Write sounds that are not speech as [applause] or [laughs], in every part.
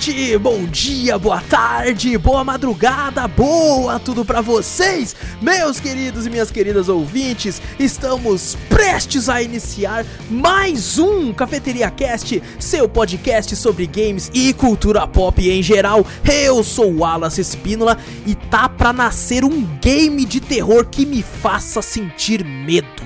noite, bom dia, boa tarde, boa madrugada, boa tudo pra vocês, meus queridos e minhas queridas ouvintes. Estamos prestes a iniciar mais um Cafeteria Cast, seu podcast sobre games e cultura pop em geral. Eu sou o Wallace Espínola e tá pra nascer um game de terror que me faça sentir medo.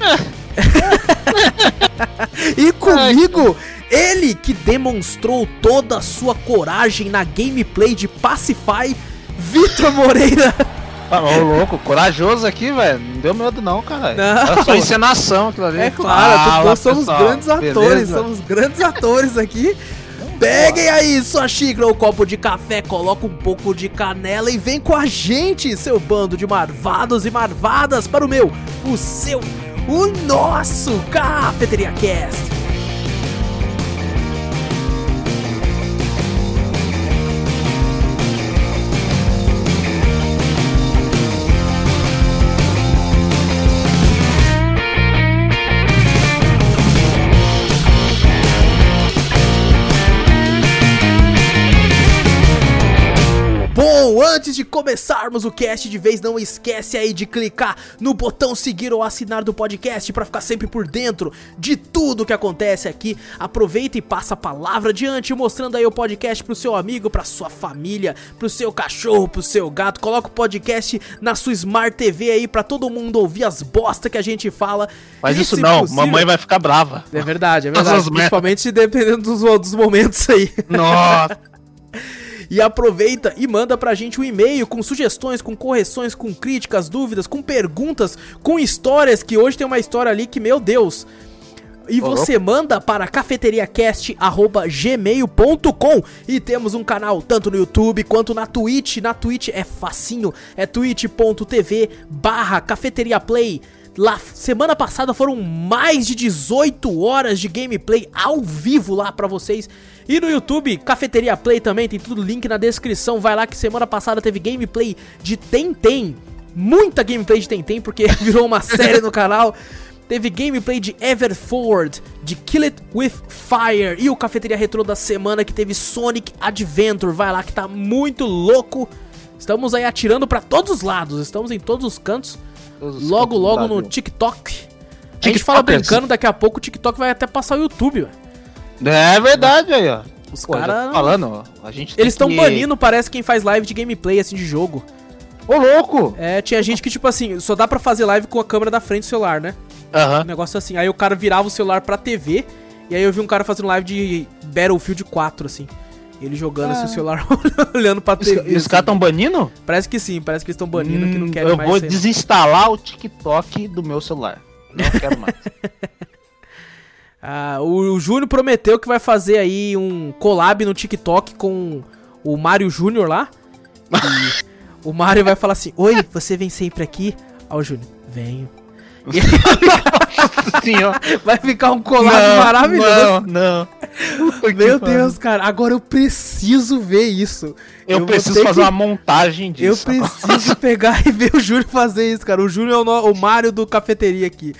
[laughs] e comigo, ele que demonstrou toda a sua coragem na gameplay de Pacify, Vitor Moreira. [laughs] Ah, ô louco, corajoso aqui, velho. Não deu medo não, cara. Não. Era só encenação aquilo ali. É claro, Fala, nós somos pessoal, grandes atores, beleza? somos grandes atores aqui. Peguem aí sua xícara ou copo de café, coloca um pouco de canela e vem com a gente, seu bando de marvados e marvadas, para o meu, o seu, o nosso Cafeteria Cast. Antes de começarmos o cast de vez, não esquece aí de clicar no botão seguir ou assinar do podcast para ficar sempre por dentro de tudo que acontece aqui. Aproveita e passa a palavra adiante, mostrando aí o podcast pro seu amigo, pra sua família, pro seu cachorro, pro seu gato. Coloca o podcast na sua Smart TV aí pra todo mundo ouvir as bosta que a gente fala. Mas E, isso não, possível- mamãe vai ficar brava. É verdade, é verdade. Principalmente dependendo dos, dos momentos aí. Nossa. [laughs] E aproveita e manda pra gente um e-mail com sugestões, com correções, com críticas, dúvidas, com perguntas, com histórias, que hoje tem uma história ali que, meu Deus. E você manda para cafeteriacast.gmail.com E temos um canal tanto no YouTube quanto na Twitch. Na Twitch é facinho, é twitch.tv barra cafeteriaplay. Lá, semana passada foram mais de 18 horas de gameplay ao vivo lá pra vocês. E no YouTube, Cafeteria Play também, tem tudo link na descrição. Vai lá que semana passada teve gameplay de Tentem. Muita gameplay de Tentem, porque [laughs] virou uma série no canal. Teve gameplay de Everforward, de Kill It With Fire e o Cafeteria Retro da semana que teve Sonic Adventure. Vai lá que tá muito louco. Estamos aí atirando pra todos os lados, estamos em todos os cantos. Todos os Logo, cantos logo no Brasil. TikTok. A gente fala brincando, daqui a pouco o TikTok vai até passar o YouTube, velho. É verdade aí, ó. Os caras. falando, ó. A gente Eles estão que- banindo, parece, quem faz live de gameplay, assim, de jogo. Ô, louco! É, tinha gente que, tipo assim, só dá pra fazer live com a câmera da frente do celular, né? Um Aham. negócio assim. Aí o cara virava o celular pra TV, e aí eu vi um cara fazendo live de Battlefield 4, assim. Ele jogando assim, o celular [laughs] olhando pra Os, TV. os assim. caras tão banindo? Parece que sim, parece que eles estão banindo, que não Hum, querem Eu mais vou aí, não. desinstalar o TikTok do meu celular. Não quero mais. [laughs] Ah, o, o Júnior prometeu que vai fazer aí um collab no TikTok com o Mário Júnior lá. E [laughs] o Mário vai falar assim: Oi, você vem sempre aqui? Ó, o Júnior, venho. E [laughs] vai ficar um collab maravilhoso. Não, não. Meu. Deus, cara, agora eu preciso ver isso. Eu, vou preciso fazer que- uma montagem Eu disso. preciso pegar [laughs] e ver o Júnior fazer isso, cara. O Júnior é o, no- o Mário do cafeteria aqui.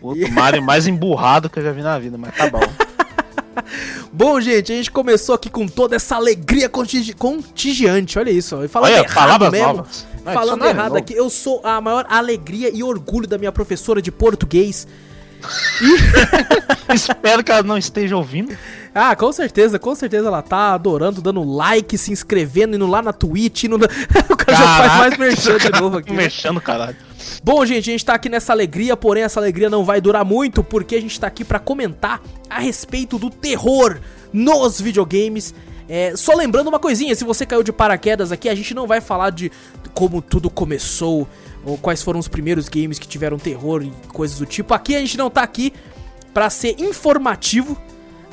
Puta, o Mario mais emburrado que eu já vi na vida, mas tá bom. [laughs] Bom, gente, a gente começou aqui com toda essa alegria contigi- contagiante. Olha isso, ó. E falando Olha, errado palavras mesmo. novas. Não, falando é errado novo. aqui, eu sou a maior alegria e orgulho da minha professora de português. [laughs] Espero que ela não esteja ouvindo. Ah, com certeza, com certeza ela tá adorando, dando like, se inscrevendo, indo lá na Twitch, indo na... [laughs] o cara já faz mais merchan de novo aqui. né? Mexendo, caralho. Bom, gente, a gente tá aqui nessa alegria, porém essa alegria não vai durar muito, porque a gente tá aqui pra comentar a respeito do terror nos videogames. É, só lembrando uma coisinha, se você caiu de paraquedas aqui, a gente não vai falar de como tudo começou, ou quais foram os primeiros games que tiveram terror e coisas do tipo. Aqui a gente não tá aqui pra ser informativo.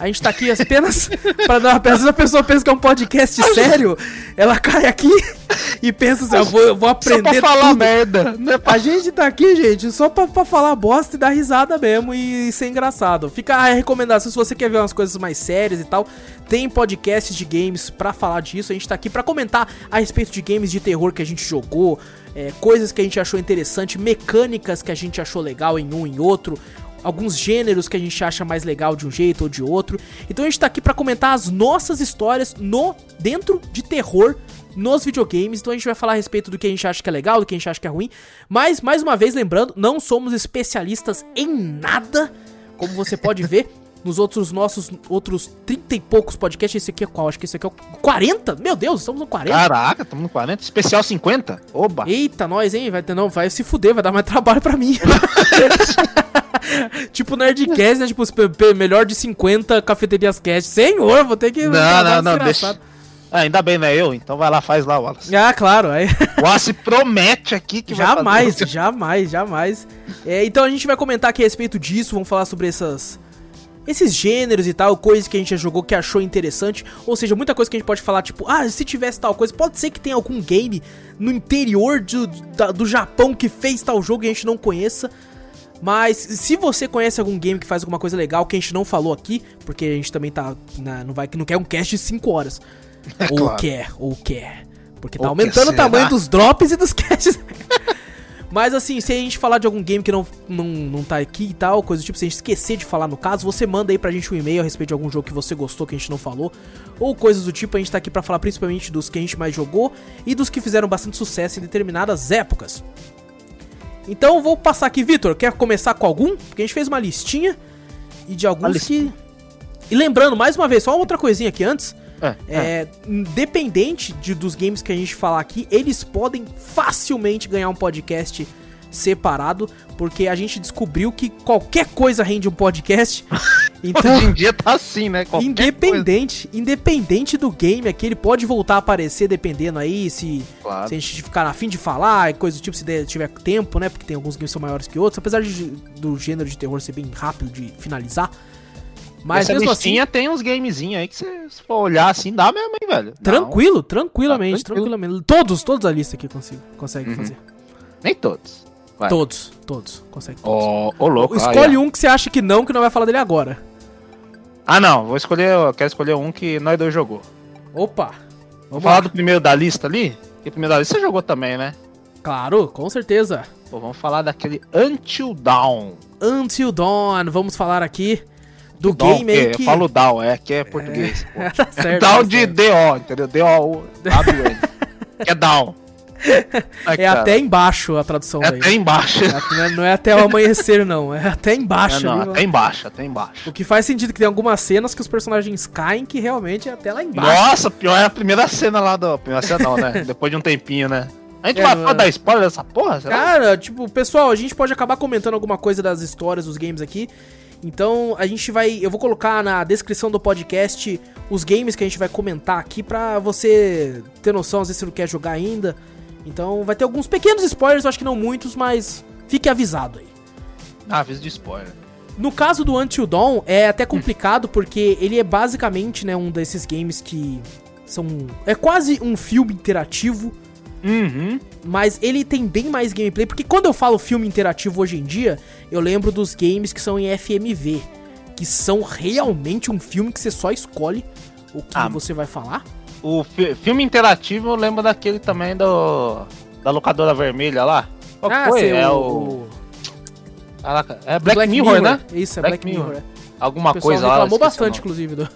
A gente tá aqui apenas [laughs] pra dar. Às vezes a pessoa pensa que é um podcast sério, ela cai aqui [laughs] e pensa assim: eu vou, eu vou Só aprender pra falar tudo. merda. É pra... A gente tá aqui, gente, só pra, pra falar bosta e dar risada mesmo e ser engraçado. Fica a recomendação se você quer ver umas coisas mais sérias e tal. Tem podcasts de games pra falar disso. A gente tá aqui pra comentar a respeito de games de terror que a gente jogou, é, coisas que a gente achou interessante, mecânicas que a gente achou legal em um em outro. Alguns gêneros que a gente acha mais legal de um jeito ou de outro. Então a gente tá aqui pra comentar as nossas histórias no dentro de terror nos videogames. Então a gente vai falar a respeito do que a gente acha que é legal, do que a gente acha que é ruim. Mas mais uma vez lembrando, não somos especialistas em nada, como você pode ver. Nos outros nossos outros 30 e poucos podcasts, esse aqui é qual? Acho que esse aqui é o 40? Meu Deus, estamos no 40. Caraca, estamos no 40. Especial 50? Oba! Eita, nós, hein? Vai, ter, não, vai se fuder, vai dar mais trabalho pra mim. [laughs] tipo Nerdcast, né? Tipo, melhor de 50 cafeterias cast. Senhor, vou ter que. Não, não, não, deixa. Ah, ainda bem, né? Eu, então vai lá, faz lá, Wallace. Ah, claro. Aí... O Wallace promete aqui que jamais, vai Jamais, jamais, jamais. É, então a gente vai comentar aqui a respeito disso, vamos falar sobre essas esses gêneros e tal, coisas que a gente já jogou que achou interessante, ou seja, muita coisa que a gente pode falar, tipo, ah, se tivesse tal coisa, pode ser que tenha algum game no interior do, da, do Japão que fez tal jogo e a gente não conheça. Mas se você conhece algum game que faz alguma coisa legal que a gente não falou aqui, porque a gente também tá. Na, não, vai, não quer um cast de 5 horas. É ou claro. quer, ou quer. Porque tá ou aumentando o tamanho dos drops e dos [laughs] casts. Mas assim, se a gente falar de algum game que não, não, não tá aqui e tal, coisa do tipo, se a gente esquecer de falar no caso, você manda aí pra gente um e-mail a respeito de algum jogo que você gostou que a gente não falou. Ou coisas do tipo, a gente tá aqui pra falar principalmente dos que a gente mais jogou e dos que fizeram bastante sucesso em determinadas épocas. Então vou passar aqui, Vitor, quer começar com algum? Porque a gente fez uma listinha e de alguns que... E lembrando, mais uma vez, só outra coisinha aqui antes. É, é, é. Independente de, dos games que a gente falar aqui, eles podem facilmente ganhar um podcast separado, porque a gente descobriu que qualquer coisa rende um podcast. [laughs] Então, hoje em dia tá assim, né? Qualquer independente, coisa. independente do game aqui, ele pode voltar a aparecer dependendo aí se, claro. se a gente ficar afim de falar e coisa do tipo, se tiver tempo, né? Porque tem alguns games que são maiores que outros, apesar de, do gênero de terror ser bem rápido de finalizar. Mas Essa mesmo assim. tem uns gamezinhos aí que você, se for olhar assim, dá mesmo, hein, velho? Tranquilo, Não. tranquilamente, tranquilo. tranquilamente. Todos, todos a lista aqui consigo, conseguem uhum. fazer. Nem todos. Vai. Todos, todos, consegue todos. Ô, louco. Escolhe um que você acha que não, que não vai falar dele agora. Ah, não, vou escolher, eu quero escolher um que nós dois jogou. Opa. Vou falar do primeiro da lista ali. Que o primeiro da lista você jogou também, né? Claro, com certeza. Pô, vamos falar daquele Until Dawn. Until Dawn, vamos falar aqui do Down, game aí que... Eu falo down, é que é português. É, [laughs] tá certo, down tá de. DO, entendeu? DO, W, [laughs] que é down. Ai, é cara. até embaixo a tradução É daí. até embaixo. É, não é até o amanhecer, não. É até embaixo. É, não, ali, até embaixo, até embaixo. O que faz sentido que tem algumas cenas que os personagens caem que realmente é até lá embaixo. Nossa, pior é a primeira cena lá do... Primeira cena não, né? [laughs] Depois de um tempinho, né? A gente é, vai dar spoiler dessa porra? Será? Cara, tipo, pessoal, a gente pode acabar comentando alguma coisa das histórias dos games aqui. Então a gente vai. Eu vou colocar na descrição do podcast os games que a gente vai comentar aqui pra você ter noção, às vezes você não quer jogar ainda. Então vai ter alguns pequenos spoilers, eu acho que não muitos, mas fique avisado aí. Ah, aviso de spoiler. No caso do Until Dawn, é até complicado porque ele é basicamente né, um desses games que são. É quase um filme interativo Uhum. Mas ele tem bem mais gameplay, porque quando eu falo filme interativo hoje em dia, eu lembro dos games que são em FMV, que são realmente um filme que você só escolhe o que ah, você vai falar. O fi filme interativo eu lembro daquele também do da locadora vermelha lá. Qual ah, foi? É o, o... Caraca, é Black, Black Mirror, Mirror, né? Isso, é Black, Black Mirror. Mirror. É. Alguma coisa lá. reclamou bastante, inclusive, do...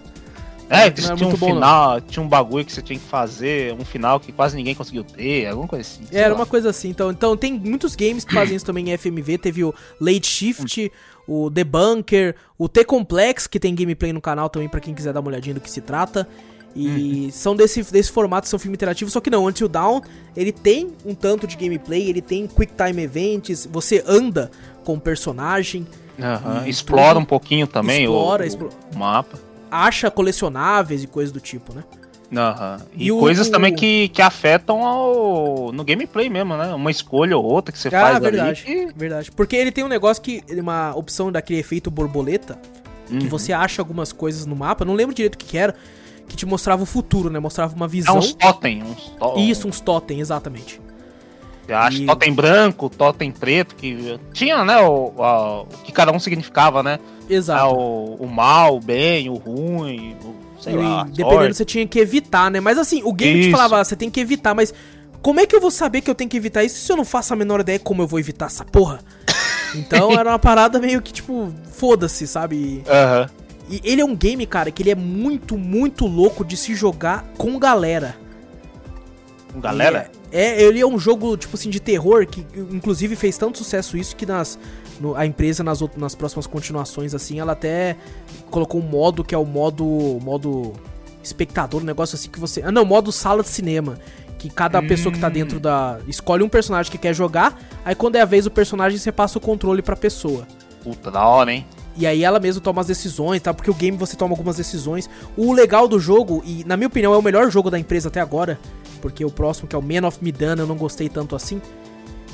É, tinha um final, não. tinha um bagulho que você tinha que fazer, um final que quase ninguém conseguiu ter, alguma coisa assim. Era lá. uma coisa assim, então, então tem muitos games que fazem isso também em FMV, teve o Late Shift, o The Bunker, o T-Complex, que tem gameplay no canal também para quem quiser dar uma olhadinha do que se trata. E uhum. são desse, desse formato, são filme interativo, só que não, Until Dawn, ele tem um tanto de gameplay, ele tem Quick Time Events, você anda com o personagem. Uhum. Explora um pouquinho também explora, o, explora. o mapa acha colecionáveis e coisas do tipo, né? Uhum. E, e coisas o... também que, que afetam ao, no gameplay mesmo, né? Uma escolha ou outra que você ah, faz verdade, ali. Verdade. Porque ele tem um negócio que. Uma opção daquele efeito borboleta. Uhum. Que você acha algumas coisas no mapa. Não lembro direito o que, que era. Que te mostrava o futuro, né? Mostrava uma visão. É uns totem. Uns to... Isso, uns totem, exatamente. Você acha e... totem branco, totem preto, que tinha, né? O, o, o que cada um significava, né? Exato. É, o, o mal, o bem, o ruim, o, sei e, lá. Dependendo, sorte. você tinha que evitar, né? Mas assim, o game isso. te falava, ah, você tem que evitar, mas como é que eu vou saber que eu tenho que evitar isso se eu não faço a menor ideia como eu vou evitar essa porra? [laughs] Então era uma parada meio que, tipo, foda-se, sabe? Aham. Uhum. E ele é um game, cara, que ele é muito, muito louco de se jogar com galera. Com galera? É, ele é um jogo, tipo assim, de terror que, inclusive, fez tanto sucesso isso que nas, no, a empresa, nas, nas próximas continuações, assim, ela até colocou um modo que é o modo, modo espectador, um negócio assim que você... Ah, não, modo sala de cinema. Que cada hum. pessoa que tá dentro da... Escolhe um personagem que quer jogar, aí quando é a vez do personagem, você passa o controle pra pessoa. Puta, da hora, hein? E aí ela mesma toma as decisões, tá? Porque o game você toma algumas decisões. O legal do jogo, e na minha opinião é o melhor jogo da empresa até agora, porque o próximo, que é o Man of Medan, eu não gostei tanto assim.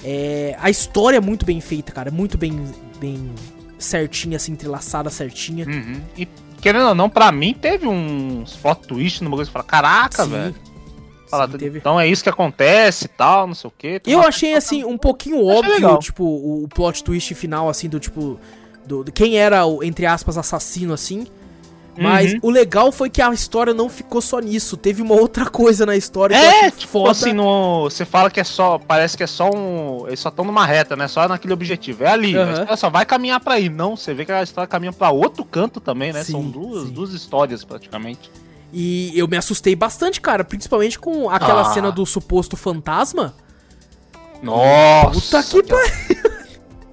É, a história é muito bem feita, cara. Muito bem, bem certinha, assim, entrelaçada certinha. Uhum. E querendo ou não, pra mim teve um plot twist no bagulho. Você fala, caraca, velho. Fala, Sim. Então é isso que acontece e tal, não sei o que. Eu achei, assim, um pouquinho óbvio, tipo, o plot twist final, assim, do tipo do, do quem era o, entre aspas, assassino, assim. Mas uhum. o legal foi que a história não ficou só nisso. Teve uma outra coisa na história é, tipo foda. assim, no, você fala que é só. Parece que é só um. Eles só estão numa reta, né? Só naquele objetivo. É ali. Uhum. A história só vai caminhar pra ir. Não, você vê que a história caminha pra outro canto também, né? Sim, São duas, duas histórias praticamente. E eu me assustei bastante, cara. Principalmente com aquela ah. cena do suposto fantasma. Nossa! Puta que pariu!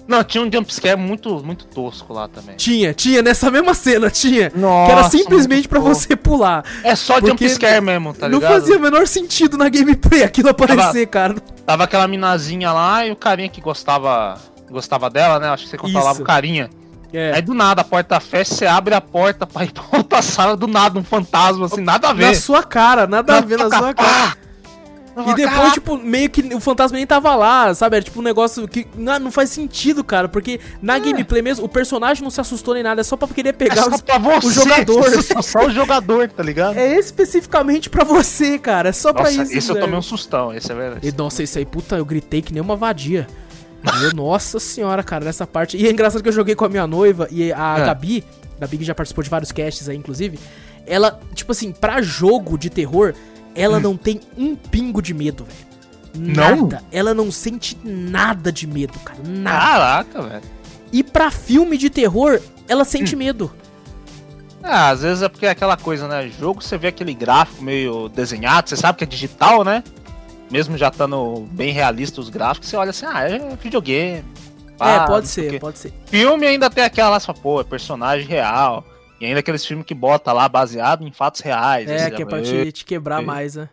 Não, tinha um jumpscare muito, muito tosco lá também. Tinha, tinha, nessa mesma cena, tinha. Nossa, que era simplesmente para você pular. É só jumpscare mesmo, tá ligado? Não fazia o menor sentido na gameplay aquilo aparecer, tava, cara. Tava aquela minazinha lá e o carinha que gostava gostava dela, né? Acho que você controlava o carinha. É. Aí do nada a porta fecha, você abre a porta pra ir pra outra [laughs] sala, do nada um fantasma, assim, nada a ver. Na sua cara, nada na a ver na sua cara. E depois, tipo, meio que o fantasma nem tava lá, sabe? Era tipo um negócio que não, não faz sentido, cara. Porque na é. gameplay mesmo, o personagem não se assustou nem nada, é só pra querer pegar [laughs] é os, você, o jogador. Só, só, o jogador, tá ligado? É especificamente pra você, cara. É só nossa, pra isso. Esse velho. eu tomei um sustão, esse é verdade. E, nossa, isso aí, puta, eu gritei que nem uma vadia. Eu, [laughs] nossa senhora, cara, nessa parte. E é engraçado que eu joguei com a minha noiva e a é. Gabi, Gabi que já participou de vários casts aí, inclusive. Ela, tipo assim, pra jogo de terror, ela hum. não tem um pingo de medo, velho. Nada. Não? Ela não sente nada de medo, cara. Nada. Caraca, velho. E pra filme de terror, ela sente hum. medo. Ah, às vezes é porque é aquela coisa, né? Jogo você vê aquele gráfico meio desenhado, você sabe que é digital, né? Mesmo já estando bem realista os gráficos, você olha assim, ah, é videogame. Pá, é, pode ser, pode ser. Filme ainda tem aquela, pô, é personagem real. E ainda aqueles filmes que bota lá baseado em fatos reais. É, que é pra te, te quebrar mais, né?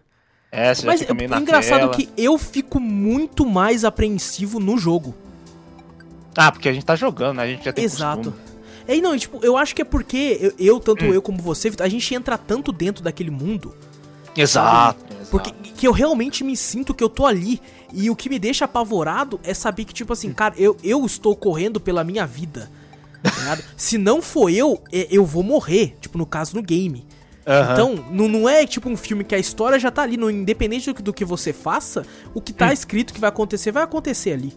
É, você Mas já fica meio é engraçado que eu fico muito mais apreensivo no jogo. Ah, porque a gente tá jogando, né? A gente já tem Exato. Costume. É, não, tipo, eu acho que é porque eu, eu tanto hum. eu como você, a gente entra tanto dentro daquele mundo. Exato, exato. Porque que eu realmente me sinto que eu tô ali. E o que me deixa apavorado é saber que, tipo assim, hum. cara, eu, eu estou correndo pela minha vida. Tá Se não for eu, é, eu vou morrer. Tipo, no caso, no game. Uhum. Então, não, não é tipo um filme que a história já tá ali. No, independente do, do que você faça, o que tá hum. escrito que vai acontecer, vai acontecer ali.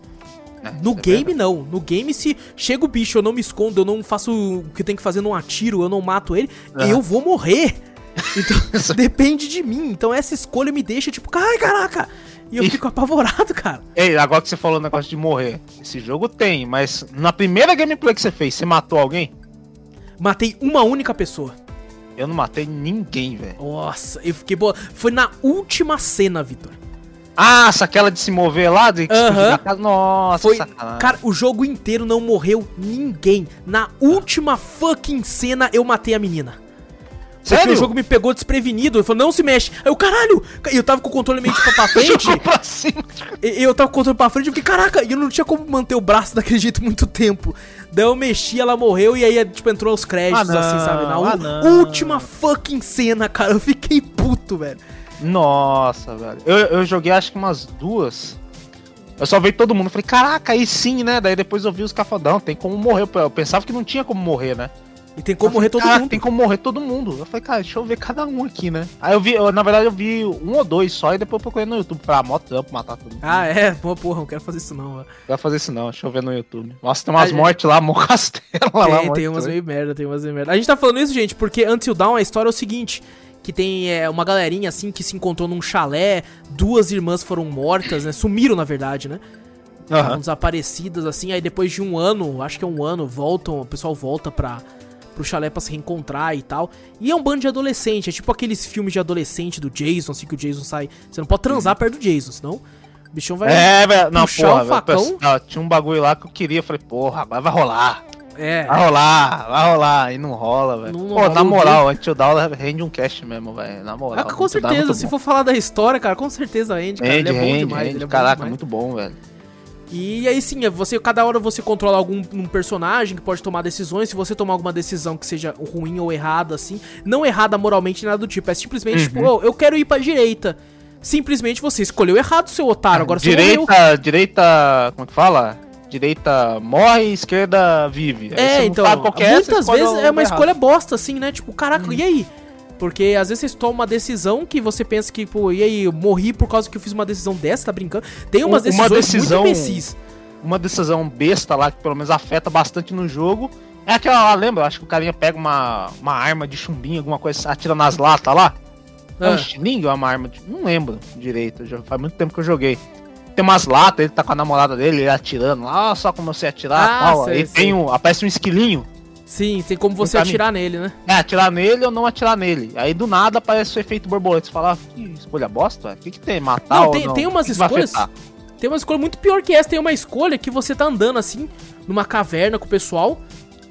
É, no é game, não. No game, se chega o bicho, eu não me escondo, eu não faço o que tem que fazer num atiro, eu não mato ele, uhum. eu vou morrer. [laughs] Então, depende de mim. Então, essa escolha me deixa tipo, ai, caraca, e eu fico apavorado, cara. Ei, agora que você falou o negócio de morrer. Esse jogo tem, mas na primeira gameplay que você fez, você matou alguém? Matei uma única pessoa. Eu não matei ninguém, velho. Nossa, eu fiquei boa. Foi na última cena, Vitor. Ah, aquela de se mover lá? De uhum. Nossa, Foi, sacanagem. Cara, o jogo inteiro não morreu ninguém. Na última fucking cena, eu matei a menina. Sério? O jogo me pegou desprevenido. Ele falou, não se mexe. Aí eu, caralho! E eu tava com o controle meio tipo pra [laughs] frente. pra cima. E eu tava com o controle pra frente e fiquei, caraca, e eu não tinha como manter o braço [laughs] daquele jeito muito tempo. Daí eu mexi, ela morreu e aí, tipo, entrou os créditos, ah, assim, sabe? Na ah, última fucking cena, cara. Eu fiquei puto, velho. Nossa, velho. Eu, eu joguei acho que umas duas. Eu só vi todo mundo. Falei, caraca, aí sim, né? Daí depois eu vi os cafadão. Tem como morrer. Eu pensava que não tinha como morrer, né? E tem como morrer todo mundo. Tem como morrer todo mundo. Eu falei, cara, deixa eu ver cada um aqui, né? Aí eu vi, eu, na verdade, eu vi um ou dois só e depois eu procurei no YouTube. Falei, ah, mó trampo matar todo mundo. Ah, é? Pô, porra, não quero fazer isso não, mano. Não quero fazer isso não, deixa eu ver no YouTube. Nossa, tem umas mortes lá, mó [laughs] castelo lá. Tem, tem umas meio merda, tem umas meio merda. A gente tá falando isso, gente, porque Until Dawn a história é o seguinte que tem é, uma galerinha assim que se encontrou num chalé, duas irmãs foram mortas, né? Sumiram, na verdade, né? Uhum. Desaparecidas, assim, aí depois de um ano, acho que é um ano, voltam, o pessoal volta pra, pro chalé pra se reencontrar e tal. E é um bando de adolescente, é tipo aqueles filmes de adolescente do Jason, assim, que o Jason sai. Você não pode transar uhum. perto do Jason, senão. O bichão vai. É, velho. Não, porra, o facão. Véio, tinha um bagulho lá que eu queria. Eu falei, porra, agora vai rolar. É. Vai rolar, vai rolar. E não rola, velho. Pô, na moral, a Until Dawn rende um cast mesmo, velho. Na moral. Ah, com certeza, se for falar da história, cara, com certeza rende, cara. Rende, ele é rende, bom demais. Rende. É Caraca, demais. muito bom, velho. E aí sim, é você, cada hora você controla algum um personagem que pode tomar decisões. Se você tomar alguma decisão que seja ruim ou errada, assim, não errada moralmente, nada do tipo. É simplesmente, tipo, uhum. tipo, oh, eu quero ir pra direita. Simplesmente você escolheu errado, seu otário. Agora direita, você Direita. Como é que fala? Direita morre, esquerda vive. é, então. É, muitas vezes é uma errado. escolha bosta, assim, né? Tipo, caraca, hum. e aí? Porque às vezes você toma uma decisão que você pensa que, pô, e aí, eu morri por causa que eu fiz uma decisão dessa, tá brincando? Tem umas decisões uma decisão, muito imbecis. Uma decisão besta lá, que pelo menos afeta bastante no jogo. É aquela lá, lembra? Acho que o carinha pega uma, uma arma de chumbinho, alguma coisa, atira nas latas lá. Ah. É um estilingue ou uma arma? De... Não lembro direito, já faz muito tempo que eu joguei. Tem umas latas, ele tá com a namorada dele, ele atirando lá, só como você atirar ah, tal. Sei, aí sei. tem um. Aparece um esquilinho. Sim, tem como você atirar nele, né? É, atirar nele ou não atirar nele. Aí do nada aparece o efeito borboleta. Você fala, ah, que escolha bosta? O que, que tem? Matar não, ou tem, não? Tem umas escolhas. Tem uma escolha muito pior que essa. Tem uma escolha que você tá andando assim, numa caverna com o pessoal.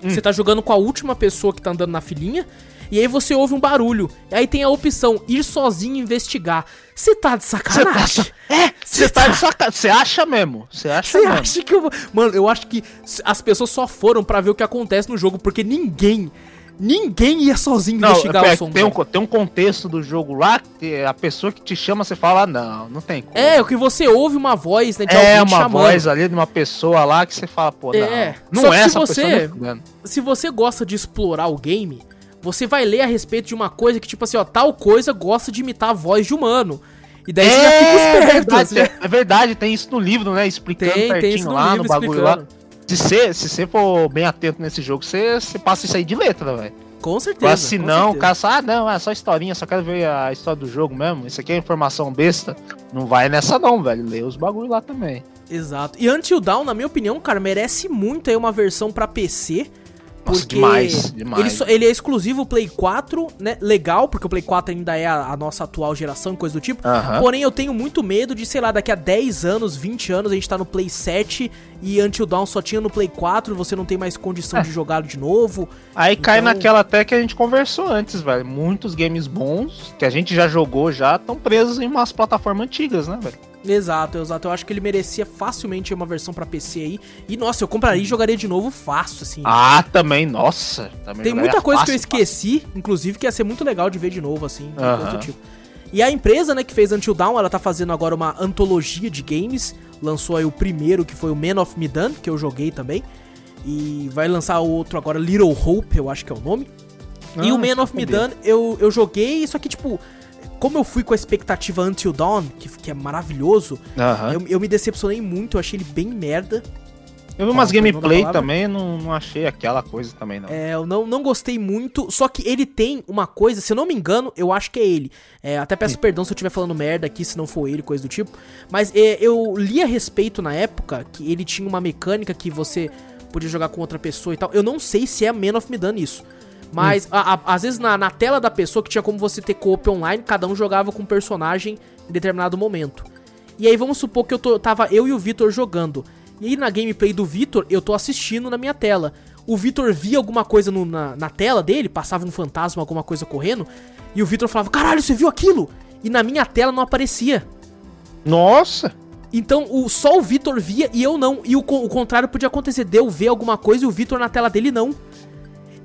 Hum. Você tá jogando com a última pessoa que tá andando na filinha. E aí você ouve um barulho. E aí tem a opção ir sozinho investigar. Você tá de sacanagem? Cê tá... É, você tá... tá de sacanagem. Você acha mesmo? Você acha Você acha que eu... Mano, eu acho que as pessoas só foram para ver o que acontece no jogo, porque ninguém Ninguém ia sozinho não, investigar é, o som. Tem um, tem um contexto do jogo lá, que a pessoa que te chama, você fala, não, não tem como. É, o que você ouve uma voz, né, de É, uma chamando. voz ali de uma pessoa lá que você fala, pô, é. não, não é essa você, pessoa. Se você gosta de explorar o game, você vai ler a respeito de uma coisa que, tipo assim, ó, tal coisa gosta de imitar a voz de humano. E daí é, você já fica esperto. É verdade, né? [laughs] é verdade, tem isso no livro, né? Explicando tem, tem no lá no bagulho explicando. lá. Se você, se for bem atento nesse jogo, você, passa isso aí de letra, velho. Com certeza. Mas se não, o cara ah, não, é só historinha, só quero ver a história do jogo mesmo. Isso aqui é informação besta. Não vai nessa não, velho. Lê os bagulho lá também. Exato. E Until Dawn, na minha opinião, cara, merece muito aí uma versão para PC nossa, porque demais, demais. Ele, só, ele, é exclusivo Play 4, né? Legal, porque o Play 4 ainda é a, a nossa atual geração, coisa do tipo. Uh -huh. Porém, eu tenho muito medo de, sei lá, daqui a 10 anos, 20 anos, a gente tá no Play 7 e Until Dawn só tinha no Play 4, você não tem mais condição é. de jogar de novo. Aí então... cai naquela até que a gente conversou antes, velho. Muitos games bons que a gente já jogou já estão presos em umas plataformas antigas, né, velho? Exato, exato. Eu acho que ele merecia facilmente uma versão para PC aí. E nossa, eu compraria e jogaria de novo fácil, assim. Ah, também, nossa. Também Tem muita coisa fácil, que eu esqueci, fácil. inclusive, que ia ser muito legal de ver de novo, assim. Uh -huh. tipo. E a empresa, né, que fez Until Dawn, ela tá fazendo agora uma antologia de games. Lançou aí o primeiro, que foi o Man of Medan, que eu joguei também. E vai lançar outro agora, Little Hope, eu acho que é o nome. Ah, e o Man of Medan eu, eu joguei, só que, tipo, como eu fui com a expectativa Until Dawn, que, que é maravilhoso, eu, eu, me decepcionei muito, eu achei ele bem merda. Eu vi umas gameplay também, não, não achei aquela coisa também, não. É, eu não, não gostei muito, só que ele tem uma coisa, se eu não me engano, eu acho que é ele. É, até peço Sim. perdão se eu estiver falando merda aqui, se não for ele, coisa do tipo. Mas é, eu li a respeito na época que ele tinha uma mecânica que você podia jogar com outra pessoa e tal. Eu não sei se é Man of Medan isso. Mas, hum. a, a, às vezes, na, na tela da pessoa, que tinha como você ter co-op online, cada um jogava com um personagem em determinado momento. E aí, vamos supor que eu tô, tava eu e o Vitor jogando. E aí, na gameplay do Vitor, eu tô assistindo na minha tela. O Vitor via alguma coisa no, na, na tela dele, passava um fantasma, alguma coisa correndo. E o Vitor falava, caralho, você viu aquilo? E na minha tela não aparecia. Nossa! Então, o, só o Vitor via e eu não. E o, o contrário podia acontecer, de eu ver alguma coisa e o Vitor na tela dele não.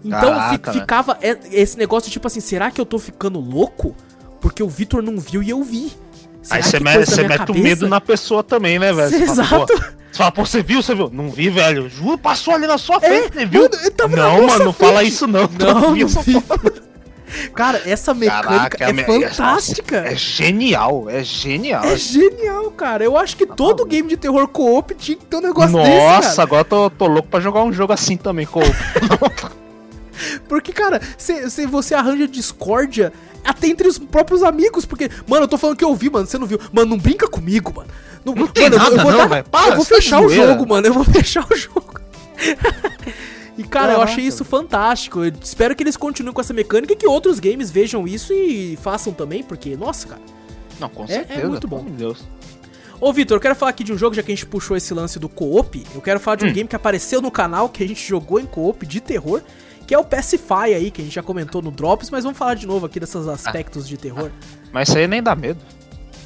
Então Caraca, fi, ficava né? esse negócio tipo assim, será que eu tô ficando louco? Porque o Vitor não viu e eu vi. Será Aí você mete, mete o medo na pessoa também, né, velho? Exato. Fala, você fala, pô, você viu, você viu? Não vi, velho. Juro, passou ali na sua frente, é, viu? Mano, não, mano, não fala isso não. Não, não vi. [laughs] Cara, essa mecânica Caraca, é fantástica. É, é, genial, é genial. É genial, cara. Eu acho que todo tá game de terror co-op tinha que ter um negócio Nossa, desse, Nossa, agora tô, tô louco pra jogar um jogo assim também, co-op. [laughs] Porque, cara, se você arranja discórdia até entre os próprios amigos, porque, mano, eu tô falando que eu vi, mano, você não viu. Mano, não brinca comigo, mano. Não, não tem mano, nada, eu vou, não, dar, Para, eu vou fechar o jogo, mano. Eu vou [laughs] fechar o jogo. e, cara, eu achei isso fantástico. Eu espero que eles continuem com essa mecânica e que outros games vejam isso e façam também, porque, nossa, cara. Não, com certeza. É, é muito bom. Meu Deus. Ô, Vitor, eu quero falar aqui de um jogo, já que a gente puxou esse lance do co-op. Eu quero falar de um hum. game que apareceu no canal, que a gente jogou em co-op de terror, que é o Pacify aí, que a gente já comentou no Drops, mas vamos falar de novo aqui desses aspectos ah. de terror. Mas isso aí nem dá medo.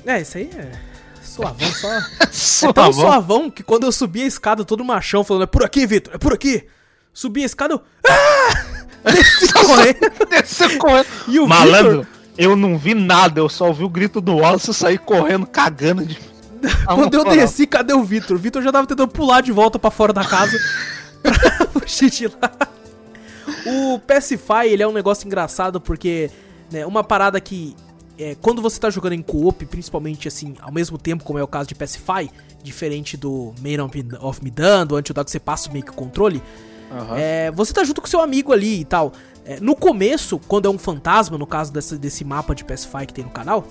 É, isso aí é suavão, só. [laughs] é tão suavão que quando eu subi a escada, todo machão falando, é por aqui, Vitor, é por aqui. Subi a escada, eu... Ah! [laughs] Desci correndo. Desci correndo. E o Malandro, Victor... eu não vi nada, eu só ouvi o grito do Wallace e saí correndo, cagando de [laughs] Quando eu desci, cadê o Vitor? O Vitor já tava tentando pular de volta para fora da casa pra fugir de lá. O Pacify, ele é um negócio engraçado porque, né, uma parada que é, quando você tá jogando em co-op, principalmente assim, ao mesmo tempo, como é o caso de Pacify, diferente do Man of Medan, do Until Dawn que você passa meio que o controle, uhum. é, você tá junto com seu amigo ali e tal. É, no começo, quando é um fantasma, no caso desse, desse mapa de Pacify que tem no canal,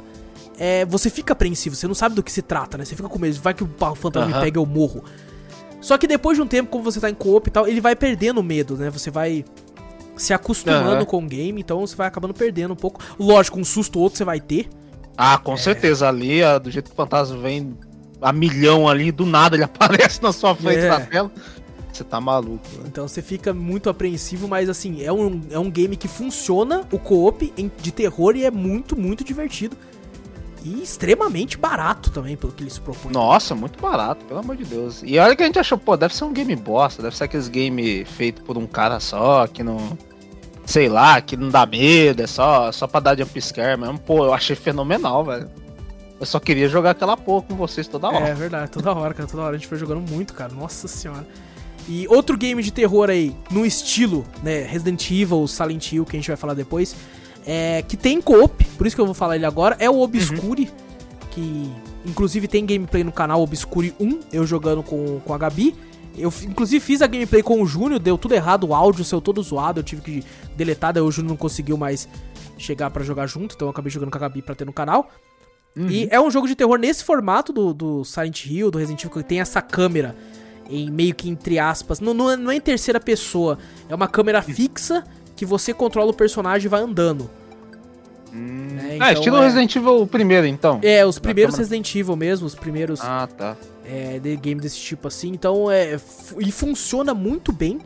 é, você fica apreensivo, você não sabe do que se trata, né? Você fica com medo, vai que o fantasma uhum. me pega e eu morro. Só que depois de um tempo, como você tá em co-op e tal, ele vai perdendo o medo, né? Você vai se acostumando uhum. com o game, então você vai acabando perdendo um pouco. Lógico, um susto ou outro você vai ter. Ah, com é... certeza. Ali, do jeito que o fantasma vem a milhão ali, do nada ele [laughs] aparece na sua frente é. na tela. Você tá maluco. Né? Então você fica muito apreensivo, mas assim, é um, é um game que funciona, o co-op de terror, e é muito, muito divertido. E extremamente barato também, pelo que ele se propõe. Nossa, muito barato, pelo amor de Deus. E olha que a gente achou, pô, deve ser um game bosta, deve ser aqueles game feito por um cara só, que não. Sei lá, que não dá medo, é só, só pra dar jump scare mesmo. Pô, eu achei fenomenal, velho. Eu só queria jogar aquela porra com vocês toda hora. É verdade, toda hora, cara, toda hora. A gente foi jogando muito, cara. Nossa senhora. E outro game de terror aí, no estilo, né, Resident Evil, Silent Hill, que a gente vai falar depois, é, que tem co-op, por isso que eu vou falar ele agora, é o Obscure, uhum. que inclusive tem gameplay no canal Obscure 1, eu jogando com, com a Gabi. Eu inclusive fiz a gameplay com o Júnior, deu tudo errado, o áudio saiu todo zoado, eu tive que deletar, daí o Júnior não conseguiu mais chegar para jogar junto, então eu acabei jogando com a Gabi pra ter no canal. Uhum. E é um jogo de terror nesse formato do, do Silent Hill, do Resident Evil, que tem essa câmera em meio que entre aspas, não, não, é, não é em terceira pessoa, é uma câmera fixa que você controla o personagem e vai andando. Hum. É, então, ah, estilo é... Resident Evil primeiro, então. É, os primeiros Resident Evil mesmo, os primeiros. Ah, tá. É, de game desse tipo assim. Então é. E funciona muito bem.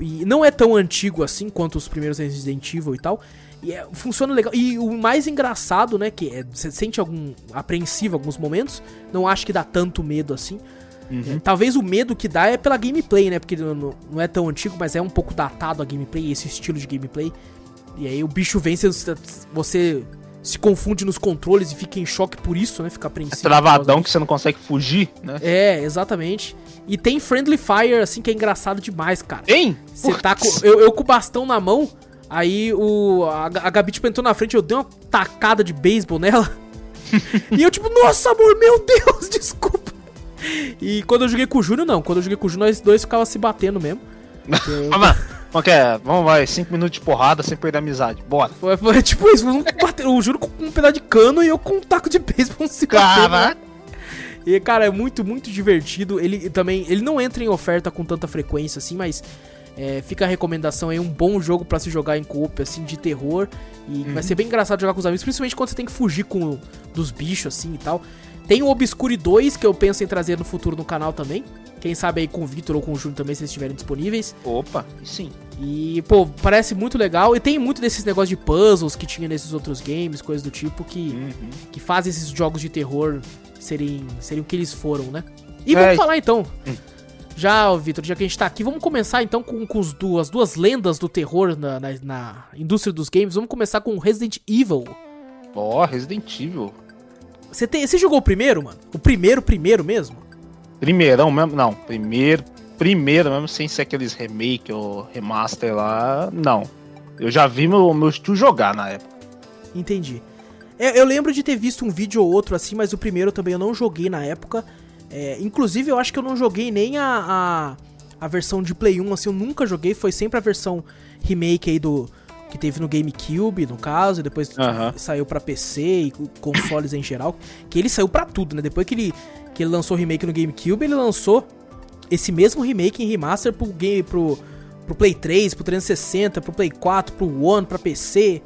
E não é tão antigo assim quanto os primeiros Resident Evil e tal. E é, funciona legal. E o mais engraçado, né? Que é, você sente algum apreensivo em alguns momentos. Não acho que dá tanto medo assim. Uhum. É, talvez o medo que dá é pela gameplay, né? Porque não, não é tão antigo, mas é um pouco datado a gameplay, esse estilo de gameplay. E aí o bicho vem, você, você se confunde nos controles e fica em choque por isso, né? Fica apreensivo. É travadão que você não consegue fugir, né? É, exatamente. E tem Friendly Fire, assim, que é engraçado demais, cara. Tem? Você tá com, eu, eu, com o bastão na mão, aí o, a, a Gabi tipo, entrou na frente, eu dei uma tacada de beisebol nela. [laughs] e eu tipo, nossa, amor, meu Deus, [laughs] desculpa. E quando eu joguei com o Júnior, não. Quando eu joguei com o Júnior, nós dois ficava se batendo mesmo. [laughs] Eu... Como que é? Vamos, vai, 5 minutos de porrada sem perder a amizade. Bora. Foi, foi tipo isso, um bater, eu juro com um pedaço de cano e eu com um taco de beisebol se Caraca. E, cara, é muito, muito divertido. Ele também, ele não entra em oferta com tanta frequência assim, mas é, fica a recomendação aí, um bom jogo para se jogar em coop, assim, de terror. E uhum. vai ser bem engraçado jogar com os amigos, principalmente quando você tem que fugir com dos bichos, assim, e tal. Tem o Obscure 2, que eu penso em trazer no futuro no canal também. Quem sabe aí com o Victor ou com o Júnior também, se eles estiverem disponíveis. Opa, sim. E, pô, parece muito legal. E tem muito desses negócios de puzzles que tinha nesses outros games, coisas do tipo, que, uhum. que fazem esses jogos de terror serem, serem o que eles foram, né? E vamos é. falar então. Hum. Já, Victor, já que a gente tá aqui, vamos começar então com, com as, duas, as duas lendas do terror na, na, na, indústria dos games. Vamos começar com Resident Evil. Ó, oh, Resident Evil. Você, tem, você jogou o primeiro, mano? O primeiro, primeiro mesmo? Primeirão mesmo? Não, primeiro, primeiro mesmo, sem ser aqueles remake ou remaster lá, não. Eu já vi meu, meu tio jogar na época. Entendi. É, eu lembro de ter visto um vídeo ou outro assim, mas o primeiro também eu não joguei na época. É, inclusive, eu acho que eu não joguei nem a, a, a versão de Play 1, assim, eu nunca joguei, foi sempre a versão remake aí do que teve no GameCube, no caso, e depois saiu para PC e consoles em geral, que ele saiu para tudo, né? Depois que ele, que ele lançou o remake no GameCube, ele lançou esse mesmo remake em remaster pro game pro, pro Play 3, pro 360, pro Play 4, pro One, pra PC.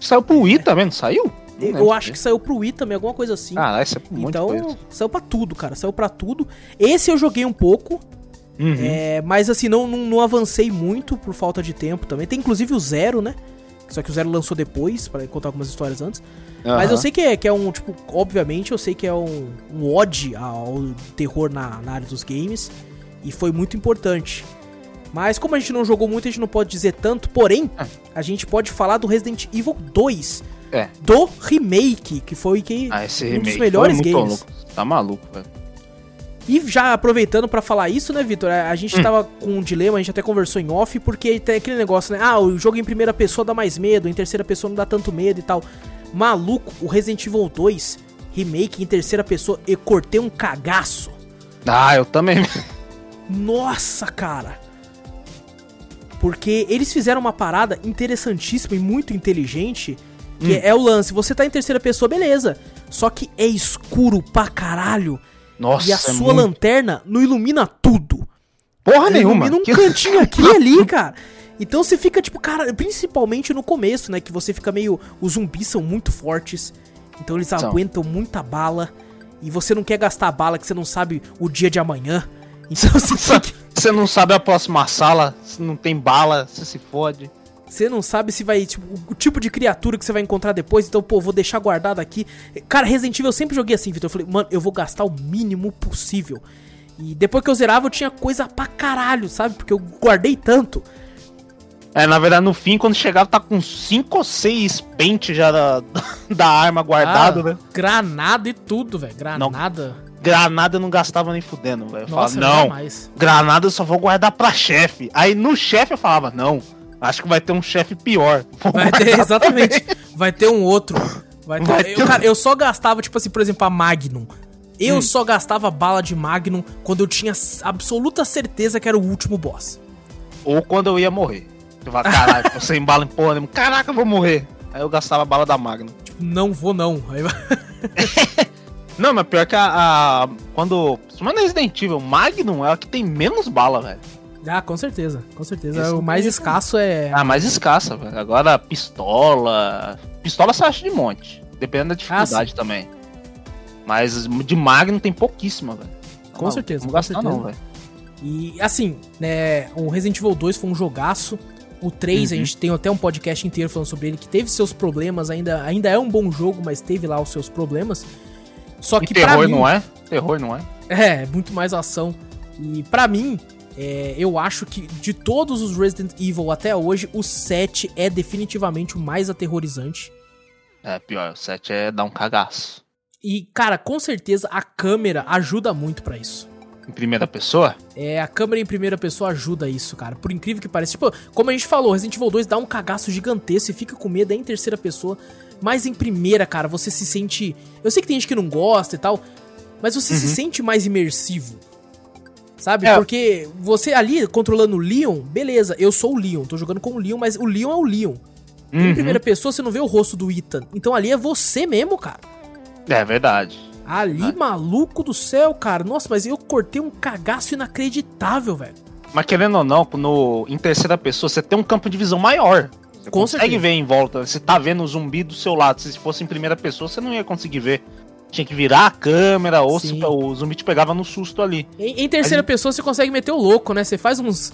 Saiu pro Wii é. também, não saiu? Não eu acho que saiu pro Wii também, alguma coisa assim. Ah, esse é um Então, saiu pra tudo, cara. Saiu pra tudo. Esse eu joguei um pouco. Uhum. É, mas assim, não, não, não, avancei muito por falta de tempo também. Tem inclusive o Zero, né? Só que o Zero lançou depois, para contar algumas histórias antes. Uhum. Mas eu sei que é, que é um, tipo, obviamente eu sei que é um, um ode ao terror na, na área dos games. E foi muito importante. Mas como a gente não jogou muito, a gente não pode dizer tanto. Porém, é. a gente pode falar do Resident Evil 2. É. Do remake, que foi que ah, um dos melhores games. Louco. Tá maluco, velho. E já aproveitando para falar isso, né, Vitor? A gente hum. tava com um dilema, a gente até conversou em off, porque tem aquele negócio, né? Ah, o jogo em primeira pessoa dá mais medo, em terceira pessoa não dá tanto medo e tal. Maluco, o Resident Evil 2 remake em terceira pessoa, eu cortei um cagaço. Ah, eu também. Nossa, cara. Porque eles fizeram uma parada interessantíssima e muito inteligente, que hum. é o lance, você tá em terceira pessoa, beleza. Só que é escuro pra caralho nossa, e a é sua muito... lanterna não ilumina tudo. Porra nenhuma. Ilumina um que... cantinho [laughs] aqui e ali, cara. Então você fica tipo, cara, principalmente no começo, né? Que você fica meio. Os zumbis são muito fortes. Então eles são. aguentam muita bala. E você não quer gastar bala que você não sabe o dia de amanhã. Então você [laughs] fica... Você não sabe a próxima sala, se não tem bala, você se fode. Você não sabe se vai, tipo, o tipo de criatura que você vai encontrar depois, então, pô, vou deixar guardado aqui. Cara, Resident Evil eu sempre joguei assim, Vitor. Eu falei, mano, eu vou gastar o mínimo possível. E depois que eu zerava, eu tinha coisa pra caralho, sabe? Porque eu guardei tanto. É, na verdade, no fim, quando chegava, tá com 5 ou 6 pentes já da, [laughs] da arma guardado, ah, né? Granada e tudo, velho. Granada. Não, granada eu não gastava nem fudendo, velho. Eu falava, não, granada eu só vou guardar pra chefe. Aí no chefe eu falava, não, Acho que vai ter um chefe pior. [laughs] vai ter, exatamente. Vai ter um outro. Vai ter, vai ter... Eu, cara, eu só gastava, tipo assim, por exemplo, a Magnum. Eu hum. só gastava bala de Magnum quando eu tinha absoluta certeza que era o último boss. Ou quando eu ia morrer. Eu falava, caralho, tô sem bala em porra nenhuma. Caraca, eu vou morrer. Aí eu gastava a bala da Magnum. Tipo, não vou não. Aí... [laughs] não, mas pior que a. a quando. Mas no Resident Evil, Magnum é a que tem menos bala, velho. Ah, com certeza, com certeza. Esse o mais escasso é. Ah, mais escassa, velho. Agora pistola. Pistola você acha de monte. Dependendo da dificuldade ah, também. Mas de Magnum tem pouquíssima, velho. Com não, certeza. Não gastar não, velho. E assim, né, o Resident Evil 2 foi um jogaço. O 3, uhum. a gente tem até um podcast inteiro falando sobre ele, que teve seus problemas, ainda, ainda é um bom jogo, mas teve lá os seus problemas. Só e que terror mim, não é? Terror não é? É, muito mais ação. E para mim, é, eu acho que de todos os Resident Evil até hoje, o 7 é definitivamente o mais aterrorizante. É, pior, o 7 é dar um cagaço. E, cara, com certeza a câmera ajuda muito para isso. Em primeira pessoa? É, a câmera em primeira pessoa ajuda isso, cara. Por incrível que pareça. Tipo, como a gente falou, Resident Evil 2 dá um cagaço gigantesco e fica com medo é em terceira pessoa. Mas em primeira, cara, você se sente. Eu sei que tem gente que não gosta e tal, mas você uhum. se sente mais imersivo. Sabe? É. Porque você ali controlando o Leon, beleza, eu sou o Leon, tô jogando com o Leon, mas o Leon é o Leon. Uhum. Em primeira pessoa você não vê o rosto do Ethan. Então ali é você mesmo, cara. É verdade. Ali, é. maluco do céu, cara. Nossa, mas eu cortei um cagaço inacreditável, velho. Mas querendo ou não, no, em terceira pessoa você tem um campo de visão maior. Você Com consegue certeza. ver em volta. Você tá vendo o zumbi do seu lado. Se fosse em primeira pessoa, você não ia conseguir ver tinha que virar a câmera, ou se, o zumbi te pegava no susto ali. Em, em terceira pessoa você consegue meter o louco, né? Você faz uns.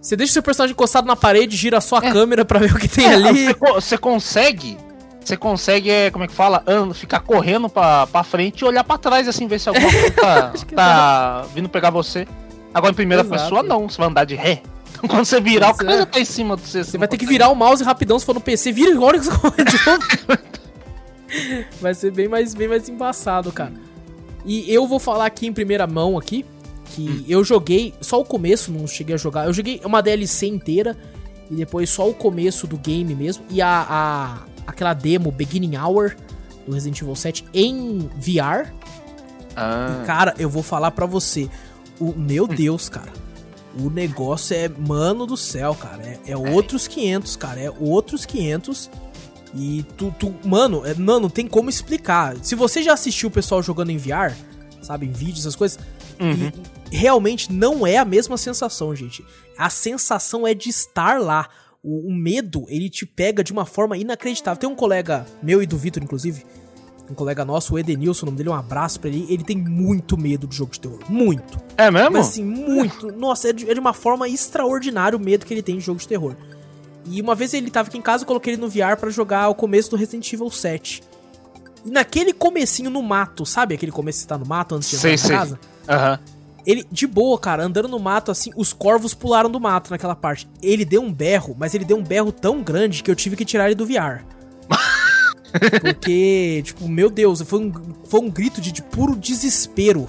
Você deixa o seu personagem encostado na parede, gira a sua é. câmera para ver o que tem é, ali. Você consegue. Você consegue, é, como é que fala? ficar correndo pra, pra frente e olhar pra trás, assim, ver se alguma [laughs] coisa tá, tá vindo pegar você. Agora em primeira Exato. pessoa, não. Você vai andar de ré. [laughs] Quando você virar, o cara já tá em cima do você. Você vai ter que virar o mouse rapidão se for no PC. Vira e olha que você [laughs] de novo. Vai ser bem mais, bem mais embaçado, cara. E eu vou falar aqui em primeira mão aqui que hum. eu joguei só o começo, não cheguei a jogar. Eu joguei uma DLC inteira e depois só o começo do game mesmo e a, a aquela demo Beginning Hour do Resident Evil 7 em VR. Ah. E, cara, eu vou falar para você, o meu hum. Deus, cara. o negócio é, mano do céu, cara. É, é outros 500, cara. É outros 500. E tu, tu mano, é, não, não tem como explicar. Se você já assistiu o pessoal jogando em VR, sabe, em vídeos, essas coisas, uhum. realmente não é a mesma sensação, gente. A sensação é de estar lá. O, o, medo, ele te pega de uma forma inacreditável. Tem um colega meu e do Vitor, inclusive, um colega nosso, o Edenilson, o nome dele, um abraço pra ele. Ele tem muito medo de jogo de terror. Muito. É mesmo? Mas assim, muito. Nossa, é de, é de uma forma extraordinária o medo que ele tem de jogo de terror. E uma vez ele tava aqui em casa, eu coloquei ele no VR para jogar o começo do Resident Evil 7. E naquele comecinho no mato, sabe aquele começo que você tá no mato antes de entrar sei, na casa? Aham. Uhum. Ele, de boa, cara, andando no mato assim, os corvos pularam do mato naquela parte. Ele deu um berro, mas ele deu um berro tão grande que eu tive que tirar ele do VR. [laughs] Porque, tipo, meu Deus, foi um, foi um grito de, de puro desespero.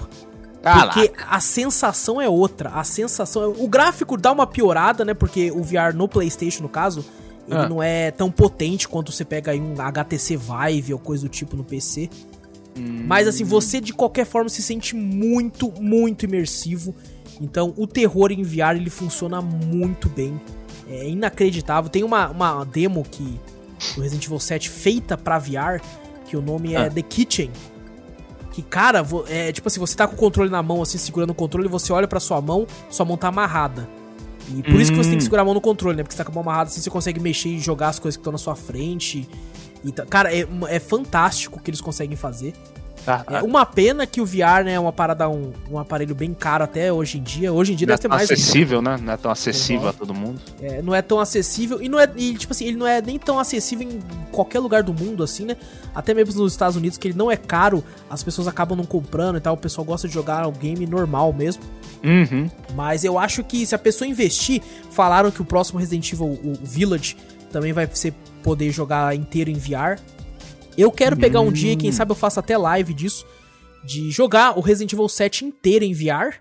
Caraca. Porque a sensação é outra. A sensação. É... O gráfico dá uma piorada, né? Porque o VR no PlayStation, no caso, ele ah. não é tão potente quanto você pega aí um HTC Vive ou coisa do tipo no PC. Hum. Mas assim, você de qualquer forma se sente muito, muito imersivo. Então, o terror em VR ele funciona muito bem. É inacreditável. Tem uma, uma demo que do Resident Evil 7 feita pra VR, que o nome é ah. The Kitchen. Que, cara, é tipo assim, você tá com o controle na mão, assim, segurando o controle, você olha pra sua mão, sua mão tá amarrada. E por hum. isso que você tem que hum. segurar a mão no controle, né? Porque você tá com a mão amarrada, assim, você consegue mexer e jogar as coisas que estão na sua frente. E, cara, é, é fantástico o que eles conseguem fazer. Ah, é ah. uma pena que o VR, né, é uma parada, um, um aparelho bem caro até hoje em dia. Hoje em dia não deve é ter mais. acessível, né? Não é tão acessível uhum. a todo mundo. É, não é tão acessível. E não é. E, tipo assim, ele não é nem tão acessível em qualquer lugar do mundo, assim, né? Até mesmo nos Estados Unidos, que ele não é caro, as pessoas acabam não comprando e tal. O pessoal gosta de jogar o game normal mesmo. Uhum. Mas eu acho que se a pessoa investir, falaram que o próximo Resident Evil, o Village, também vai ser poder jogar inteiro em VR. Eu quero pegar um dia, quem hum. sabe eu faço até live disso, de jogar o Resident Evil 7 inteiro em VR.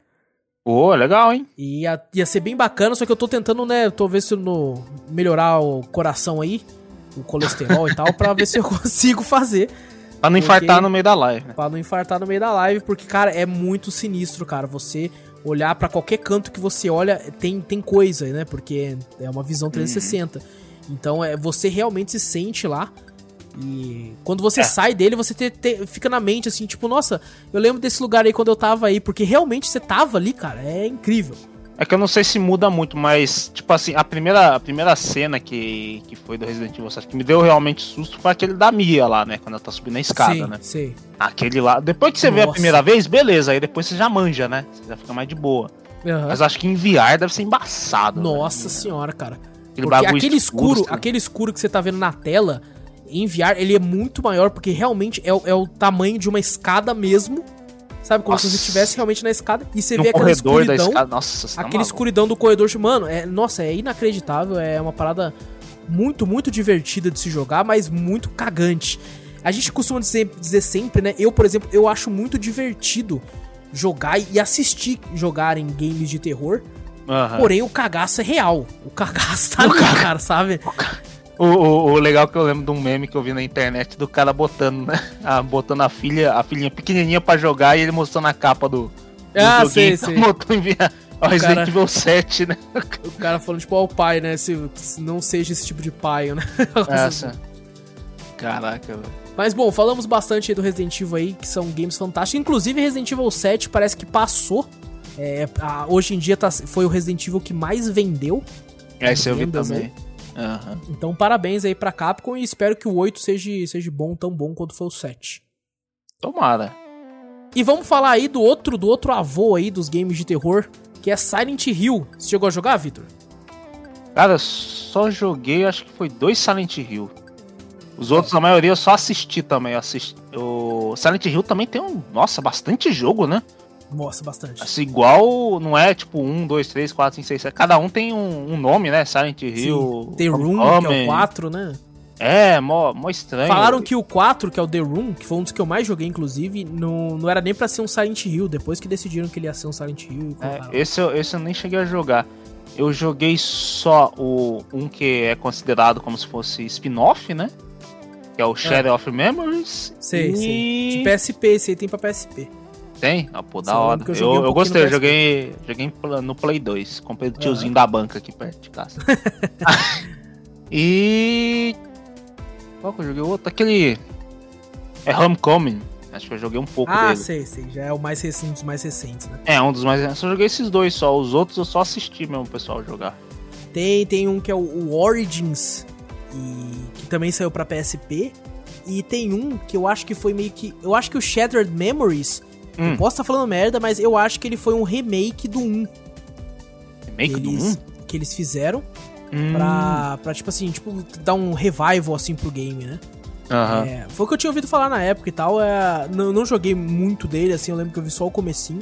Pô, oh, legal, hein? Ia, ia ser bem bacana, só que eu tô tentando, né, tô vendo se no, melhorar o coração aí, o colesterol e tal, pra ver se eu [laughs] consigo fazer. Pra não porque, infartar no meio da live. Né? Pra não infartar no meio da live, porque, cara, é muito sinistro, cara. Você olhar para qualquer canto que você olha, tem, tem coisa, né? Porque é uma visão 360. Uhum. Então, é, você realmente se sente lá. E quando você é. sai dele, você te, te, fica na mente assim, tipo, nossa, eu lembro desse lugar aí quando eu tava aí, porque realmente você tava ali, cara, é incrível. É que eu não sei se muda muito, mas, tipo assim, a primeira, a primeira cena que, que foi do Resident Evil 7 que me deu realmente susto foi aquele da Mia lá, né? Quando ela tá subindo a escada, sim, né? Sim. Aquele lá. Depois que você Nossa. vê a primeira vez, beleza, aí depois você já manja, né? Você já fica mais de boa. Uhum. Mas acho que em VR deve ser embaçado. Né? Nossa né? senhora, cara. Aquele, aquele escuro, escuro aquele escuro que você tá vendo na tela, em VR, ele é muito maior, porque realmente é, é o tamanho de uma escada mesmo. Sabe? Como nossa. se você estivesse realmente na escada e você no vê aquela escuridão. Nossa, tá aquele tá escuridão do corredor. Mano, é, nossa, é inacreditável. É uma parada muito, muito divertida de se jogar, mas muito cagante. A gente costuma dizer, dizer sempre, né? Eu, por exemplo, eu acho muito divertido jogar e assistir jogar em games de terror. Uhum. Porém, o cagaço é real. O cagaço tá ali, cara, sabe? O, o, o, legal é que eu lembro de um meme que eu vi na internet do cara botando, né? A, [laughs] botando a filha, a filhinha pequenininha pra jogar e ele mostrando a capa do. do ah, sei, sei. Botou enviar. O Resident cara, Evil 7, né? O cara falando, tipo, ó, o pai, né? Se, se, não seja esse tipo de pai, né? [laughs] Essa. Caraca, velho. Mas bom, falamos bastante aí do Resident Evil aí, que são games fantásticos. Inclusive, Resident Evil 7 parece que passou. É, a, hoje em dia tá, foi o Resident Evil que mais vendeu. É, esse eu vi também. Né? Uhum. Então, parabéns aí pra Capcom e espero que o 8 seja, seja bom, tão bom quanto foi o 7. Tomara. E vamos falar aí do outro, do outro avô aí dos games de terror, que é Silent Hill. Você chegou a jogar, Victor? Cara, só joguei, acho que foi dois Silent Hill. Os outros, a maioria, eu só assisti também. Assisti. O Silent Hill também tem um. Nossa, bastante jogo, né? Mostra bastante. Assim, igual, não é tipo 1, 2, 3, 4, 5, 6, 7. Cada um tem um, um nome, né? Silent Hill. Sim. The Room, que é o 4, né? É, mó, mó estranho. Falaram que o 4, que é o The Room, que foi um dos que eu mais joguei, inclusive, não, não era nem pra ser um Silent Hill, depois que decidiram que ele ia ser um Silent Hill. É, esse, eu, esse eu nem cheguei a jogar. Eu joguei só o um que é considerado como se fosse spin-off, né? Que é o Shadow é. of Memories. Sei, e... sei. De PSP, esse aí tem pra PSP. Tem? Ah, pô, da hora. Eu, eu, um eu gostei, eu joguei, joguei no Play 2. Comprei o tiozinho uhum. da banca aqui perto de casa. [laughs] e. Qual que eu joguei? Outro? Aquele. É Homecoming. Acho que eu joguei um pouco ah, dele. Ah, sei, sei. Já é o mais recente, um dos mais recentes, né? É, um dos mais recentes. Eu joguei esses dois só. Os outros eu só assisti mesmo o pessoal jogar. Tem, tem um que é o, o Origins, e, que também saiu pra PSP. E tem um que eu acho que foi meio que. Eu acho que o Shattered Memories Hum. Eu posso estar tá falando merda, mas eu acho que ele foi um remake do 1. Remake do 1? Que eles fizeram hum. pra, pra, tipo assim, tipo, dar um revival, assim, pro game, né? Uhum. É, foi o que eu tinha ouvido falar na época e tal. É, não, não joguei muito dele, assim, eu lembro que eu vi só o comecinho.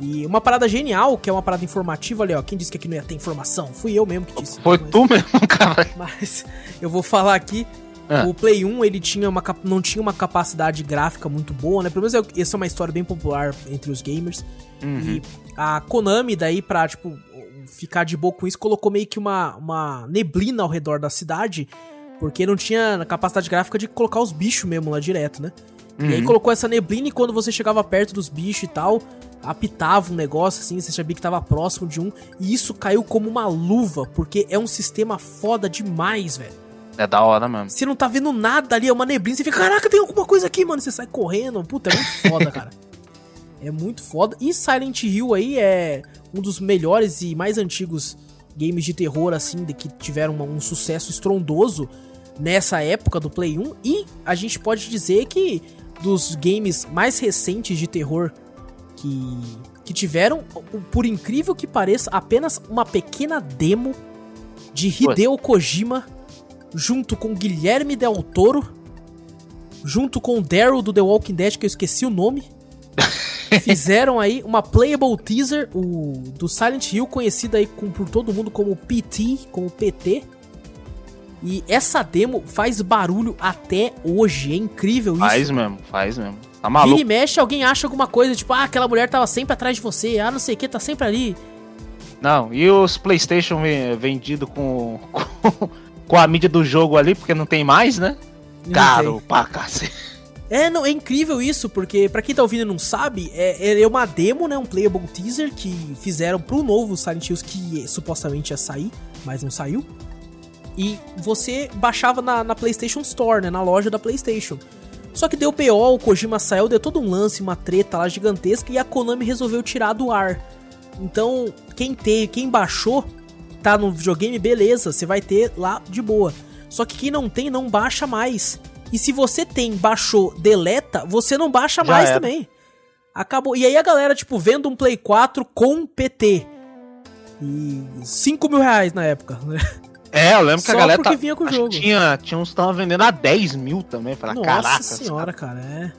E uma parada genial, que é uma parada informativa ali, ó. Quem disse que aqui não ia ter informação? Fui eu mesmo que disse. Foi mas, tu [laughs] mesmo, cara. Mas eu vou falar aqui. É. O Play 1, ele tinha uma, não tinha uma capacidade gráfica muito boa, né? Pelo menos é essa é uma história bem popular entre os gamers. Uhum. E a Konami, daí, pra, tipo, ficar de boa com isso, colocou meio que uma, uma neblina ao redor da cidade, porque não tinha capacidade gráfica de colocar os bichos mesmo lá direto, né? Uhum. E aí uhum. colocou essa neblina e quando você chegava perto dos bichos e tal, apitava um negócio assim, você sabia que tava próximo de um, e isso caiu como uma luva, porque é um sistema foda demais, velho. É da hora mesmo. Você não tá vendo nada ali, é uma neblina, você fica, caraca, tem alguma coisa aqui, mano. Você sai correndo. Puta, é muito foda, [laughs] cara. É muito foda. E Silent Hill aí é um dos melhores e mais antigos games de terror, assim, de que tiveram um sucesso estrondoso nessa época do Play 1. E a gente pode dizer que dos games mais recentes de terror que, que tiveram, por incrível que pareça, apenas uma pequena demo de Hideo Kojima junto com Guilherme Del Toro, junto com o Daryl do The Walking Dead, que eu esqueci o nome. [laughs] fizeram aí uma playable teaser o, do Silent Hill, conhecido aí com, por todo mundo como PT, como PT. E essa demo faz barulho até hoje, é incrível isso. Faz mesmo, faz mesmo. Tá maluco. Vira e mexe, alguém acha alguma coisa, tipo, ah, aquela mulher tava sempre atrás de você, ah, não sei o que, tá sempre ali. Não, e os Playstation vendido com, [laughs] com com a mídia do jogo ali, porque não tem mais, né? Não Caro tem. pra cacete. É, não, é incrível isso, porque para quem tá ouvindo e não sabe, é, é uma demo, né, um playable teaser que fizeram pro novo Silent Hills que supostamente ia sair, mas não saiu. E você baixava na, na PlayStation Store, né, na loja da PlayStation. Só que deu PO, o Kojima saiu, deu todo um lance, uma treta lá gigantesca e a Konami resolveu tirar do ar. Então, quem teve, quem baixou, tá no videogame, beleza, você vai ter lá de boa. Só que quem não tem, não baixa mais. E se você tem, baixou, deleta, você não baixa Já mais era. também. Acabou. E aí a galera, tipo, vendo um Play 4 com PT. E 5 mil reais na época, né? É, eu lembro que Só a galera. Tá, vinha com o jogo. Tinha, tinha uns que estavam vendendo a 10 mil também. Falei, Nossa caraca. senhora, cara, é.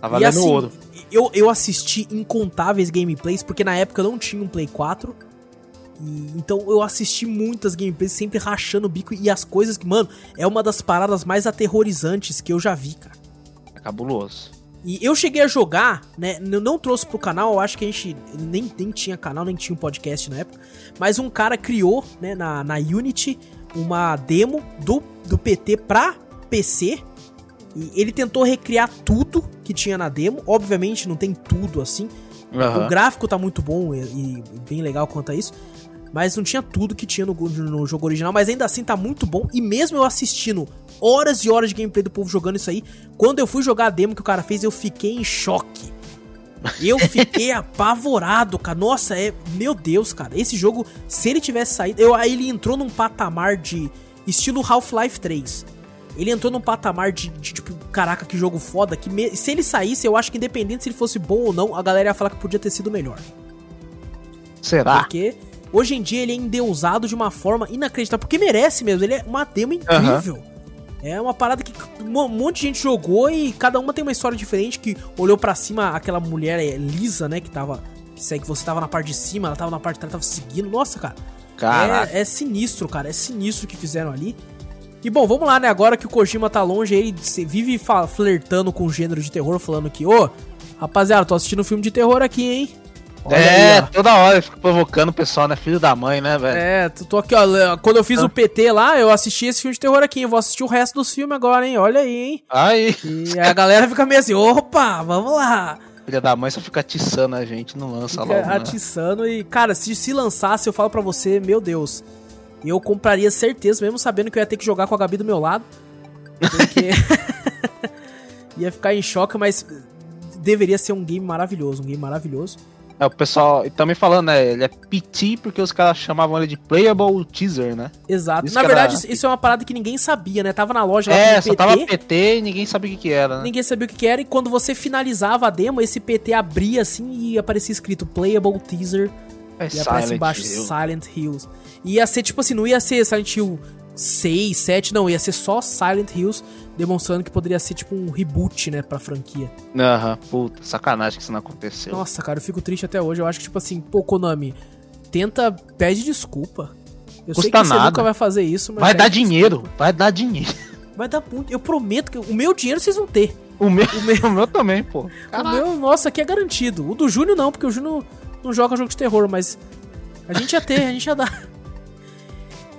Tá valendo assim, ouro. Eu, eu assisti incontáveis gameplays, porque na época eu não tinha um Play 4. E, então eu assisti muitas gameplays sempre rachando o bico e as coisas que, mano, é uma das paradas mais aterrorizantes que eu já vi, cara. É cabuloso. E eu cheguei a jogar, né? Eu não trouxe pro canal, eu acho que a gente nem, nem tinha canal, nem tinha um podcast na época. Mas um cara criou, né, na, na Unity, uma demo do, do PT pra PC. E ele tentou recriar tudo que tinha na demo. Obviamente não tem tudo assim. Uhum. O gráfico tá muito bom e, e, bem legal quanto a isso mas não tinha tudo que tinha no, no, jogo original, mas ainda assim tá muito bom. E mesmo eu assistindo horas e horas de gameplay do povo jogando isso aí, quando eu fui jogar a demo que o cara fez, eu fiquei em choque. Eu fiquei [laughs] apavorado, cara. Nossa, é. Meu Deus, cara. Esse jogo, se ele tivesse saído. Eu, aí ele entrou num patamar de. Estilo Half-Life 3. Ele entrou num patamar de, de, tipo, caraca, que jogo foda. Que me, se ele saísse, eu acho que independente se ele fosse bom ou não, a galera ia falar que podia ter sido melhor. Será? Porque Hoje em dia ele é endeusado de uma forma inacreditável, porque merece mesmo, ele é uma demo incrível. Uhum. É uma parada que um monte de gente jogou e cada uma tem uma história diferente, que olhou para cima aquela mulher é, lisa, né, que tava... Que você tava na parte de cima, ela tava na parte de trás, tava seguindo. Nossa, cara. É, é, sinistro, cara. É sinistro o que fizeram ali. E bom, vamos lá, né? Agora que o Kojima tá longe, ele vive flertando com o gênero de terror, falando que, ô, rapaziada, tô assistindo um filme de terror aqui, hein? Olha é, aí, toda hora eu fico provocando o pessoal, né? Filho da mãe, né, velho? É, tô aqui, ó. Quando eu fiz ah. o PT lá, eu assisti esse filme de terror aqui. Eu vou assistir o resto dos filmes agora, hein? Olha aí, hein? Aí. E a galera fica meio assim, opa, vamos lá. Filha da mãe só fica atiçando a gente, não lança fica logo. Né? Atiçando e, cara, se, se lançasse, eu falo para você, meu Deus, eu compraria certeza, mesmo sabendo que eu ia ter que jogar com a Gabi do meu lado. Porque. [laughs] ia ficar em choque, mas deveria ser um game maravilhoso, um game maravilhoso. É, o pessoal também falando, né? Ele é PT porque os caras chamavam ele de Playable Teaser, né? Exato. Isso na verdade, era... isso é uma parada que ninguém sabia, né? Tava na loja lá É, só PT, tava PT e ninguém sabia o que, que era, né? Ninguém sabia o que, que era, e quando você finalizava a demo, esse PT abria assim e aparecia escrito Playable Teaser. É, e aparece embaixo Hill. Silent Hills. Ia ser tipo assim, não ia ser Silent Hill 6, 7, não, ia ser só Silent Hills, demonstrando que poderia ser tipo um reboot, né, pra franquia. Aham, uhum, puta, sacanagem que isso não aconteceu. Nossa, cara, eu fico triste até hoje. Eu acho que, tipo assim, pô, Konami, tenta, pede desculpa. Eu Custa sei que nada. você nunca vai fazer isso, mas. Vai dar dinheiro, desculpa. vai dar dinheiro. Vai dar muito. Eu prometo que o meu dinheiro vocês vão ter. O meu, o meu, [laughs] o meu também, pô. Caraca. O meu, nossa, aqui é garantido. O do Júnior não, porque o Júnior não joga jogo de terror, mas a gente ia ter, a gente ia dar.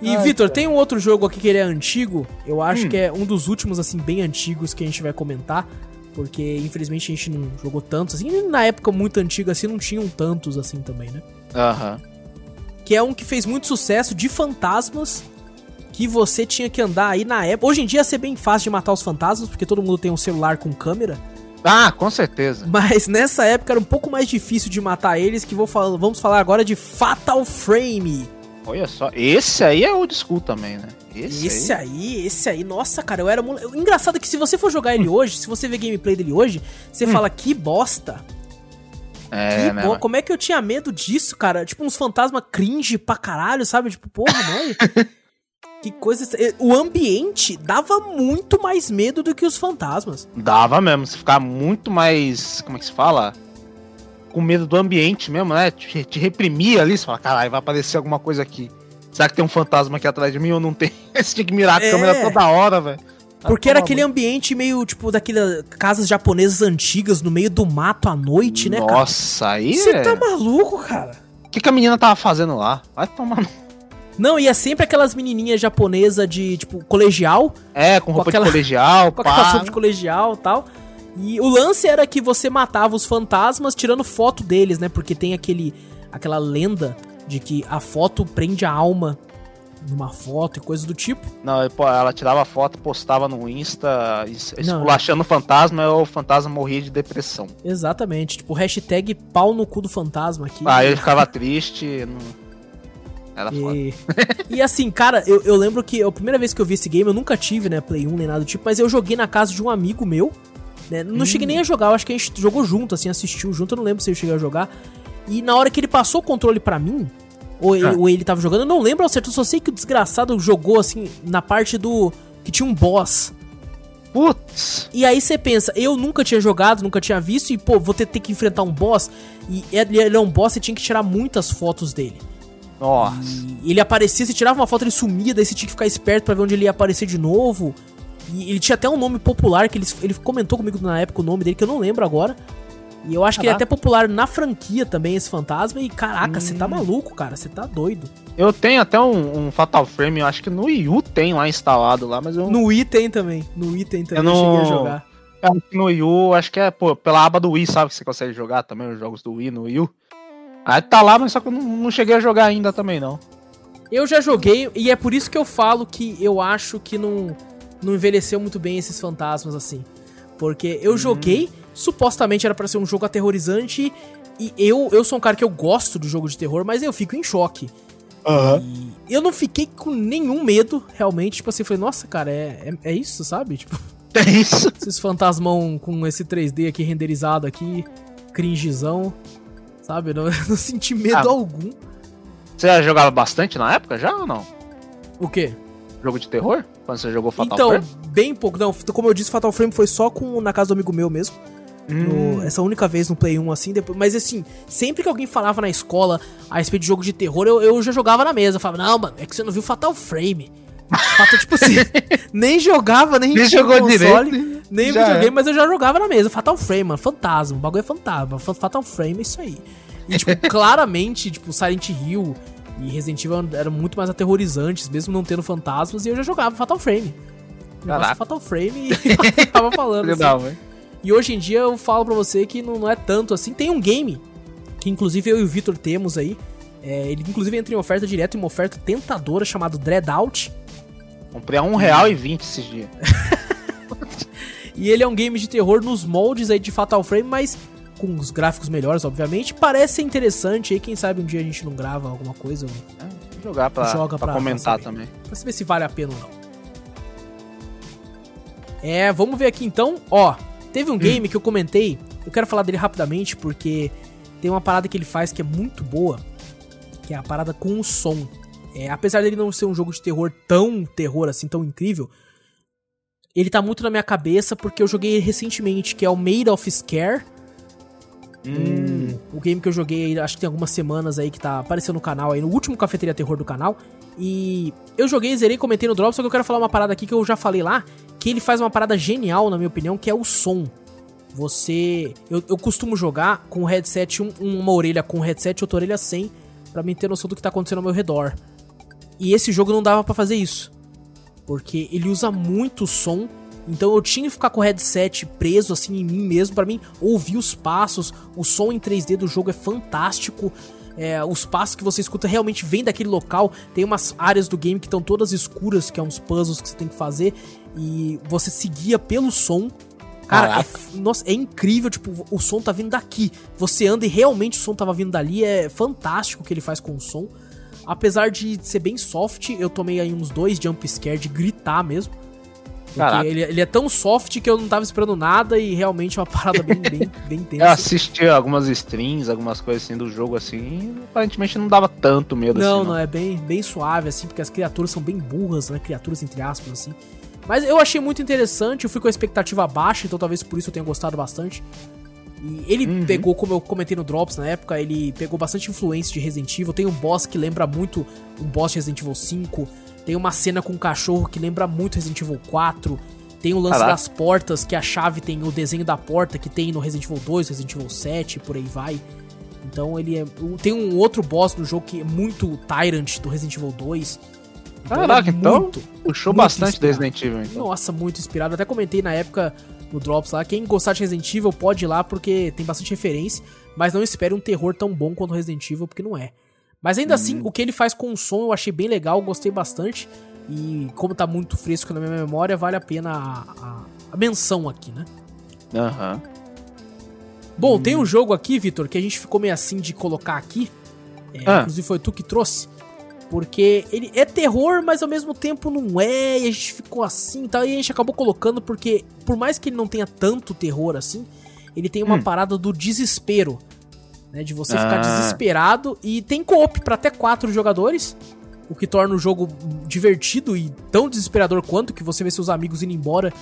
E, Vitor, tem um outro jogo aqui que ele é antigo. Eu acho hum. que é um dos últimos, assim, bem antigos que a gente vai comentar. Porque, infelizmente, a gente não jogou tantos, assim. E na época muito antiga, assim, não tinham tantos, assim, também, né? Aham. Uhum. Que é um que fez muito sucesso de fantasmas. Que você tinha que andar aí na época. Hoje em dia ia ser bem fácil de matar os fantasmas, porque todo mundo tem um celular com câmera. Ah, com certeza. Mas nessa época era um pouco mais difícil de matar eles, que vou fal vamos falar agora de Fatal Frame. Olha só, esse aí é old school também, né? Esse, esse aí... aí... esse aí, nossa, cara, eu era mole... Engraçado é que se você for jogar ele hoje, se você ver gameplay dele hoje, você hum. fala que bosta. É, que bo... Como é que eu tinha medo disso, cara? Tipo, uns fantasmas cringe pra caralho, sabe? Tipo, porra, mãe. [laughs] que coisa. O ambiente dava muito mais medo do que os fantasmas. Dava mesmo, você ficava muito mais. Como é que se fala? Com medo do ambiente mesmo, né? Te, te reprimia ali, você fala, caralho, vai aparecer alguma coisa aqui. Será que tem um fantasma aqui atrás de mim ou não tem? [laughs] Você tinha que mirar a é. câmera toda hora, velho. Porque era aquele ambiente meio, tipo, daquelas casas japonesas antigas no meio do mato à noite, né, cara? Nossa, aí. Você é... tá maluco, cara? O que, que a menina tava fazendo lá? Vai tomar Não, ia sempre aquelas menininhas japonesas de, tipo, colegial. É, com roupa [laughs] com aquela, de colegial, com aquela roupa de colegial e tal. E o lance era que você matava os fantasmas tirando foto deles, né? Porque tem aquele aquela lenda de que a foto prende a alma numa foto e coisas do tipo. Não, ela tirava a foto, postava no Insta, esculachando o fantasma e o fantasma morria de depressão. Exatamente, tipo, hashtag pau no cu do fantasma aqui. Ah, ele ficava triste. Não... Era e... foda. [laughs] e assim, cara, eu, eu lembro que a primeira vez que eu vi esse game, eu nunca tive, né, Play 1 nem nada do tipo, mas eu joguei na casa de um amigo meu né? Não hum. cheguei nem a jogar, eu acho que a gente jogou junto, assim, assistiu junto, eu não lembro se eu cheguei a jogar. E na hora que ele passou o controle para mim, ou ele, ah. ou ele tava jogando, eu não lembro ao certo, eu só sei que o desgraçado jogou, assim, na parte do. que tinha um boss. Putz! E aí você pensa, eu nunca tinha jogado, nunca tinha visto, e pô, vou ter, ter que enfrentar um boss. E ele, ele é um boss, você tinha que tirar muitas fotos dele. Nossa. E ele aparecia, você tirava uma foto, ele sumia, daí você tinha que ficar esperto para ver onde ele ia aparecer de novo. E ele tinha até um nome popular, que ele, ele comentou comigo na época o nome dele, que eu não lembro agora. E eu acho que ele é até popular na franquia também, esse fantasma. E caraca, você tá hum. tá maluco, cara. Você tá doido. Eu tenho até um, um, Fatal Frame, eu acho que no Wii U tem lá instalado lá, mas eu. No Wii tem também. No Wii tem também, eu, não... cheguei a jogar. no Wii U, acho que é, pô, pela aba do Wii, sabe? Que você consegue jogar também os jogos do Wii no Wii U. Aí tá lá, mas só que eu não, não cheguei a jogar ainda também, não. Eu já joguei, e é por isso que eu falo que eu acho que não não envelheceu muito bem esses fantasmas assim. Porque eu uhum. joguei, supostamente era para ser um jogo aterrorizante, e eu, eu sou um cara que eu gosto do jogo de terror, mas eu fico em choque. Uhum. eu não fiquei com nenhum medo, realmente. Tipo assim, falei, nossa, cara, é, é, é isso, sabe? Tipo, [laughs] é isso. Esses fantasmão com esse 3D aqui renderizado aqui, cringezão, sabe? Não, [laughs] não senti medo ah, algum. Você já jogava bastante na época já ou não? O quê? Jogo de terror? Quando você jogou Fatal então, Frame? Então, bem pouco. Não, como eu disse, Fatal Frame foi só com, na casa do amigo meu mesmo. Hum. No, essa única vez no Play 1, assim, depois, mas assim, sempre que alguém falava na escola a respeito de jogo de terror, eu, eu já jogava na mesa. Eu falava, não, mano, é que você não viu Fatal Frame. Fatal, tipo assim, [laughs] nem jogava, nem, nem jogou console, direito, nem videogame, é. mas eu já jogava na mesa. Fatal Frame, mano, fantasma, o bagulho é fantasma. Fatal Frame é isso aí. E, tipo, [laughs] claramente, tipo, Silent Hill, e Resident Evil eram muito mais aterrorizantes, mesmo não tendo fantasmas, e eu já jogava Fatal Frame. Caraca. Fatal Frame e [laughs] tava falando. Legal, assim. E hoje em dia eu falo pra você que não, não é tanto assim. Tem um game, que inclusive eu e o Vitor temos aí. É, ele inclusive entra em oferta direto, em uma oferta tentadora chamado Dreadout. Comprei a R$1,20 esses dias. e ele é um game de terror nos moldes aí de Fatal Frame, mas com os gráficos melhores, obviamente. Parece ser interessante aí, quem sabe um dia a gente não grava alguma coisa. É, jogar pra, joga pra, pra comentar pra também. Pra saber se vale a pena ou não. É, vamos ver aqui então. Ó, teve um hum. game que eu comentei. Eu quero falar dele rapidamente porque tem uma parada que ele faz que é muito boa. Que é a parada com o som. É, apesar dele não ser um jogo de terror tão terror assim, tão incrível, ele tá muito na minha cabeça porque eu joguei recentemente, que é o Made of Scare. Hum. O game que eu joguei, acho que tem algumas semanas aí que tá aparecendo no canal aí, no último Cafeteria Terror do canal. E eu joguei, zerei, comentei no Drop, só que eu quero falar uma parada aqui que eu já falei lá, que ele faz uma parada genial, na minha opinião, que é o som. Você. Eu, eu costumo jogar com o headset, um, uma orelha com o headset outra orelha sem, para mim ter noção do que tá acontecendo ao meu redor. E esse jogo não dava para fazer isso. Porque ele usa muito som. Então eu tinha que ficar com o headset preso assim em mim mesmo para mim ouvir os passos. O som em 3D do jogo é fantástico. É, os passos que você escuta realmente vêm daquele local. Tem umas áreas do game que estão todas escuras, que é uns puzzles que você tem que fazer. E você se guia pelo som. Cara, é, nossa, é incrível, tipo, o som tá vindo daqui. Você anda e realmente o som tava vindo dali. É fantástico o que ele faz com o som. Apesar de ser bem soft, eu tomei aí uns dois jump scare de gritar mesmo. Porque ele, ele, é tão soft que eu não tava esperando nada e realmente é uma parada bem, bem, bem [laughs] tensa. Eu assisti algumas streams, algumas coisas assim do jogo assim, e aparentemente não dava tanto medo não, assim. Não, não, é bem, bem suave assim, porque as criaturas são bem burras, né? Criaturas entre aspas assim. Mas eu achei muito interessante, eu fui com a expectativa baixa, então talvez por isso eu tenha gostado bastante. E ele uhum. pegou, como eu comentei no Drops na época, ele pegou bastante influência de Resident Evil. Tem um boss que lembra muito um boss de Resident Evil 5. Tem uma cena com um cachorro que lembra muito Resident Evil 4. Tem o lance Caraca. das portas, que a chave tem o desenho da porta que tem no Resident Evil 2, Resident Evil 7, por aí vai. Então ele é. Tem um outro boss no jogo que é muito Tyrant do Resident Evil 2. Então Caraca, é então muito, puxou muito bastante inspirado. Resident Evil. Então. Nossa, muito inspirado. Até comentei na época no Drops lá. Quem gostar de Resident Evil pode ir lá porque tem bastante referência, mas não espere um terror tão bom quanto Resident Evil, porque não é. Mas ainda assim, hum. assim, o que ele faz com o som eu achei bem legal, gostei bastante. E como tá muito fresco na minha memória, vale a pena a, a, a menção aqui, né? Aham. Uhum. Bom, hum. tem um jogo aqui, Vitor, que a gente ficou meio assim de colocar aqui. É, ah. Inclusive foi tu que trouxe. Porque ele é terror, mas ao mesmo tempo não é, e a gente ficou assim e tal. E a gente acabou colocando porque, por mais que ele não tenha tanto terror assim, ele tem uma hum. parada do desespero. Né, de você ah. ficar desesperado. E tem co-op pra até quatro jogadores. O que torna o jogo divertido e tão desesperador quanto que você vê seus amigos indo embora.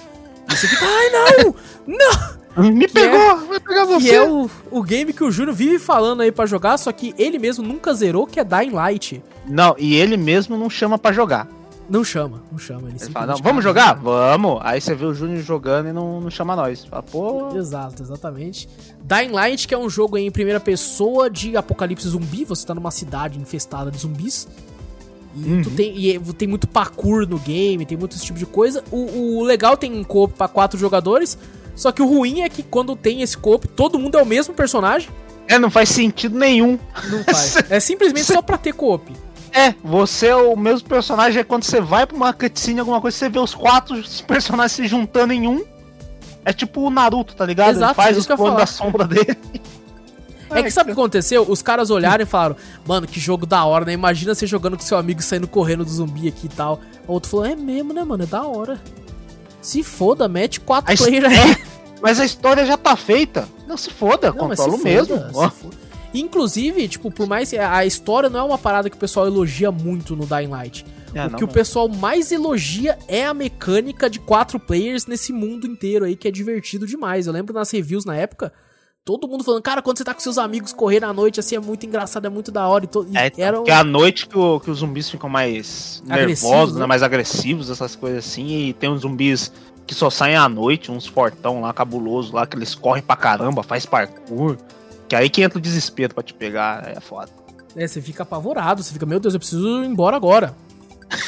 E você fica, ai não! Não! [laughs] Me pegou! É, vai pegar você! Que é o, o game que o Júnior vive falando aí para jogar, só que ele mesmo nunca zerou, que é Dying Light. Não, e ele mesmo não chama para jogar. Não chama, não chama. Ele, ele fala, não, vamos jogar? Vamos! Aí você vê o Júnior jogando e não, não chama nós. Fala, pô. Exato, exatamente. Dying Light, que é um jogo em primeira pessoa de apocalipse zumbi, você tá numa cidade infestada de zumbis. E, uhum. tem, e tem muito parkour no game, tem muito esse tipo de coisa. O, o legal tem um coop pra quatro jogadores. Só que o ruim é que quando tem esse coop, todo mundo é o mesmo personagem. É, não faz sentido nenhum. Não faz. [laughs] é simplesmente só pra ter coop. É, você é o mesmo personagem. É quando você vai pra uma cutscene, alguma coisa, você vê os quatro personagens se juntando em um. É tipo o Naruto, tá ligado? Exato, Ele faz os planos da sombra dele. É que sabe o que aconteceu? Os caras olharam e falaram, mano, que jogo da hora, né? Imagina você jogando com seu amigo saindo correndo do zumbi aqui e tal. O outro falou, é mesmo, né, mano? É da hora. Se foda, mete quatro players aí. [laughs] É, mas a história já tá feita. Não se foda, não, controlo mesmo. Inclusive, tipo, por mais que a história não é uma parada que o pessoal elogia muito no Dying Light. É, o que o pessoal mais elogia é a mecânica de quatro players nesse mundo inteiro aí, que é divertido demais. Eu lembro nas reviews na época, todo mundo falando, cara, quando você tá com seus amigos correndo à noite, assim, é muito engraçado, é muito da hora. E, to... é, era um... é à noite que, o, que os zumbis ficam mais nervosos, né? né? mais agressivos, essas coisas assim, e tem uns zumbis que só saem à noite, uns fortão lá, cabuloso lá, que eles correm pra caramba, faz parkour, que aí que entra o desespero pra te pegar, é foda. É, você fica apavorado, você fica, meu Deus, eu preciso ir embora agora.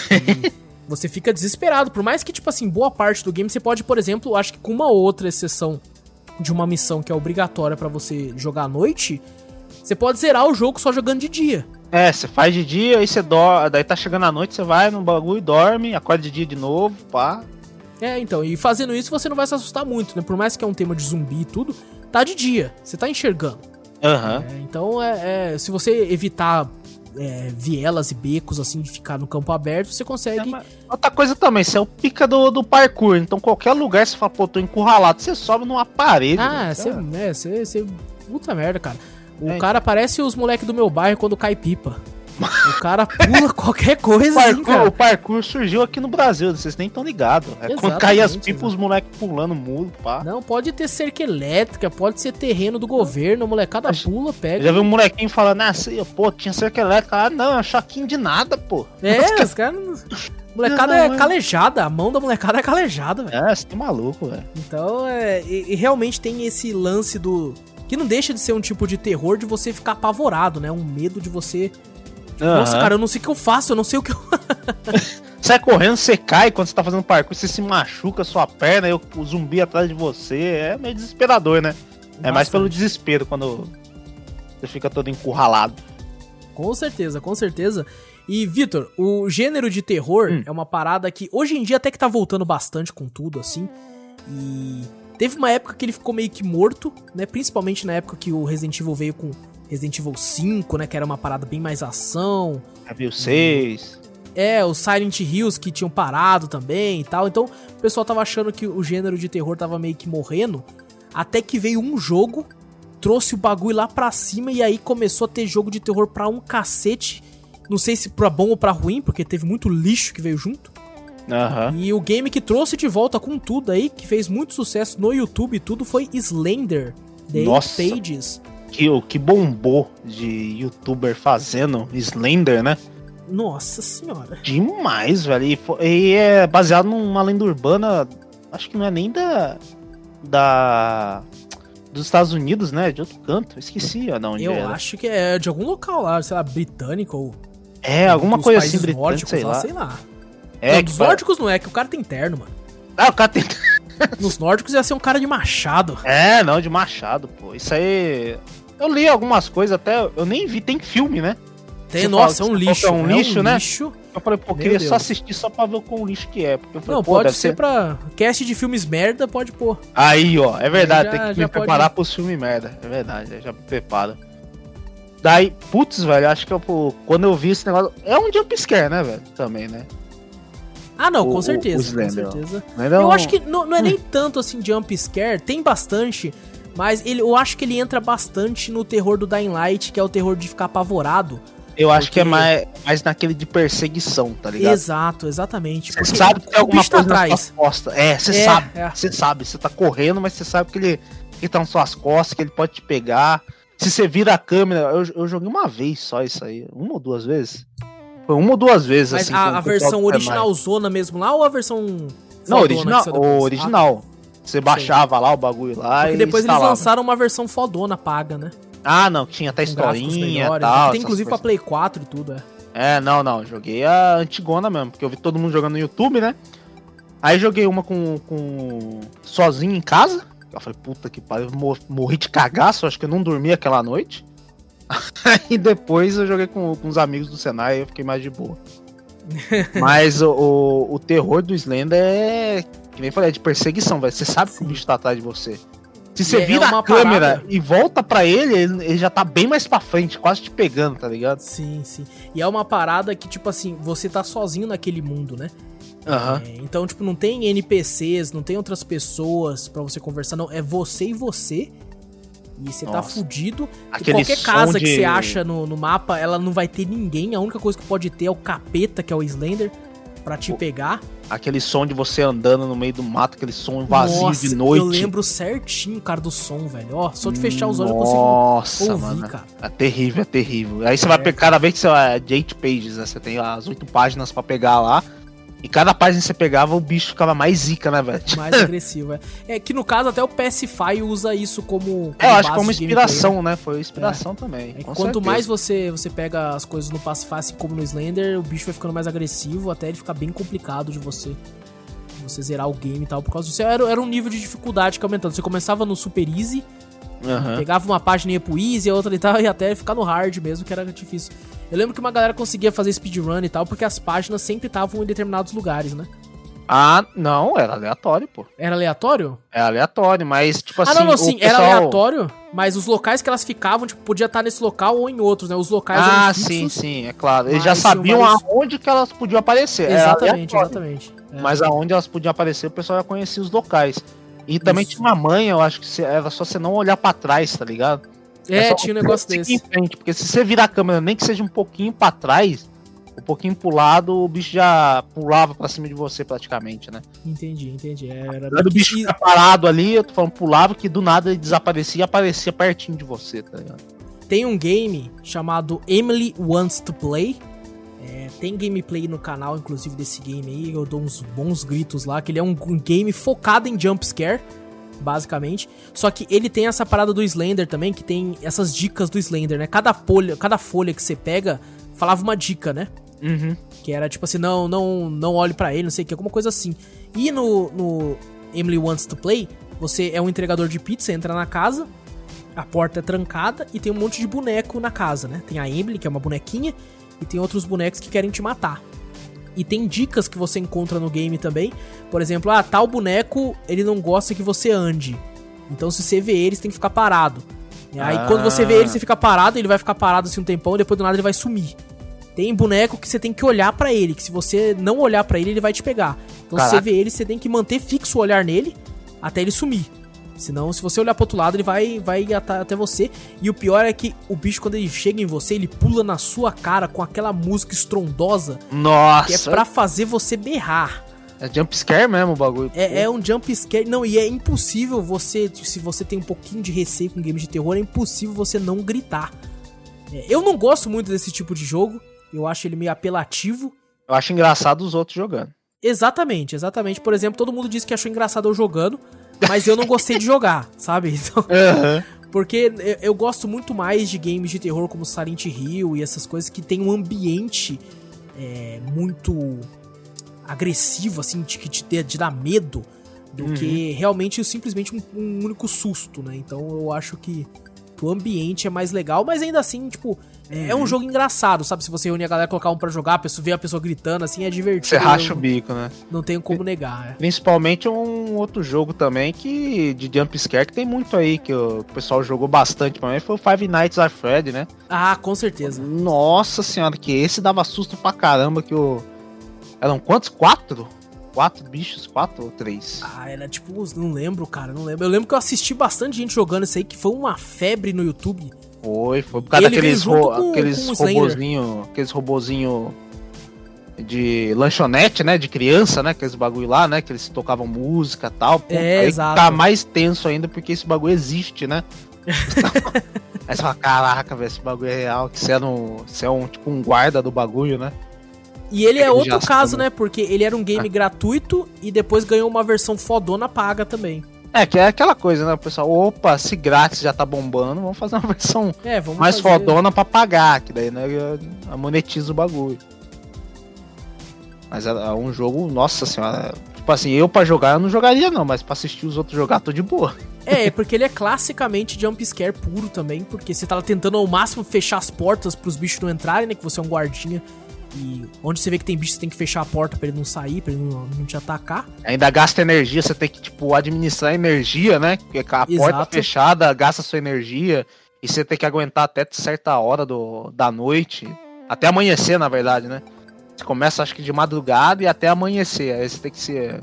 [laughs] você fica desesperado, por mais que, tipo assim, boa parte do game você pode, por exemplo, acho que com uma outra exceção, de uma missão que é obrigatória para você jogar à noite, você pode zerar o jogo só jogando de dia. É, você faz de dia, aí você dorme, daí tá chegando à noite, você vai no bagulho, dorme, acorda de dia de novo, pá. É, então, e fazendo isso você não vai se assustar muito, né? Por mais que é um tema de zumbi e tudo, tá de dia, você tá enxergando. Aham. É, então, é, é, se você evitar é, vielas e becos, assim, de ficar no campo aberto, você consegue. É, outra coisa também, você é o pica do, do parkour, então qualquer lugar você fala, pô, tô encurralado, você sobe numa parede. Ah, você, é, você, você. Puta merda, cara. O é. cara parece os moleques do meu bairro quando cai pipa. O cara pula qualquer coisa, o parkour, assim. O parkour surgiu aqui no Brasil, vocês nem estão ligados. É quando cair as pipas, os moleques pulando muro, pá. Não, pode ter cerca elétrica, pode ser terreno do governo, a molecada pula, pega. Já vi um molequinho falando assim, pô, tinha cerca elétrica. Ah, não, é choquinho de nada, pô. É, [laughs] os caras... Molecada não, é calejada, a mão da molecada é calejada, velho. É, você tá maluco, velho. Então, é, e, e realmente tem esse lance do que não deixa de ser um tipo de terror de você ficar apavorado, né? Um medo de você Uhum. Nossa, cara, eu não sei o que eu faço, eu não sei o que eu. [laughs] Sai correndo, você cai quando você tá fazendo parkour, você se machuca sua perna e o zumbi atrás de você. É meio desesperador, né? Nossa. É mais pelo desespero quando você fica todo encurralado. Com certeza, com certeza. E, Vitor, o gênero de terror hum. é uma parada que hoje em dia até que tá voltando bastante com tudo, assim. E teve uma época que ele ficou meio que morto, né? Principalmente na época que o Resident Evil veio com Resident Evil 5, né? Que era uma parada bem mais ação. Evil 6. É, os Silent Hills que tinham parado também e tal. Então o pessoal tava achando que o gênero de terror tava meio que morrendo. Até que veio um jogo, trouxe o bagulho lá pra cima e aí começou a ter jogo de terror pra um cacete. Não sei se pra bom ou pra ruim, porque teve muito lixo que veio junto. Uhum. E o game que trouxe de volta com tudo aí, que fez muito sucesso no YouTube e tudo, foi Slender. The Nossa. Pages que o que bombou de youtuber fazendo Slender, né? Nossa senhora. Demais, velho. E, e, é baseado numa lenda urbana, acho que não é nem da. da. dos Estados Unidos, né? De outro canto. Esqueci ó, de onde Eu era. acho que é de algum local lá, sei lá, britânico ou. É, alguma coisa assim britânica, sei lá. sei lá. É, não, dos nórdicos não é, que o cara tem terno, mano. Ah, o cara tem. Nos nórdicos ia ser um cara de machado. É, não, de machado, pô. Isso aí. Eu li algumas coisas até, eu nem vi, tem filme, né? Tem, Você nossa, fala, é um lixo. É um lixo, é um né? Lixo. Eu falei, pô, Meu queria Deus. só assistir só pra ver o quão lixo que é. Porque eu falei, não, pode ser, ser pra. Cast de filmes merda, pode pôr. Aí, ó, é verdade, já, tem que me preparar pros filmes merda. É verdade, já me preparo. Daí, putz, velho, acho que eu, quando eu vi esse negócio. É um jumpscare, né, velho? Também, né? Ah, não, o, com certeza. O Slender, com certeza. Eu acho que não, não é hum. nem tanto assim jump scare, tem bastante, mas ele, eu acho que ele entra bastante no terror do Dying Light, que é o terror de ficar apavorado. Eu acho que é mais, mais naquele de perseguição, tá ligado? Exato, exatamente. Você sabe que tem alguma tá coisa tá atrás. costas. É, você é, sabe. Você é. sabe. Você tá correndo, mas você sabe que ele, ele tá nas suas costas, que ele pode te pegar. Se você vira a câmera, eu, eu joguei uma vez só isso aí. Uma ou duas vezes. Foi uma ou duas vezes, mas assim. A, a versão original zona mesmo lá ou a versão. Não, original. O original. Você baixava lá o bagulho lá Porque e depois instalava. eles lançaram uma versão fodona paga, né? Ah, não, tinha até historinha e tal. Tem inclusive pra Play 4 e tudo, é. É, não, não, joguei a antigona mesmo, porque eu vi todo mundo jogando no YouTube, né? Aí joguei uma com, com sozinho em casa. Eu falei, puta que pariu, morri de cagaço, acho que eu não dormi aquela noite. [laughs] Aí depois eu joguei com, com os amigos do Senai e eu fiquei mais de boa. [laughs] Mas o, o, o, terror do Slender é que nem falei, é de perseguição, velho. Você sabe Sim. que o bicho tá atrás de você. Se você é vira a câmera parada. e volta para ele, ele, já tá bem mais pra frente, quase te pegando, tá ligado? Sim, sim. E é uma parada que, tipo assim, você tá sozinho naquele mundo, né? Uhum. É, então, tipo, não tem NPCs, não tem outras pessoas para você conversar, não. É você e você. E você tá fudido. Aquele qualquer casa de... que você acha no, no mapa, ela não vai ter ninguém. A única coisa que pode ter é o capeta, que é o Slender para te pegar. Aquele som de você andando no meio do mato, aquele som vazio Nossa, de noite. Eu lembro certinho, cara, do som, velho. Ó, só de fechar os olhos Nossa, eu consigo ouvir, mano. cara. É terrível, é terrível. Aí você é. vai pegar, cada vez que você vai de 8 pages, né? Você tem as oito páginas para pegar lá. E cada página que você pegava, o bicho ficava mais zica, né, velho? Mais [laughs] agressivo, é. É que no caso até o PSFI usa isso como. como é, eu acho como inspiração, gameplay, né? né? Foi inspiração é. também. É quanto certeza. mais você, você pega as coisas no Pacify, assim como no Slender, o bicho vai ficando mais agressivo até ele ficar bem complicado de você. você zerar o game e tal, por causa disso. Era, era um nível de dificuldade que aumentando. Você começava no Super Easy, uhum. pegava uma página e ia pro Easy, a outra e tal, e até ficar no Hard mesmo, que era difícil. Eu lembro que uma galera conseguia fazer speedrun e tal, porque as páginas sempre estavam em determinados lugares, né? Ah, não, era aleatório, pô. Era aleatório? É aleatório, mas tipo assim. Ah, não, assim, não, sim, pessoal... era aleatório, mas os locais que elas ficavam, tipo, podia estar nesse local ou em outros, né? Os locais Ah, sim, sim, é claro. Eles já sabiam vários... aonde que elas podiam aparecer. Exatamente, exatamente. É. Mas aonde elas podiam aparecer, o pessoal já conhecia os locais. E também Isso. tinha uma manha, eu acho que era só você não olhar para trás, tá ligado? É, é tinha um negócio desse. Frente, porque se você virar a câmera, nem que seja um pouquinho para trás, um pouquinho pro lado, o bicho já pulava pra cima de você praticamente, né? Entendi, entendi. Era o bicho ficar parado ali, eu tô falando, pulava, que do nada ele desaparecia e aparecia pertinho de você, tá ligado? Tem um game chamado Emily Wants to Play. É, tem gameplay no canal, inclusive, desse game aí. Eu dou uns bons gritos lá, que ele é um, um game focado em jumpscare basicamente. Só que ele tem essa parada do Slender também, que tem essas dicas do Slender, né? Cada folha, cada folha que você pega falava uma dica, né? Uhum. Que era tipo assim, não, não, não olhe para ele, não sei o que, alguma coisa assim. E no, no Emily Wants to Play, você é um entregador de pizza, entra na casa, a porta é trancada e tem um monte de boneco na casa, né? Tem a Emily, que é uma bonequinha, e tem outros bonecos que querem te matar. E tem dicas que você encontra no game também. Por exemplo, ah, tal boneco, ele não gosta que você ande. Então se você vê ele, você tem que ficar parado. Aí ah. quando você vê ele, você fica parado, ele vai ficar parado assim um tempão, e depois do nada ele vai sumir. Tem boneco que você tem que olhar para ele, que se você não olhar para ele, ele vai te pegar. Então Caraca. se você vê ele, você tem que manter fixo o olhar nele até ele sumir. Senão, se você olhar pro outro lado, ele vai, vai até você. E o pior é que o bicho, quando ele chega em você, ele pula na sua cara com aquela música estrondosa. Nossa! Que é pra fazer você berrar. É jump scare mesmo o bagulho. É, é, um jump scare. Não, e é impossível você, se você tem um pouquinho de receio com games de terror, é impossível você não gritar. É, eu não gosto muito desse tipo de jogo. Eu acho ele meio apelativo. Eu acho engraçado os outros jogando. Exatamente, exatamente. Por exemplo, todo mundo disse que achou engraçado eu jogando, mas eu não gostei de jogar, sabe? [laughs] Então, uhum. Porque eu, eu, gosto muito mais de games de terror como Silent Hill e essas coisas que tem um ambiente é, muito agressivo, assim, de que te, te dá medo, do uhum. que realmente simplesmente um, um único susto, né? Então eu acho que o ambiente é mais legal, mas ainda assim, tipo, é um uhum. jogo engraçado, sabe? Se você reunir a galera colocar um pra jogar, a pessoa, ver a pessoa gritando, assim, é divertido. Você racha o bico, né? Não tenho como negar. É. Principalmente um outro jogo também que de jump scare que tem muito aí, que o pessoal jogou bastante pra mim, foi o Five Nights at Freddy, né? Ah, com certeza. Nossa senhora, que esse dava susto pra caramba, que o... Eram quantos? Quatro? quatro bichos, quatro ou três? Ah, era tipo, não lembro, cara, não lembro. Eu lembro que eu assisti bastante gente jogando isso aí, que foi uma febre no YouTube. Foi, foi por causa daqueles ro com, aqueles com robozinho, aqueles robozinho de lanchonete, né, de criança, né, aqueles bagulho lá, né, que eles tocavam música e tal. Pô, é, aí exato. tá mais tenso ainda porque esse bagulho existe, né? [laughs] aí você fala, caraca, velho, esse bagulho é real, que você é, um, você é um, tipo um guarda do bagulho, né? E ele é outro caso, né? Porque ele era um game ah. gratuito e depois ganhou uma versão fodona paga também. É, que é aquela coisa, né, pessoal? Opa, se grátis já tá bombando, vamos fazer uma [laughs] versão é, mais fazer... fodona pra pagar, que daí né, monetiza o bagulho. Mas é, é, um jogo, nossa senhora. Tipo assim, eu pra jogar eu não jogaria não, mas pra assistir os outros jogar tô de boa. É, porque ele é classicamente jump scare puro também, porque você tá tentando ao máximo fechar as portas pros bichos não entrarem, né? Que você é um guardinha e onde você vê que tem bicho, você tem que fechar a porta para ele não sair, pra ele não, não, te atacar. Ainda gasta energia, você tem que, tipo, administrar energia, né? Porque a Exato. porta fechada gasta sua energia. E você tem que aguentar até certa hora do, da noite. Até amanhecer, na verdade, né? Você começa, acho que de madrugada e até amanhecer. Aí você tem que se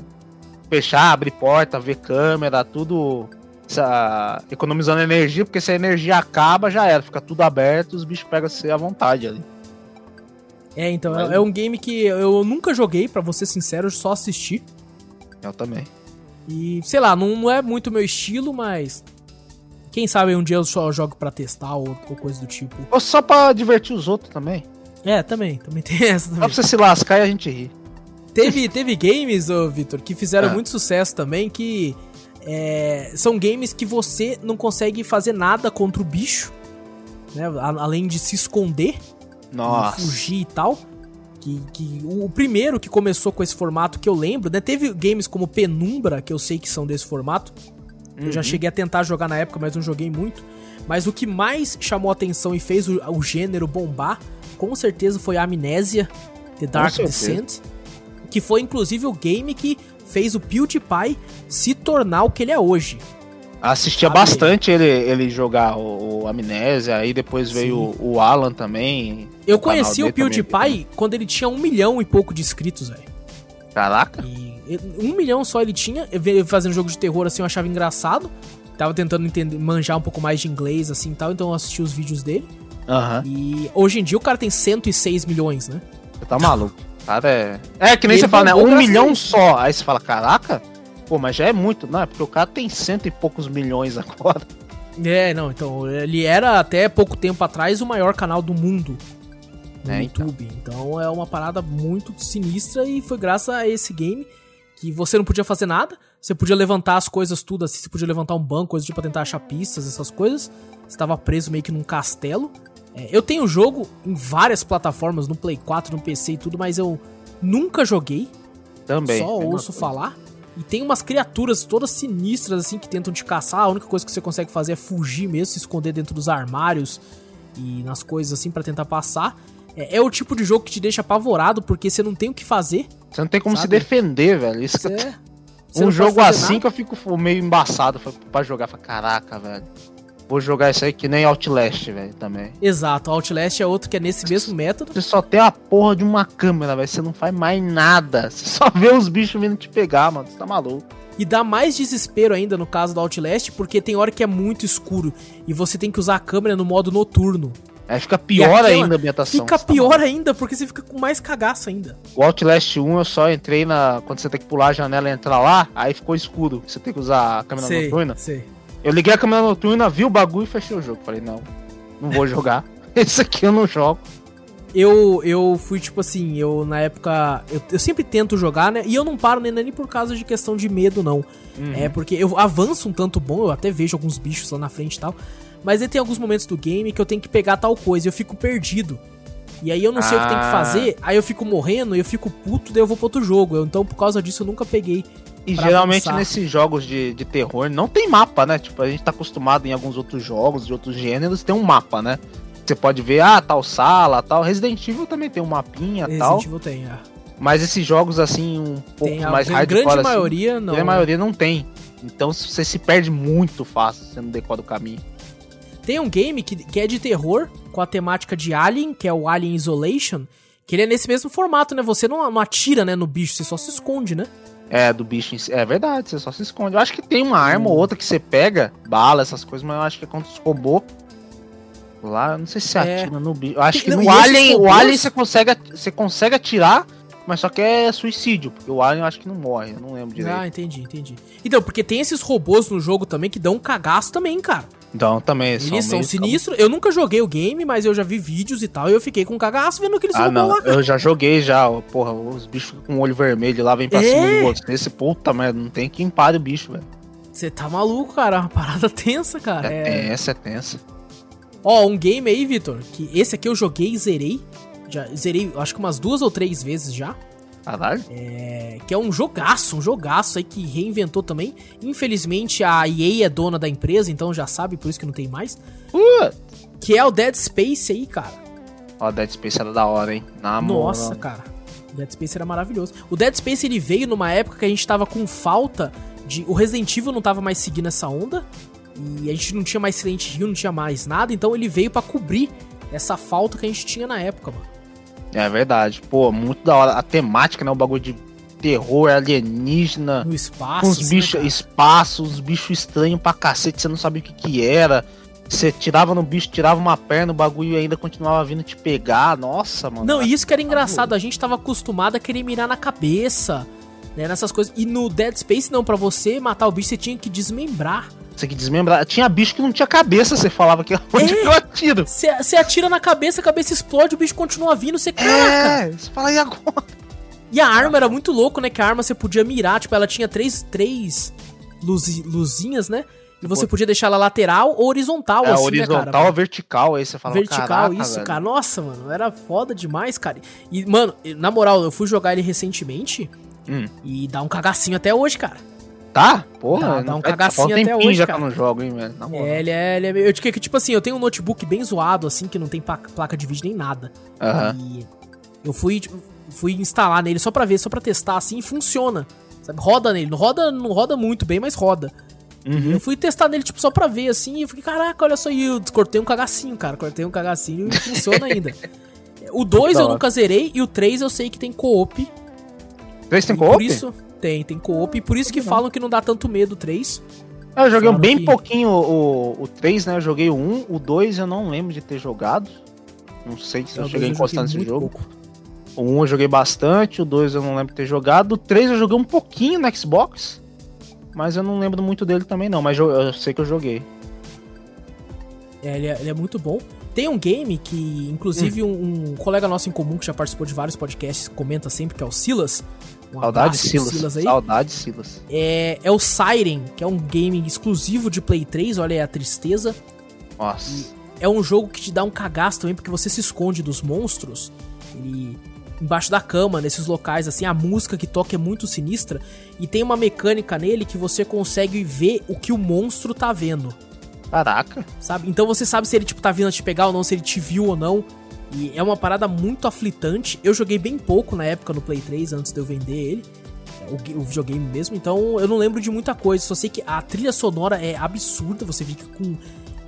fechar, abrir porta, ver câmera, tudo essa, economizando energia, porque se a energia acaba, já era. Fica tudo aberto, os bichos pegam você à vontade ali. É, então, Mas... é, é, um game que eu nunca joguei, para ser sincero, só assisti. Eu também. E, sei lá, não, não é muito meu estilo, mas. Quem sabe um dia eu só jogo para testar ou, ou, coisa do tipo. Ou só pra divertir os outros também. É, também, também tem [laughs] essa também. Só pra você se lascar e a gente rir. Teve, teve games, ô Vitor, que fizeram é. muito sucesso também, que é, são games que você não consegue fazer nada contra o bicho, né? Além de se esconder. Nossa. fugir e tal. Que, que o primeiro que começou com esse formato que eu lembro, né? Teve games como Penumbra, que eu sei que são desse formato. Uhum. Eu já uhum. cheguei a tentar jogar na época, mas não joguei muito. Mas o que mais chamou atenção e fez o, o gênero bombar, com certeza foi a Amnésia, The Dark Descent. Que foi inclusive o game que fez o PewDiePie se tornar o que ele é hoje. Assistia bastante ele, ele jogar o, o Amnésia, aí depois veio o, o, Alan também. Eu conheci o PewDiePie quando ele tinha um milhão e pouco de inscritos, velho. Caraca. E um milhão só ele tinha, fazendo jogo de terror assim, eu achava engraçado. Tava tentando entender, manjar um pouco mais de inglês assim e tal, então eu assisti os vídeos dele. Aham. Uhum. E hoje em dia o cara tem 106 milhões, né? Você tá maluco. Cara, é. É que nem você fala, né? Um milhão só. Aí você fala, caraca, Pô, mas já é muito, não é? Porque o cara tem cento e poucos milhões [laughs] agora. É, não, então, ele era até pouco tempo atrás o maior canal do mundo no é, então. YouTube. Então. então é uma parada muito sinistra e foi graças a esse game que você não podia fazer nada, você podia levantar as coisas tudo assim, você podia levantar um banco, coisa tipo pra tentar achar pistas, essas coisas. Você tava preso meio que num castelo. É, eu tenho o jogo em várias plataformas, no Play 4, no PC e tudo, mas eu nunca joguei. Também. Só ouço falar. E tem umas criaturas todas sinistras, assim, que tentam te caçar. A única coisa que você consegue fazer é fugir mesmo, se esconder dentro dos armários e nas coisas, assim, para tentar passar. É, é, o tipo de jogo que te deixa apavorado, porque você não tem o que fazer. Você não tem como sabe? se defender, velho. Isso você, que... Um jogo assim nada. que eu fico meio embaçado pra jogar. Caraca, velho. Vou jogar isso aí que nem Outlast, velho, também. Exato, Outlast é outro que é nesse mesmo método. Você só tem a porra de uma câmera, velho. Você não faz mais nada. Você só [laughs] vê os bichos vindo te pegar, mano. Você tá maluco. E dá mais desespero ainda no caso do Outlast, porque tem hora que é muito escuro e você tem que usar a câmera no modo noturno. Aí fica pior ainda a ambientação. Fica tá pior ainda, porque você fica com mais cagaço ainda. O Outlast 1 eu só entrei na. Quando você tem que pular a janela e entrar lá, aí ficou escuro. Você tem que usar a câmera sei, noturna. Sei. Eu liguei a câmera noturna, vi o bagulho e fechei o jogo. Falei, não, não vou jogar. [laughs] Esse aqui eu não jogo. Eu, eu fui tipo assim, eu na época. Eu, eu sempre tento jogar, né? E eu não paro nem, nem por causa de questão de medo, não. Uhum. É porque eu avanço um tanto bom, eu até vejo alguns bichos lá na frente e tal. Mas aí tem alguns momentos do game que eu tenho que pegar tal coisa e eu fico perdido. E aí eu não sei ah. o que tem que ah. fazer, aí eu fico morrendo, eu fico puto, daí eu vou pro outro jogo. Eu, então, por causa disso, eu nunca peguei e geralmente avançar. nesses jogos de, de terror não tem mapa, né? Tipo, a gente tá acostumado em alguns outros jogos de outros gêneros, tem um mapa, né? Você pode ver, ah, tal sala, tal. Resident Evil também tem um mapinha e tal. Resident Evil tem, é. Mas esses jogos assim, um pouco tem, mais hardcore. A grande assim, maioria não. A grande maioria não tem. Então você se perde muito fácil você não decora o caminho. Tem um game que, que é de terror, com a temática de Alien, que é o Alien Isolation, que ele é nesse mesmo formato, né? Você não, não atira né, no bicho, você só se esconde, né? É, do bicho em si. É verdade, você só se esconde. Eu acho que tem uma arma ou outra que você pega, bala, essas coisas, mas eu acho que é contra os robôs. Lá, não sei se é. atira no bicho. Eu acho que não, no Alien, robôs... o Alien você consegue, você consegue atirar, mas só que é suicídio, porque o Alien eu acho que não morre, eu não lembro direito. Ah, entendi, entendi. Então, porque tem esses robôs no jogo também que dão um cagaço também, cara. Então, também. Eles são, são sinistros. Eu nunca joguei o game, mas eu já vi vídeos e tal. E eu fiquei com cagaço vendo aqueles ah, não. lá. Cara. Eu já joguei já. Porra, os bichos com o olho vermelho lá, vem pra é? cima de você. Esse puta merda, não tem quem pare o bicho, velho. Você tá maluco, cara. Uma parada [laughs] tensa, cara. É, é... tensa, é tensa. Ó, um game aí, Vitor, que esse aqui eu joguei e zerei. Já zerei, acho que umas duas ou três vezes já. Caralho. É, que é um jogaço, um jogaço aí que reinventou também. Infelizmente a EA é dona da empresa, então já sabe, por isso que não tem mais. Uh. Que é o Dead Space aí, cara. Ó, Dead Space era da hora, hein? Na Nossa, cara. O Dead Space era maravilhoso. O Dead Space ele veio numa época que a gente tava com falta de. O Resident Evil não tava mais seguindo essa onda. E a gente não tinha mais Silent Hill, não tinha mais nada. Então ele veio para cobrir essa falta que a gente tinha na época, mano. É verdade. Pô, muito da hora. A temática, né? O bagulho de terror alienígena. No espaço. Uns bichos, né, espaço, uns bichos estranhos pra cacete, você não sabia o que que era. Você tirava no bicho, tirava uma perna, o bagulho ainda continuava vindo te pegar. Nossa, mano. Não, isso que era engraçado. A gente tava acostumado a querer mirar na cabeça, né? Nessas coisas. E no Dead Space, não, para você matar o bicho, você tinha que desmembrar. Você que desmembrar. Tinha bicho que não tinha cabeça, você falava que onde é, eu atiro. Você atira na cabeça, a cabeça explode, o bicho continua vindo, você caraca. É, você fala, e agora? E a arma era muito louco, né? Que a arma você podia mirar, tipo, ela tinha três, três luz, luzinhas, né? E você podia deixar ela lateral ou horizontal, é, assim, horizontal né, cara? ou vertical, aí você fala, Vertical, isso, velho. cara. Nossa, mano, era foda demais, cara. E, mano, na moral, eu fui jogar ele recentemente hum. e dá um cagacinho até hoje, cara. Tá? Porra, dá, dá um cagacinho até hoje, já cara. Que eu não jogo, hein, velho. É, ele é, ele é... Eu que, tipo assim, eu tenho um notebook bem zoado, assim, que não tem placa de vídeo nem nada. Uhum. E eu fui, tipo, fui instalar nele só pra ver, só pra testar, assim, e funciona. Sabe? Roda nele. Não roda, não roda muito bem, mas roda. Uhum. Eu fui testar nele, tipo, só pra ver, assim, e eu fiquei, caraca, olha só, e eu cortei um cagacinho, cara, cortei um cagacinho e funciona ainda. [laughs] O 2 eu nunca zerei, e o 3 eu sei que tem co-op. 3 tem co-op? Por isso, tem, tem co-op, e por isso que não. falam que não dá tanto medo o 3. Eu joguei falam bem que... pouquinho o, o 3, né, eu joguei o 1, o 2 eu não lembro de ter jogado. Não sei se eu, eu cheguei a encostar nesse jogo. Pouco. O 1 eu joguei bastante, o 2 eu não lembro de ter jogado, o 3 eu joguei um pouquinho no Xbox. Mas eu não lembro muito dele também, não. Mas eu, sei que eu joguei. É ele, é, ele é muito bom. Tem um game que, inclusive, hum. um, um, colega nosso em comum que já participou de vários podcasts comenta sempre, que é o Silas. Um Saudade Silas. Silas aí. Saudade Silas. É, é o Siren, que é um game exclusivo de Play 3, olha aí a tristeza. Nossa. E é um jogo que te dá um cagaço também, porque você se esconde dos monstros. Ele embaixo da cama, nesses locais, assim, a música que toca é muito sinistra. E tem uma mecânica nele que você consegue ver o que o monstro tá vendo. Caraca. Sabe? Então você sabe se ele, tipo, tá vindo te pegar ou não, se ele te viu ou não. E é uma parada muito aflitante. Eu joguei bem pouco na época no Play 3, antes de eu vender ele. O, o videogame mesmo, então eu não lembro de muita coisa. Só sei que a trilha sonora é absurda, você fica com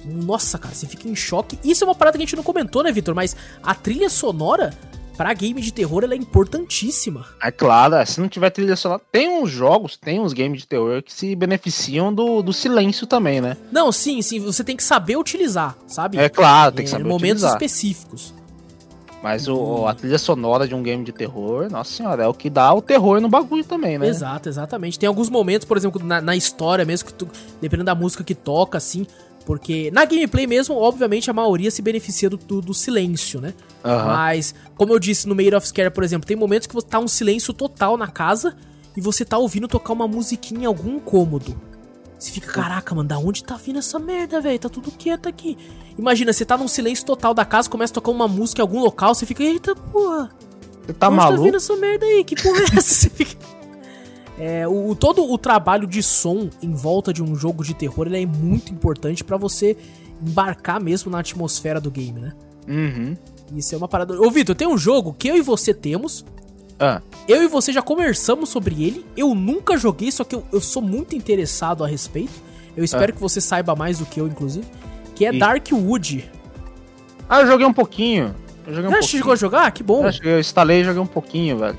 nossa, cara, você fica em choque. Isso é uma parada que a gente não comentou, né, Vitor? Mas a trilha sonora pra game de terror ela é importantíssima. É claro, é, se não tiver trilha sonora. Tem uns jogos, tem uns games de terror que se beneficiam do, do silêncio também, né? Não, sim, sim. Você tem que saber utilizar, sabe? É claro, tem que é, saber Em momentos utilizar. específicos. Mas o, a trilha sonora de um game de terror, nossa senhora, é o que dá o terror no bagulho também, né? Exato, exatamente. Tem alguns momentos, por exemplo, na, na história mesmo, que tu, dependendo da música que toca, assim, porque na gameplay mesmo, obviamente, a maioria se beneficia do, do, do silêncio, né? Uhum. Mas, como eu disse no Made of Scare, por exemplo, tem momentos que tá um silêncio total na casa e você tá ouvindo tocar uma musiquinha em algum cômodo. Você fica, caraca, mano, da onde tá vindo essa merda, velho? Tá tudo quieto aqui. Imagina, você tá num silêncio total da casa, começa a tocar uma música em algum local, você fica, eita porra. Você tá onde tá maluco? tá vindo essa merda aí? Que porra é essa? [laughs] Você fica. É, o, todo o trabalho de som em volta de um jogo de terror é muito importante para você embarcar mesmo na atmosfera do game, né? Uhum. Isso é uma parada. Ô, Vitor, tem um jogo que eu e você temos. Ah. Eu e você já conversamos sobre ele. Eu nunca joguei, só que eu, eu sou muito interessado a respeito. Eu espero ah. que você saiba mais do que eu, inclusive. Que é e... Darkwood. Ah, eu joguei um pouquinho. Eu joguei um já chegou a jogar? Que bom. Eu instalei e joguei um pouquinho, velho.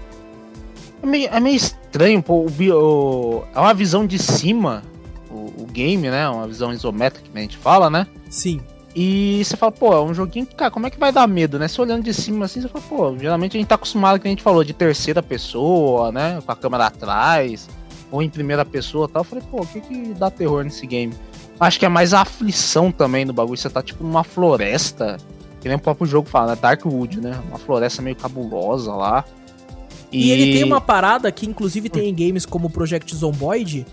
É meio, é meio estranho, pô. O, o, é uma visão de cima, o, o, game, né? Uma visão isométrica que a gente fala, né? Sim. E você fala, pô, é um joguinho que, cara, como é que vai dar medo, né? Se olhando de cima assim, você fala, pô, geralmente a gente tá acostumado, que a gente falou, de terceira pessoa, né? Com a câmera atrás, ou em primeira pessoa e tal. Eu falei, pô, o que que dá terror nesse game? Acho que é mais a aflição também do bagulho. Você tá tipo numa floresta, que nem o próprio jogo fala, né? Darkwood, né? Uma floresta meio cabulosa lá. E... e, ele tem uma parada que, inclusive, tem em games como o Project Zomboid,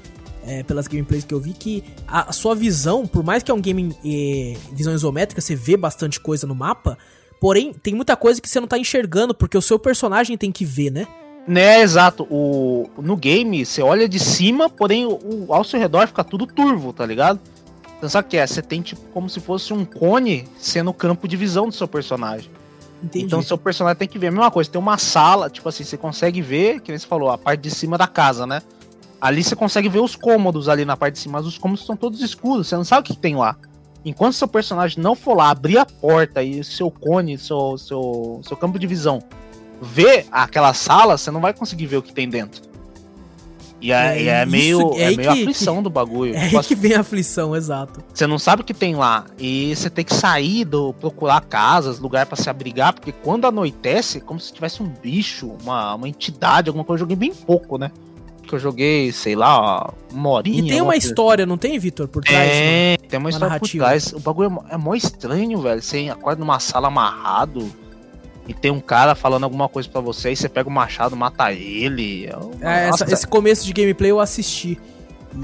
é, pelas gameplays que eu vi, que a, sua visão, por mais que é um game é, visão isométrica, você vê bastante coisa no mapa, porém, tem muita coisa que você não tá enxergando, porque o seu personagem tem que ver, né? Né, exato. O, no game, você olha de cima, porém, o, ao seu redor fica tudo turvo, tá ligado? Então, sabe o que é? Você tem, tipo, como se fosse um cone sendo o campo de visão do seu personagem. Entendi. Então seu personagem tem que ver a mesma coisa. Tem uma sala, tipo assim, você consegue ver, que você falou, a parte de cima da casa, né? Ali você consegue ver os cômodos ali na parte de cima, mas os cômodos estão todos escuros, você não sabe o que tem lá. Enquanto seu personagem não for lá abrir a porta e seu cone, seu, seu, seu campo de visão, ver aquela sala, você não vai conseguir ver o que tem dentro. E é, é, é meio, é, é meio que, aflição que, do bagulho. É aí que vem a aflição, exato. Você não sabe o que tem lá. E você tem que sair, do, procurar casas, lugar para se abrigar, porque quando anoitece, é como se tivesse um bicho, uma, uma entidade, alguma coisa. Eu joguei bem pouco, né? Que eu joguei, sei lá, uma horinha. E tem uma história, assim. não tem, Vitor, por trás? É, tem uma, uma história narrativa. por trás. O bagulho é, é mó estranho, velho. Você acorda numa sala amarrado e tem um cara falando alguma coisa para você e você pega o machado, mata ele. É, essa, esse começo de gameplay eu assisti.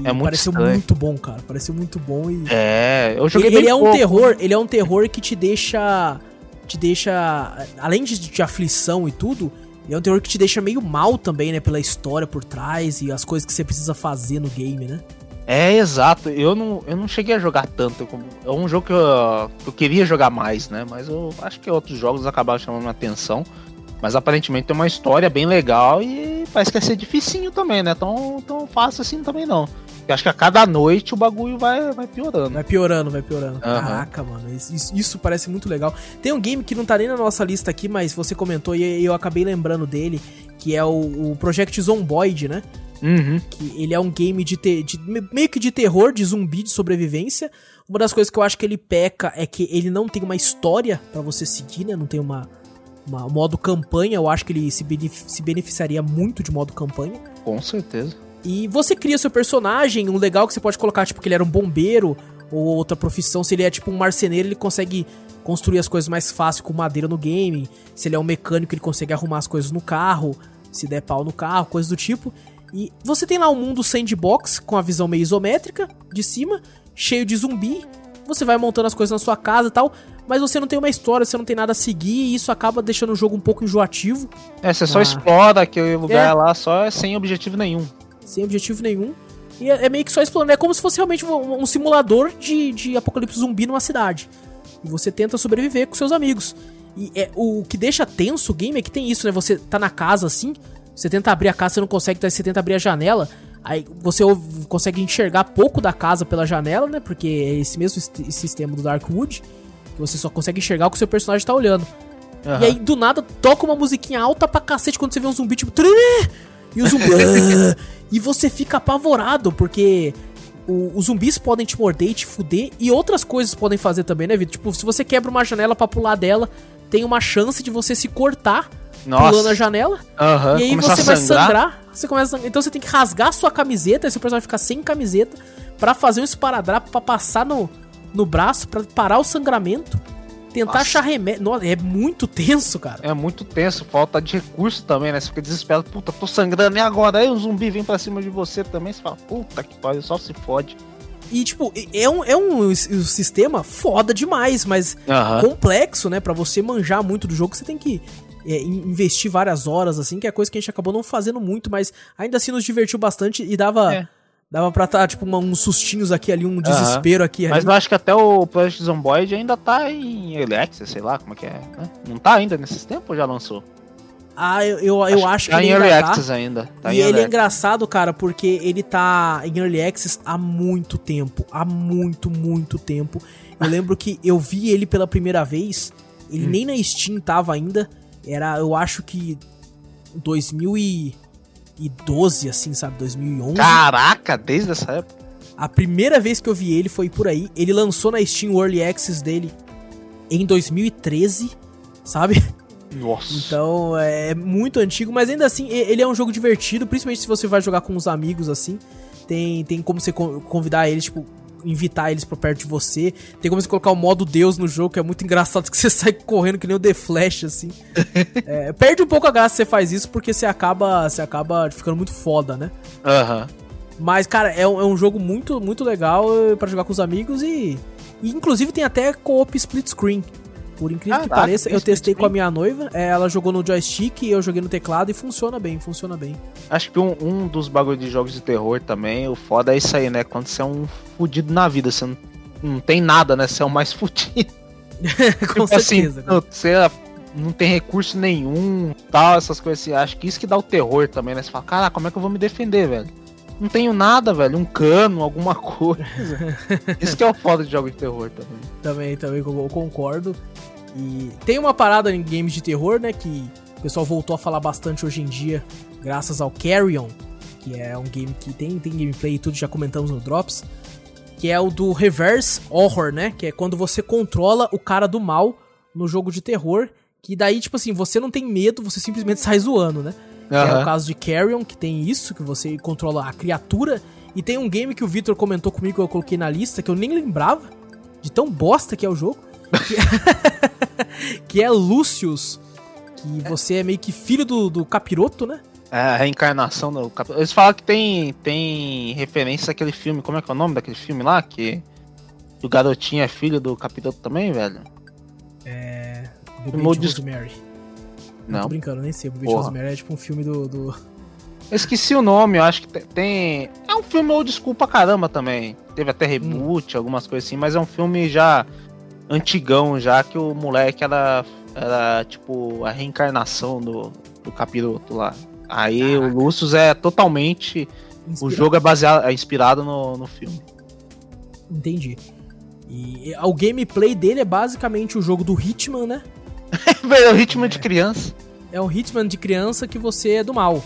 É muito pareceu estranho. muito bom, cara. Pareceu muito bom e. É, eu joguei ele, ele é um terror, ele é um terror que te deixa. Te deixa. Além de, de aflição e tudo, é um terror que te deixa meio mal também, né? Pela história por trás e as coisas que você precisa fazer no game, né? É, exato. Eu não, eu não cheguei a jogar tanto. Como, é um jogo que eu, que eu queria jogar mais, né? Mas eu acho que outros jogos acabaram chamando minha atenção. Mas aparentemente tem uma história bem legal e parece que vai ser dificinho também, né? Tão, tão fácil assim também não. Eu acho que a cada noite o bagulho vai, vai piorando. Vai piorando, vai piorando. Uhum. Caraca, mano, isso, isso, parece muito legal. Tem um game que não tá nem na nossa lista aqui, mas você comentou e eu acabei lembrando dele, que é o, o Project Zomboid, né? Uhum. Que ele é um game de, te, de, meio que de terror, de zumbi, de sobrevivência. Uma das coisas que eu acho que ele peca é que ele não tem uma história para você seguir, né? Não tem uma, uma, modo campanha, eu acho que ele se, benef se beneficiaria muito de modo campanha. Com certeza. E você cria seu personagem, um legal que você pode colocar, tipo, que ele era um bombeiro ou outra profissão. Se ele é tipo um marceneiro, ele consegue construir as coisas mais fácil com madeira no game. Se ele é um mecânico, ele consegue arrumar as coisas no carro. Se der pau no carro, coisas do tipo. E você tem lá um mundo sandbox com a visão meio isométrica de cima, cheio de zumbi. Você vai montando as coisas na sua casa e tal mas você não tem uma história, você não tem nada a seguir, e isso acaba deixando o jogo um pouco enjoativo. É, você só ah. explora aquele lugar é. lá só sem objetivo nenhum. Sem objetivo nenhum. E é, é meio que só explorando. É como se fosse realmente um, um, simulador de, de apocalipse zumbi numa cidade. E você tenta sobreviver com seus amigos. E é, o que deixa tenso o game é que tem isso, né? Você tá na casa assim, você tenta abrir a casa, você não consegue, então você tenta abrir a janela. Aí você consegue enxergar pouco da casa pela janela, né? Porque é esse mesmo sistema do Darkwood que você só consegue enxergar o que o seu personagem tá olhando. Uhum. E aí, do nada, toca uma musiquinha alta pra cacete quando você vê um zumbi, tipo. E o zumbi. [laughs] e você fica apavorado, porque o, os zumbis podem te morder e te fuder, e outras coisas podem fazer também, né, Vitor? Tipo, se você quebra uma janela pra pular dela, tem uma chance de você se cortar Nossa. pulando a janela. Uhum. E aí você vai sangrar. Você começa Então você tem que rasgar a sua camiseta, e seu personagem ficar sem camiseta, para fazer um esparadrapo pra passar no, no braço para parar o sangramento. Tentar Nossa. achar remédio. Nossa, é muito tenso, cara. É muito tenso, falta de recurso também, né? Você fica desesperado, puta, tô sangrando e agora? Aí o zumbi vem pra cima de você também, você fala, puta que pariu, só se fode. E, tipo, é um, é um, um sistema foda demais, mas uhum. complexo, né? Para você manjar muito do jogo, você tem que é, investir várias horas, assim, que é coisa que a gente acabou não fazendo muito, mas ainda assim nos divertiu bastante e dava. É Dava pra estar, tá, tipo, uma, uns sustinhos aqui ali, um desespero aqui. Mas eu acho que até o Project Zomboid ainda tá em Early Access, sei lá como é que é. Né? Não tá ainda nesses tempos ou já lançou? Ah, eu, eu, eu acho, que, tá ele em Early tá. Access ainda. Tá e ele é engraçado, cara, porque ele tá em Early Access há muito tempo. Há muito, muito tempo. Eu lembro que eu vi ele pela primeira vez, ele hum. nem na Steam tava ainda. Era, eu acho que 2000 e 2012, assim, sabe? 2011. Caraca, desde essa época. A primeira vez que eu vi ele foi por aí. Ele lançou na Steam Early Access dele em 2013, sabe? Nossa. Então é muito antigo, mas ainda assim ele é um jogo divertido, principalmente se você vai jogar com os amigos assim. Tem, tem como você convidar eles, tipo, invitar eles pra perto de você. Tem como você colocar o modo Deus no jogo, que é muito engraçado, [laughs] que você sai correndo que nem o The Flash, assim. [laughs] é, perde um pouco a graça se você faz isso, porque você acaba, você acaba ficando muito foda, né? Aham. Uhum. Mas, cara, é um, é um jogo muito, muito legal eh, para jogar com os amigos e, e. Inclusive tem até co-op split screen. Por incrível ah, que pareça, eu testei com a minha noiva, é, ela jogou no joystick e eu joguei no teclado e funciona bem, funciona bem. Acho que um, um dos bagulhos de jogos de terror também, o foda é isso aí, né? Quando você é um fudido na vida, você não, não tem nada, né? Você é o mais [laughs] fudido. [laughs] com tipo assim, certeza. Assim, você não tem recurso nenhum, tal, essas coisas assim. Acho que isso que dá o terror também, né? Você fala, cara, como é que eu vou me defender, velho? Não tenho nada, velho. Um cano, alguma [laughs] coisa. Isso que é o foda de jogos de terror também. Também, também concordo. E tem uma parada em games de terror, né, que o pessoal voltou a falar bastante hoje em dia, graças ao Carrion, que é um game que tem, tem gameplay e tudo, já comentamos no Drops, que é o do Reverse Horror, né, que é quando você controla o cara do mal no jogo de terror, que daí, tipo assim, você não tem medo, você simplesmente sai zoando, né? Uhum. é o caso de Carrion, que tem isso, que você controla a criatura. E tem um game que o Victor comentou comigo que eu coloquei na lista, que eu nem lembrava, de tão bosta que é o jogo, que, [laughs] que é Lucius. Que você é meio que filho do, do capiroto, né? É, a reencarnação do capitão. Eles falam que tem, tem referência àquele filme. Como é que é o nome daquele filme lá? Que o garotinho é filho do capitão também, velho? É. Bebê de Rosemary. Não. não tô brincando, nem sei. De Rosemary é tipo um filme do... do... Eu esqueci o nome, eu acho que tem. É um filme old school pra caramba também. Teve até reboot, hum. algumas coisas assim, mas é um filme já antigão, já que o moleque era, era tipo a reencarnação do, do capiroto lá. Aí Caraca. o Lucius é totalmente. Inspirado. O jogo é baseado, é inspirado no, no filme. Entendi. E o gameplay dele é basicamente o jogo do Hitman, né? [laughs] é o é. de criança. É um Hitman de criança que você é do mal.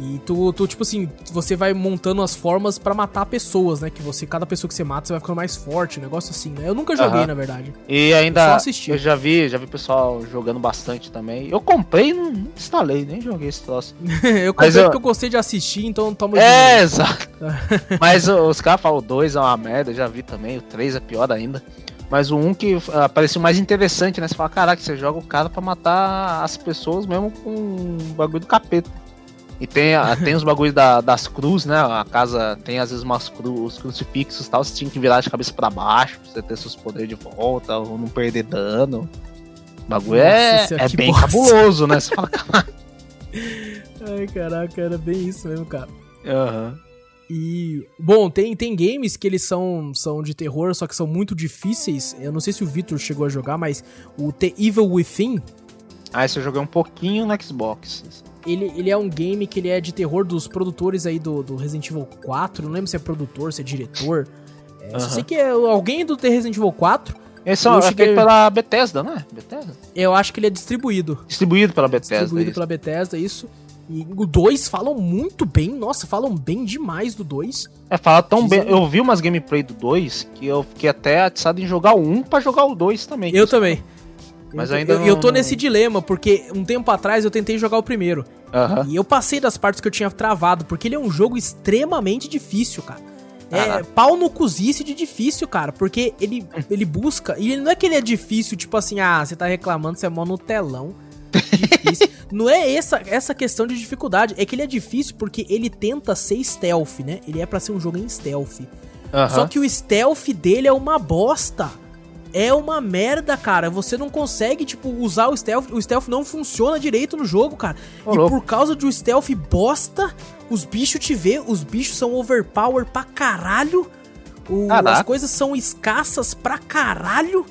E tu, tu, tipo assim, você vai montando as formas para matar pessoas, né? Que você, cada pessoa que você mata, você vai ficando mais forte, um negócio assim, né? Eu nunca joguei, uhum. na verdade. E ainda. Eu só assisti. Eu já vi, já vi pessoal jogando bastante também. Eu comprei e não, instalei, nem joguei esse troço. [laughs] eu comprei Mas porque eu... eu gostei de assistir, então toma É, exato. [laughs] Mas os caras falam o 2 é uma merda, eu já vi também, o 3 é pior ainda. Mas o 1 um que uh, pareceu mais interessante, né? Você fala, caraca, você joga o cara para matar as pessoas mesmo com um bagulho do capeta. E tem, [laughs] tem os bagulhos da, das cruzes, né? A casa tem às vezes umas cru, os crucifixos e tal. Você tinha que virar de cabeça para baixo pra você ter seus poderes de volta ou não perder dano. O bagulho é, Nossa, é, é bem bosta. cabuloso, né? Você fala, [laughs] Ai, caraca, era bem isso mesmo, cara. Aham. Uhum. E, bom, tem, tem games que eles são, são de terror, só que são muito difíceis. Eu não sei se o Victor chegou a jogar, mas o The Evil Within. Ah, esse eu joguei um pouquinho no Xbox ele, ele é um game que ele é de terror dos produtores aí do, do Resident Evil 4. Não lembro se é produtor, se é diretor. É, uhum. Só sei que é alguém do Resident Evil 4. Esse é cheguei... feito pela Bethesda, né? Bethesda? Eu acho que ele é distribuído. Distribuído pela Bethesda. Distribuído isso. pela Bethesda, isso. E o 2 falam muito bem, nossa, falam bem demais do 2. É, fala tão Dizem... bem. Eu vi umas gameplay do 2 que eu fiquei até atiçado em jogar o 1 um pra jogar o 2 também. Eu também. Mas eu, ainda eu, não... eu tô nesse dilema, porque um tempo atrás eu tentei jogar o primeiro. Uhum. E eu passei das partes que eu tinha travado, porque ele é um jogo extremamente difícil, cara. É pau no cozice de difícil, cara. Porque ele, [laughs] ele busca. E não é que ele é difícil, tipo assim, ah, você tá reclamando, você é mó no telão. Difícil. [laughs] não é essa, essa questão de dificuldade. É que ele é difícil porque ele tenta ser stealth, né? Ele é para ser um jogo em stealth. Uhum. Só que o stealth dele é uma bosta é uma merda, cara. Você não consegue, tipo, usar o stealth. O stealth não funciona direito no jogo, cara. e por causa de um stealth bosta, os bichos te vê, os bichos são overpower pra caralho. O, as coisas são escassas pra caralho.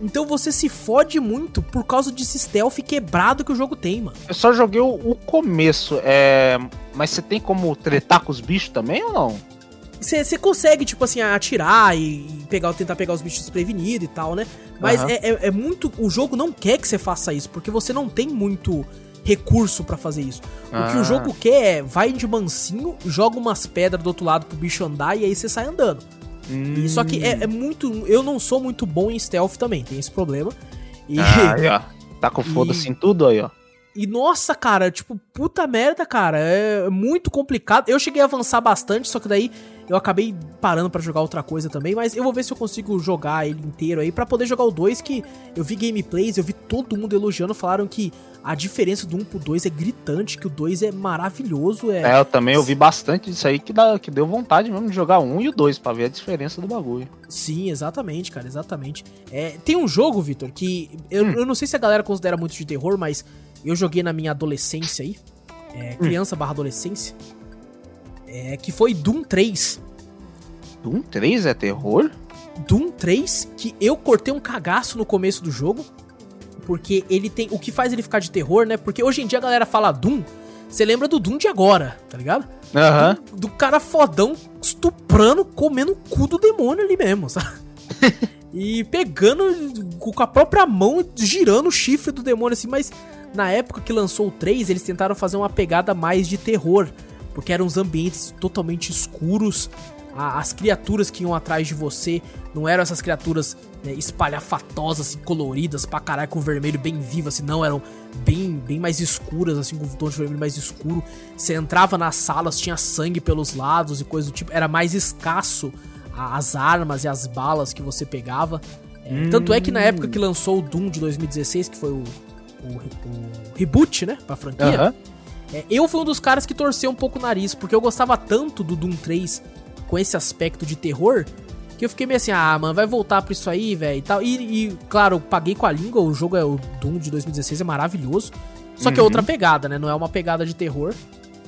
Então você se fode muito por causa desse stealth quebrado que o jogo tem, mano. Eu só joguei o, o começo, é... mas você tem como tretar com os bichos também ou não? Você consegue, tipo assim, atirar e, pegar, tentar pegar os bichos desprevenidos e tal, né? Mas uhum. é, é, é, muito. O jogo não quer que você faça isso, porque você não tem muito recurso para fazer isso. Ah. O que o ah. jogo quer é vai de mansinho, joga umas pedras do outro lado pro bicho andar e aí você sai andando. Hum. E, só que é, é, muito. Eu não sou muito bom em stealth também, tem esse problema. E, ah, [laughs] aí, ó. Tá com foda-se em tudo aí, ó. E nossa, cara, tipo, puta merda, cara. É muito complicado. Eu cheguei a avançar bastante, só que daí eu acabei parando para jogar outra coisa também, mas eu vou ver se eu consigo jogar ele inteiro aí para poder jogar o 2 que eu vi gameplays, eu vi todo mundo elogiando, falaram que a diferença do 1 pro 2 é gritante, que o 2 é maravilhoso, é... é eu também ouvi bastante disso aí que, dá, que deu vontade mesmo de jogar um e o 2 para ver a diferença do bagulho. Sim, exatamente, cara, exatamente. É, tem um jogo, Vitor, que eu, hum. eu não sei se a galera considera muito de terror, mas eu joguei na minha adolescência aí, é, criança hum. barra adolescência, é, que foi Doom 3. Doom 3 é terror? Doom 3, que eu cortei um cagaço no começo do jogo, porque ele tem. O que faz ele ficar de terror, né? Porque hoje em dia a galera fala Doom, você lembra do Doom de agora, tá ligado? Aham. Uhum. Do, do, cara fodão estuprando, comendo o cu do demônio ali mesmo, [laughs] sabe? e pegando com a própria mão, girando o chifre do demônio assim, mas na época que lançou o 3, eles tentaram fazer uma pegada mais de terror porque eram os ambientes totalmente escuros. as criaturas que iam atrás de você não eram essas criaturas né, espalhafatosas, assim, coloridas pra caralho, com vermelho bem vivo, assim, não, eram bem, bem mais escuras, assim, com um tom de vermelho mais escuro. Você entrava nas salas, tinha sangue pelos lados e coisa do tipo, era mais escasso as armas e as balas que você pegava. É, hum. Tanto é que na época que lançou o Doom de 2016, que foi o, o, o reboot, né, pra franquia. Uhum É, eu fui um dos caras que torceu um pouco o nariz, porque eu gostava tanto do Doom 3 com esse aspecto de terror, que eu fiquei meio assim, ah, mano, vai voltar pra isso aí, velho, e tal. E, e, claro, eu paguei com a língua, o jogo é o Doom de 2016, é maravilhoso. Só que é outra uhum. pegada, né? Não é uma pegada de terror,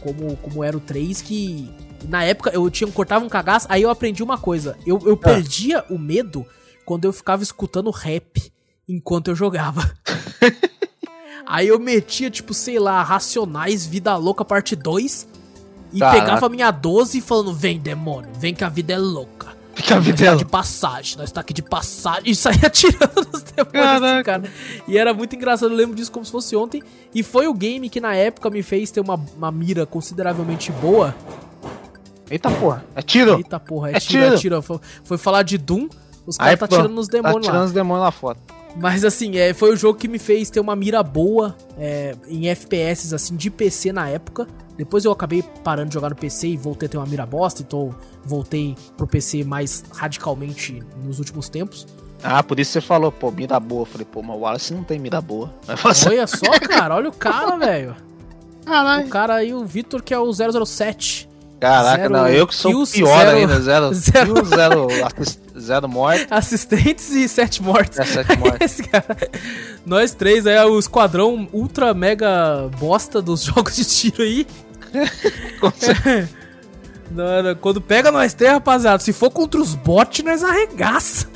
como, como era o 3, que na época eu tinha cortava um cagaço, aí eu aprendi uma coisa. Eu, eu ah. perdia o medo quando eu ficava escutando rap enquanto eu jogava. [laughs] aí eu metia, tipo, sei lá, Racionais, Vida Louca, parte 2. E Caraca. pegava a minha 12 falando: Vem, demônio, vem que a vida é louca. Que a vida nós tá de passagem, nós tá aqui de passagem. E saía [laughs] atirando nos demônios, assim, cara. E era muito engraçado, eu lembro disso como se fosse ontem. E foi o game que na época me fez ter uma, uma mira consideravelmente boa. Eita porra, é tiro! Eita porra, é, é tiro, tiro. É tiro. Foi, foi falar de Doom, os caras tá tirando nos demônios tá lá. os demônios lá fora. Mas assim, é, foi o jogo que me fez ter uma mira boa é, em FPS, assim, de PC na época. Depois eu acabei parando de jogar no PC e voltei a ter uma mira bosta, então voltei pro PC mais radicalmente nos últimos tempos. Ah, por isso você falou, pô, mira boa. Eu falei, pô, mas o Wallace não tem mira boa. Olha [laughs] só, cara, olha o cara, velho. O cara aí, o Vitor, que é o 007. Caraca, zero não, eu que sou kills, pior zero, ainda, zero, [laughs] zero, kills, zero, zero mortes. [laughs] Assistentes e sete mortes. É, sete mortes. [laughs] Nós três é o esquadrão ultra mega bosta dos [laughs] jogos de tiro aí. não, não, quando pega nós três, rapaziada, se for contra os bots, nós arregaça.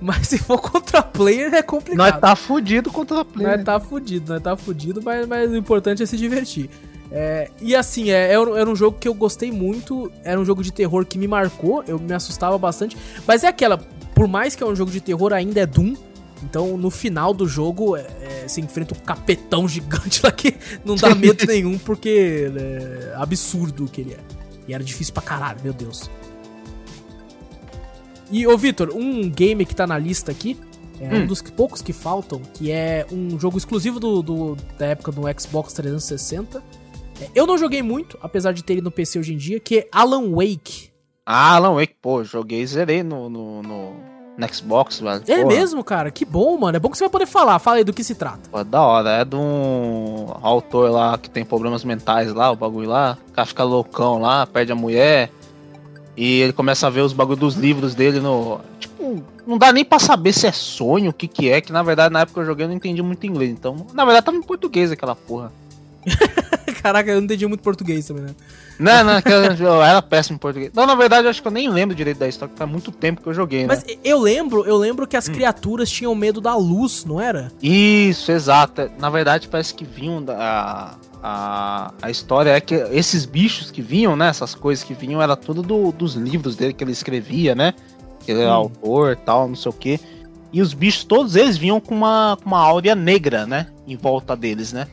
Mas se for contra player é complicado. Nós tá fudido contra player. Nós tá fudido, nós tá fudido, mas, mas o importante é se divertir. É, e assim, é, era um jogo que eu gostei muito, era um jogo de terror que me marcou, eu me assustava bastante. Mas é aquela, por mais que é um jogo de terror, ainda é Doom. Então no final do jogo é, é, você enfrenta um capetão gigante lá que não dá [laughs] medo nenhum, porque é absurdo o que ele é. E era difícil pra caralho, meu Deus. E, ô Vitor, um game que tá na lista aqui, é hum. um dos poucos que faltam, que é um jogo exclusivo do, do da época do Xbox 360 eu não joguei muito, apesar de ter ele no PC hoje em dia, que é Alan Wake. Ah, Alan Wake, pô, joguei, zerei no, no, no, no Xbox, velho. É mesmo, cara? Que bom, mano. É bom que você vai poder falar. Fala aí do que se trata. Pô, da hora. É de um autor lá que tem problemas mentais lá, o bagulho lá. O cara fica loucão lá, perde a mulher. E ele começa a ver os bagulhos dos livros dele no. Tipo, não dá nem pra saber se é sonho, o que que é, que na verdade na época eu joguei eu não entendi muito inglês. Então, na verdade tava em português aquela porra. [laughs] Caraca, eu não entendi muito português também, né? Não, não, eu era péssimo em português. Não, na verdade, acho que eu nem lembro direito da história, porque faz muito tempo que eu joguei, né? Mas eu lembro, eu lembro que as hum. criaturas tinham medo da luz, não era? Isso, exato. Na verdade, parece que vinham da. A, a história é que esses bichos que vinham, né? Essas coisas que vinham, era tudo do, dos livros dele que ele escrevia, né? Que ele era hum. autor tal, não sei o quê. E os bichos, todos eles vinham com uma, com uma áurea negra, né? Em volta deles, né?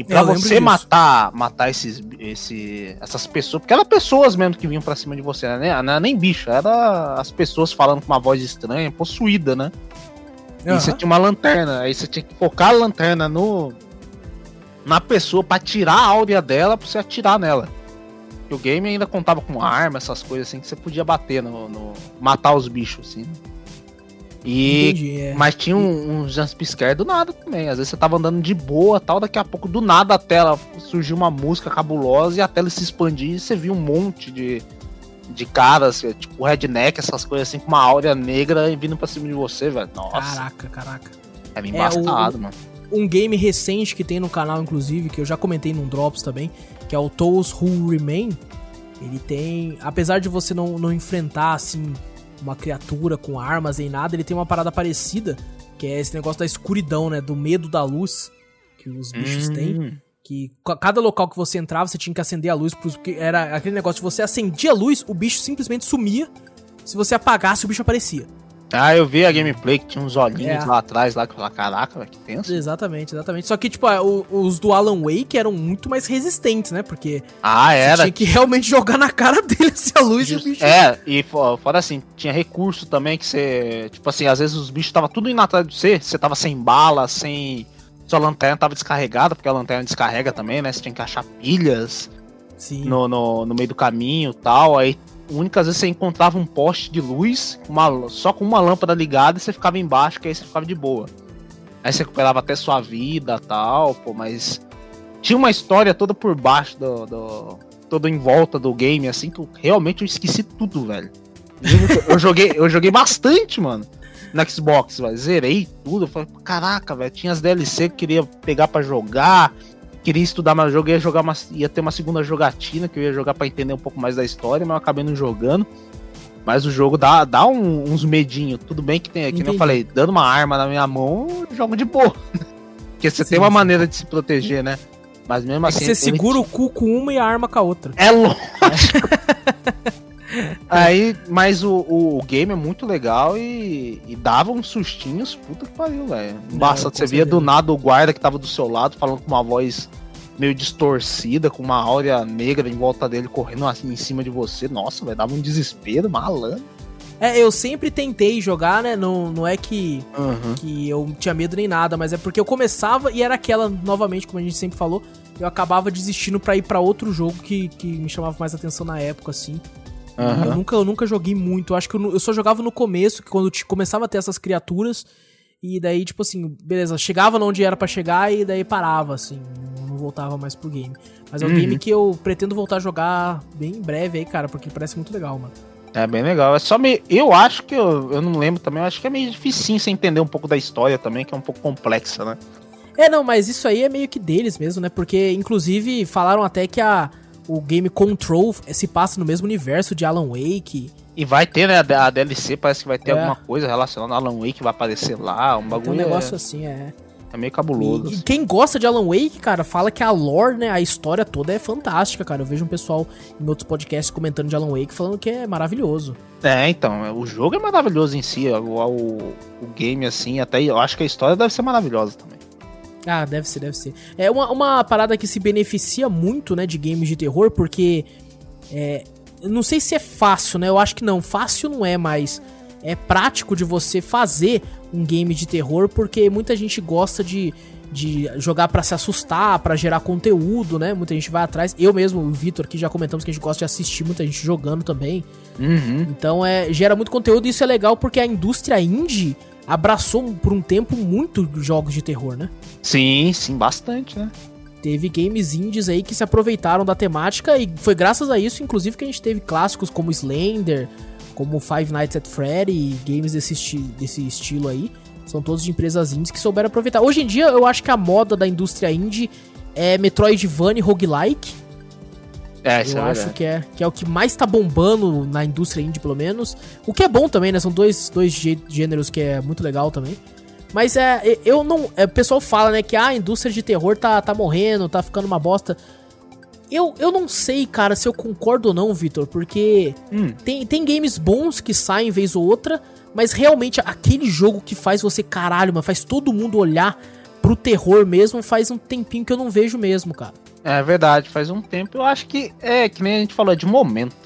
E pra você matar matar esses, esse, essas pessoas, porque eram pessoas mesmo que vinham pra cima de você, né? Não era nem bicho, era as pessoas falando com uma voz estranha, possuída, né? Uhum. E você tinha uma lanterna, aí você tinha que focar a lanterna no na pessoa para tirar a áurea dela pra você atirar nela. E o game ainda contava com arma, essas coisas assim que você podia bater no, no matar os bichos assim. E, Entendi, é. Mas tinha um, um jumpscare do nada também. Às vezes você tava andando de boa tal, daqui a pouco do nada a tela surgiu uma música cabulosa e a tela se expandia e você viu um monte de, de caras, tipo redneck, essas coisas assim, com uma áurea negra vindo pra cima de você, velho. Nossa. Caraca, caraca. É bem embastado, é, mano. Um game recente que tem no canal, inclusive, que eu já comentei num Drops também, que é o Those Who Remain. Ele tem. Apesar de você não, não enfrentar, assim, uma criatura com armas nem nada, ele tem uma parada parecida, que é esse negócio da escuridão, né? Do medo da luz que os bichos hum. têm. Que cada local que você entrava, você tinha que acender a luz, porque era aquele negócio de você acendia a luz, o bicho simplesmente sumia. Se você apagasse, o bicho aparecia. Ah, eu vi a gameplay que tinha uns olhinhos é. lá atrás, lá que eu falei, caraca, que tenso. Exatamente, exatamente. Só que, tipo, os do Alan Wake eram muito mais resistentes, né? Porque ah, era. tinha que realmente jogar na cara [laughs] dele se a luz Just, e o bicho. É, e fora assim, tinha recurso também que você. Tipo assim, às vezes os bichos estavam tudo indo atrás de você, você tava sem bala, sem. Sua lanterna tava descarregada, porque a lanterna descarrega também, né? Você tinha que achar pilhas. Sim. No, no, no meio do caminho tal. Aí únicas vezes você encontrava um poste de luz, uma, só com uma lâmpada ligada e você ficava embaixo, que aí você ficava de boa. Aí você recuperava até sua vida tal, pô, mas tinha uma história toda por baixo do, do todo em volta do game, assim, que eu, realmente eu esqueci tudo, velho. Eu, eu joguei, eu joguei bastante, mano. No Xbox, velho. Zerei tudo. Eu falei, caraca, velho. Tinha as DLC que queria pegar para jogar. Queria estudar mais o jogo, ia jogar uma, ia ter uma segunda jogatina que eu ia jogar para entender um pouco mais da história, mas eu acabei não jogando. Mas o jogo dá, dá um, uns medinhos. Tudo bem que tem, que eu falei, dando uma arma na minha mão, jogo de boa. [laughs] Porque você sim, tem uma sim. maneira de se proteger, né? Mas mesmo é assim. Você segura o cu com uma e a arma com a outra. É lógico. [laughs] [laughs] Aí, mas o, o, game é muito legal e, e dava uns sustinhos, puta que pariu, velho. Basta, você via do nada o guarda que tava do seu lado falando com uma voz meio distorcida, com uma áurea negra em volta dele correndo assim em cima de você. Nossa, velho, dava um desespero, malandro. É, eu sempre tentei jogar, né? Não, não é que, uhum. que eu tinha medo nem nada, mas é porque eu começava e era aquela, novamente, como a gente sempre falou, eu acabava desistindo para ir para outro jogo que, que me chamava mais atenção na época, assim. Uhum. Eu, nunca, eu nunca joguei muito. Eu acho que eu, eu só jogava no começo, que quando começava a ter essas criaturas. E daí, tipo assim, beleza, chegava onde era para chegar e daí parava, assim. Não voltava mais pro game. Mas é um uhum. game que eu pretendo voltar a jogar bem em breve aí, cara, porque parece muito legal, mano. É bem legal. É só meio. Eu acho que eu, eu não lembro também, eu acho que é meio difícil você entender um pouco da história também, que é um pouco complexa, né? É, não, mas isso aí é meio que deles mesmo, né? Porque, inclusive, falaram até que a, o game Control se passa no mesmo universo de Alan Wake. E vai ter, né? A DLC parece que vai ter é. alguma coisa relacionada a Alan Wake, vai aparecer lá, um bagulho. Tem um negócio é... assim, é. É meio cabuloso. E, e, quem gosta de Alan Wake, cara, fala que a lore, né, a história toda é fantástica, cara. Eu vejo um pessoal em outros podcasts comentando de Alan Wake falando que é maravilhoso. É, então, o jogo é maravilhoso em si, o, o, o game, assim, até eu acho que a história deve ser maravilhosa também. Ah, deve ser, deve ser. É uma, uma parada que se beneficia muito, né, de games de terror, porque. É, não sei se é fácil, né? Eu acho que não. Fácil não é, mas é prático de você fazer um game de terror, porque muita gente gosta de, de jogar para se assustar, para gerar conteúdo, né? Muita gente vai atrás. Eu mesmo, o Vitor aqui já comentamos que a gente gosta de assistir muita gente jogando também. Uhum. Então é gera muito conteúdo e isso é legal porque a indústria indie abraçou por um tempo muito jogos de terror, né? Sim, sim, bastante, né? Teve games indies aí que se aproveitaram da temática e foi graças a isso, inclusive, que a gente teve clássicos como Slender, como Five Nights at Freddy e games desse, esti desse estilo aí. São todos de empresas indies que souberam aproveitar. Hoje em dia, eu acho que a moda da indústria indie é Metroidvania roguelike. É, isso eu é acho que é, que é o que mais tá bombando na indústria indie, pelo menos. O que é bom também, né? São dois, dois gêneros que é muito legal também. Mas é, eu não. É, o pessoal fala, né, que ah, a indústria de terror tá, tá morrendo, tá ficando uma bosta. Eu, eu não sei, cara, se eu concordo ou não, Vitor, porque hum. tem, tem games bons que saem vez ou outra, mas realmente aquele jogo que faz você, caralho, mas faz todo mundo olhar pro terror mesmo, faz um tempinho que eu não vejo mesmo, cara. É verdade, faz um tempo. Eu acho que é que nem a gente falou, é de momento.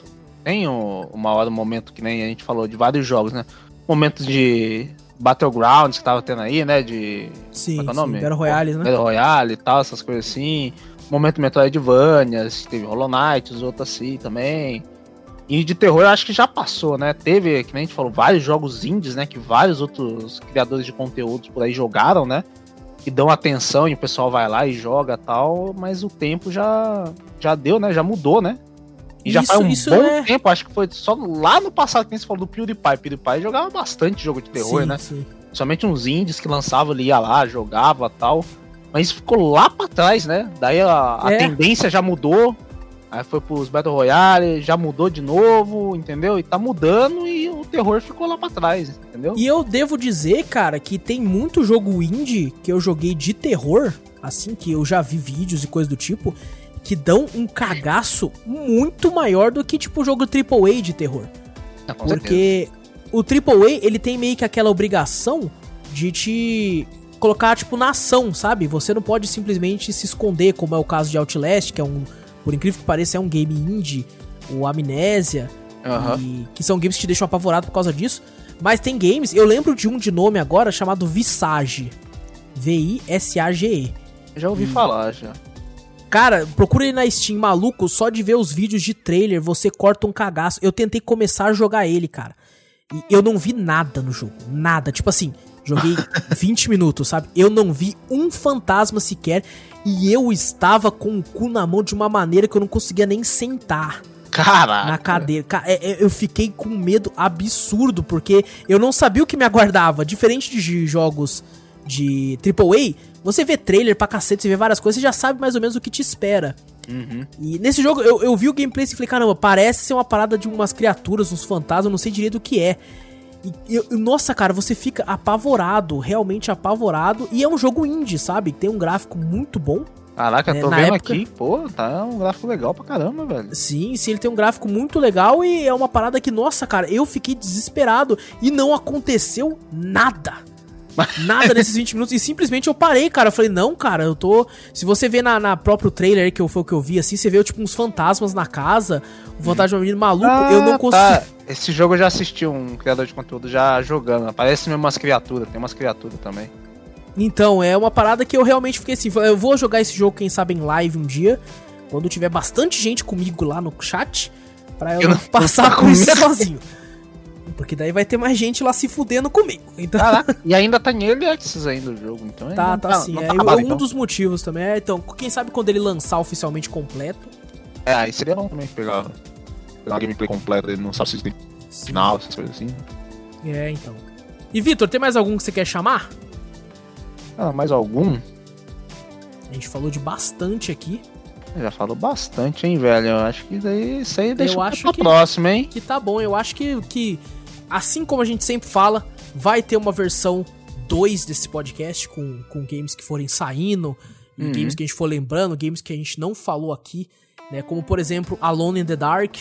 Tem uma hora, um momento que nem a gente falou de vários jogos, né? Momentos de Battlegrounds que tava tendo aí, né? De. Sim, é, é o nome? Sim, Battle Royale, né? Battle Royale e tal, essas coisas assim momento Metroidvania, teve Hollow Knight, os outros assim também. E de terror eu acho que já passou, né? Teve, que nem a gente falou, vários jogos indies, né? Que vários outros criadores de conteúdos por aí jogaram, né? Que dão atenção e o pessoal vai lá e joga tal, mas o tempo já, já deu, né? Já mudou, né? E já isso, faz um bom é... tempo, acho que foi só lá no passado que você falou do PewDiePie. PewDiePie jogava bastante jogo de terror, sim, né? Sim. Somente uns indies que lançavam, ele ia lá, jogava tal. Mas ficou lá pra trás, né? Daí a, a é. tendência já mudou. Aí foi pros Battle Royale, já mudou de novo, entendeu? E tá mudando e terror ficou lá pra trás, entendeu? E eu devo dizer, cara, que tem muito jogo indie que eu joguei de terror, assim, que eu já vi vídeos e coisa do tipo, que dão um cagaço muito maior do que, tipo, o jogo AAA de terror. Ah, Porque o AAA, ele tem meio que aquela obrigação de te colocar, tipo, na ação, sabe? Você não pode simplesmente se esconder, como é o caso de Outlast, que é um, por incrível que pareça, é um game indie, o Amnésia, uhum. e, que são games que te deixam apavorado por causa disso. Mas tem games, eu lembro de um de nome agora chamado Visage. V-I-S-A-G-E. Já ouvi e... falar, já. Cara, procura aí na Steam, maluco, só de ver os vídeos de trailer, você corta um cagaço. Eu tentei começar a jogar ele, cara. E eu não vi nada no jogo. Nada. Tipo assim, Joguei [laughs] 20 minutos, sabe? Eu não vi um fantasma sequer e eu estava com o cu na mão de uma maneira que eu não conseguia nem sentar. Caraca. Na cadeira. É, é, eu fiquei com medo absurdo, porque eu não sabia o que me aguardava. Diferente de jogos de AAA, você vê trailer pra cacete, você vê várias coisas, você já sabe mais ou menos o que te espera. Uhum. E nesse jogo eu, eu vi o gameplay e falei, caramba, parece ser uma parada de umas criaturas, uns fantasmas, não sei direito o que é. E, eu, nossa, cara, você fica apavorado, realmente apavorado. E é um jogo indie, sabe? Tem um gráfico muito bom. Caraca, é, tô vendo época... aqui, pô, tá um gráfico legal pra caramba, velho. Sim, sim, ele tem um gráfico muito legal e é uma parada que, nossa, cara, eu fiquei desesperado e não aconteceu nada. [laughs] Nada nesses 20 minutos. E simplesmente eu parei, cara. Eu falei, não, cara, eu tô. Se você vê na, na próprio trailer que eu, foi o que eu vi, assim, você vê tipo uns fantasmas na casa, o fantasma de um menino maluco, ah, eu não consigo. Tá. Esse jogo eu já assisti um criador de conteúdo já jogando. Parece mesmo umas criaturas, tem umas criaturas também. Então, é uma parada que eu realmente fiquei assim. Eu vou jogar esse jogo, quem sabe, em live um dia. Quando tiver bastante gente comigo lá no chat. Pra eu, eu não [laughs] passar por isso sozinho. Porque daí vai ter mais gente lá se fudendo comigo. Então... Caraca, e ainda tá em Early Access ainda o jogo, então... Tá, tá, tá sim. é, tá um então. dos motivos também. É, então, quem sabe quando ele lançar oficialmente completo... É, aí seria bom também pegar, pegar uma gameplay completa dele no Subsystem final, essas coisas assim. É, então. E Vitor, tem mais algum que você quer chamar? Ah, mais algum? A gente falou de bastante aqui. Já falou bastante, hein, velho? Eu acho que daí, isso aí deixa eu acho pra que, próxima, hein? Que tá bom. Eu acho que, que, assim como a gente sempre fala, vai ter uma versão 2 desse podcast com, com games que forem saindo, uhum. games que a gente for lembrando, games que a gente não falou aqui, né? Como, por exemplo, Alone in the Dark.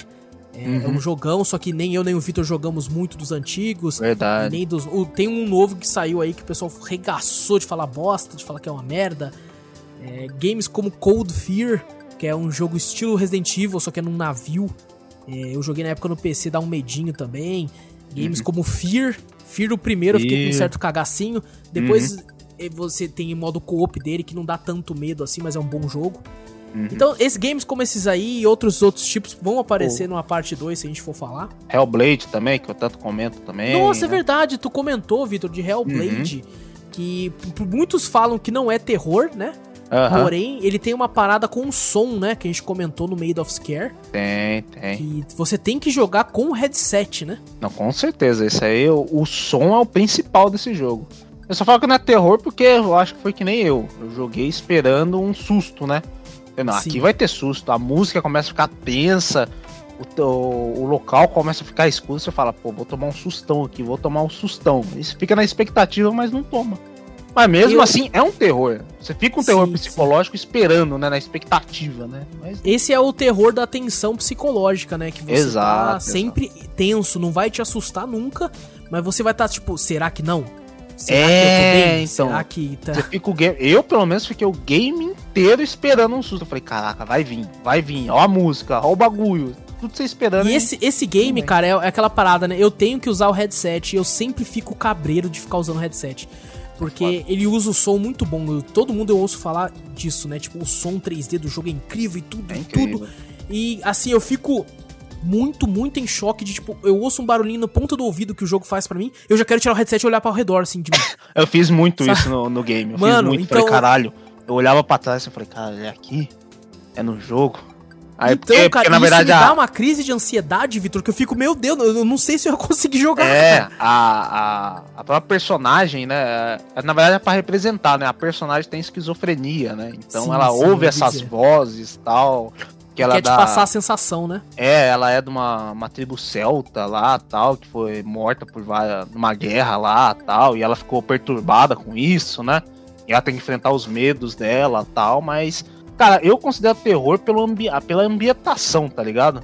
É, uhum. é um jogão, só que nem eu nem o Vitor jogamos muito dos antigos. Verdade. Nem dos, tem um novo que saiu aí que o pessoal regaçou de falar bosta, de falar que é uma merda. É, games como Cold Fear, que é um jogo estilo Resident Evil, só que é num navio. É, eu joguei na época no PC, dá um medinho também. Games uhum. como Fear, Fear o primeiro, eu fiquei com um certo cagacinho. Depois uhum. Eh, você tem o modo co-op dele, que não dá tanto medo assim, mas é um bom jogo. Uhum. Então, esses games como esses aí e outros outros tipos vão aparecer oh. numa parte 2 se a gente for falar. Hellblade também, que eu tanto comento também. Nossa, é né? é verdade, tu comentou, Vitor, de Hellblade, uhum. que muitos falam que não é terror, né? Uhum. Porém, ele tem uma parada com som, né? Que a gente comentou no Made of Scare. Tem, tem. Que você tem que jogar com o headset, né? Não, com certeza. Esse aí, o, o som é o principal desse jogo. Eu só falo que não é terror porque eu acho que foi que nem eu. Eu joguei esperando um susto, né? Não, aqui vai ter susto. A música começa a ficar tensa. O, o, o, local começa a ficar escuro. Você fala, pô, vou tomar um sustão aqui, vou tomar um sustão. Isso fica na expectativa, mas não toma. Mas mesmo eu... assim, é um terror. Você fica um terror sim, psicológico sim. esperando, né? Na expectativa, né? Mas... Esse é o terror da tensão psicológica, né? Que você exato, tá sempre exato. tenso, não vai te assustar nunca, mas você vai estar tá, tipo, será que não? Será é, que é? Então, Será que tá... você fica o game... Eu, pelo menos, fiquei o game inteiro esperando um susto. Eu falei, caraca, vai vir, vai vir. Ó a música, ó o bagulho. Tudo você esperando. E esse, esse game, cara, é, é aquela parada, né? Eu tenho que usar o headset e eu sempre fico cabreiro de ficar usando o headset. Porque Foda. ele usa o som muito bom. todo mundo eu ouço falar disso, né? Tipo, o som 3D do jogo é incrível e tudo, é incrível. tudo. E assim, eu fico muito, muito em choque de, tipo, eu ouço um barulhinho no ponto do ouvido que o jogo faz para mim, eu já quero tirar o headset e olhar para o redor, assim, de mim. [laughs] eu fiz muito Sabe? isso no, no game. Eu Mano, fiz muito, então... falei, caralho. Eu olhava pra trás e falei, cara, é aqui? É no jogo? Aí, então, porque, cara, na verdade, isso me a... dá uma crise de ansiedade, Vitor, que eu fico, meu Deus, eu não sei se eu conseguir jogar. É, a, a, a própria personagem, né, é, na verdade é pra representar, né, a personagem tem esquizofrenia, né, então sim, ela sim, ouve essas dizer. vozes e tal, que ela quer dá... te passar a sensação, né? É, ela é de uma, uma tribo celta lá, tal, que foi morta por várias, numa guerra lá, tal, e ela ficou perturbada com isso, né, e ela tem que enfrentar os medos dela, tal, mas Cara, eu considero terror pelo ambi pela ambientação, tá ligado?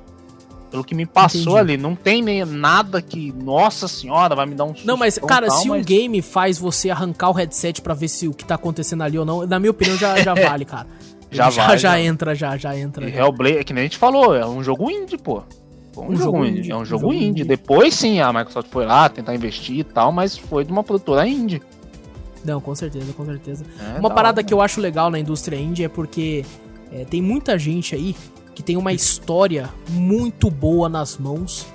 Pelo que me passou Entendi. ali. Não tem nem nada que, nossa senhora, vai me dar um susto. Não, mas, cara, tal, se mas... um game faz você arrancar o headset para ver se o que tá acontecendo ali ou não, na minha opinião, já, já [laughs] vale, cara. Já, já, vale, já, já entra, já, já entra. E já. Hellblade, é que nem a gente falou, é um jogo indie, pô. Um, um, jogo, jogo indie. É um jogo, jogo indie. indie. Depois sim, a Microsoft foi lá tentar investir e tal, mas foi de uma produtora indie. Não, com certeza, com certeza. É, uma parada hora. que eu acho legal na indústria indie é porque é, tem muita gente aí que tem uma história muito boa nas mãos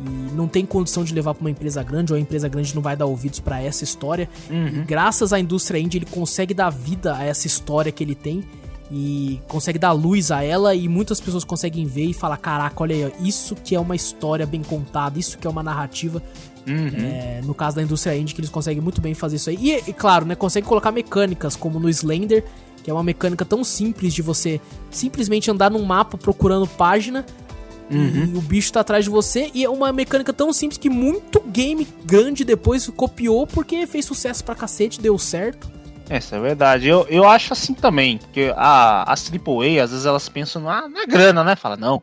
e não tem condição de levar para uma empresa grande ou a empresa grande não vai dar ouvidos para essa história. Uhum. E graças à indústria indie ele consegue dar vida a essa história que ele tem e consegue dar luz a ela e muitas pessoas conseguem ver e falar, caraca, olha aí, isso que é uma história bem contada, isso que é uma narrativa. Uhum. É, no caso da indústria indie, que eles conseguem muito bem fazer isso aí. E, e claro, né, consegue colocar mecânicas, como no Slender, que é uma mecânica tão simples de você simplesmente andar num mapa procurando página Uhum. E o bicho tá atrás de você. E é uma mecânica tão simples que muito game grande depois copiou porque fez sucesso pra cacete, deu certo. Essa é verdade. Eu, eu acho assim também. Porque a, as AAA, às vezes elas pensam na, na grana, né? Fala, não,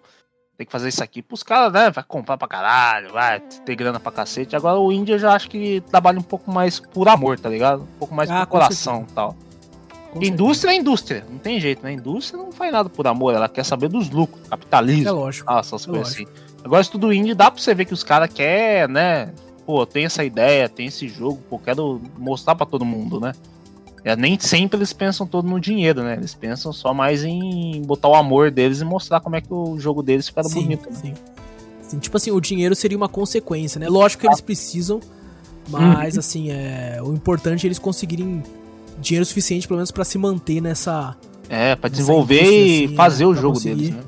tem que fazer isso aqui pros caras, né? Vai comprar pra caralho, vai ter grana pra cacete. Agora o India já acho que trabalha um pouco mais por amor, tá ligado? Um pouco mais ah, por coração e tal. Com indústria certeza. é indústria, não tem jeito, né? Indústria não faz nada por amor, ela quer saber dos lucros, capitalismo. É lógico. Ah, essas é coisas lógico. assim. Agora, isso tudo indie, dá pra você ver que os caras querem, né? Pô, tem essa ideia, tem esse jogo, pô, quero mostrar para todo mundo, né? É, nem sempre eles pensam todo no dinheiro, né? Eles pensam só mais em botar o amor deles e mostrar como é que o jogo deles fica bonito. Sim. sim. Tipo assim, o dinheiro seria uma consequência, né? Lógico que eles precisam, mas uhum. assim, é, o importante é eles conseguirem dinheiro suficiente, pelo menos, para se manter nessa. É, para desenvolver e assim, fazer né, o jogo deles, né?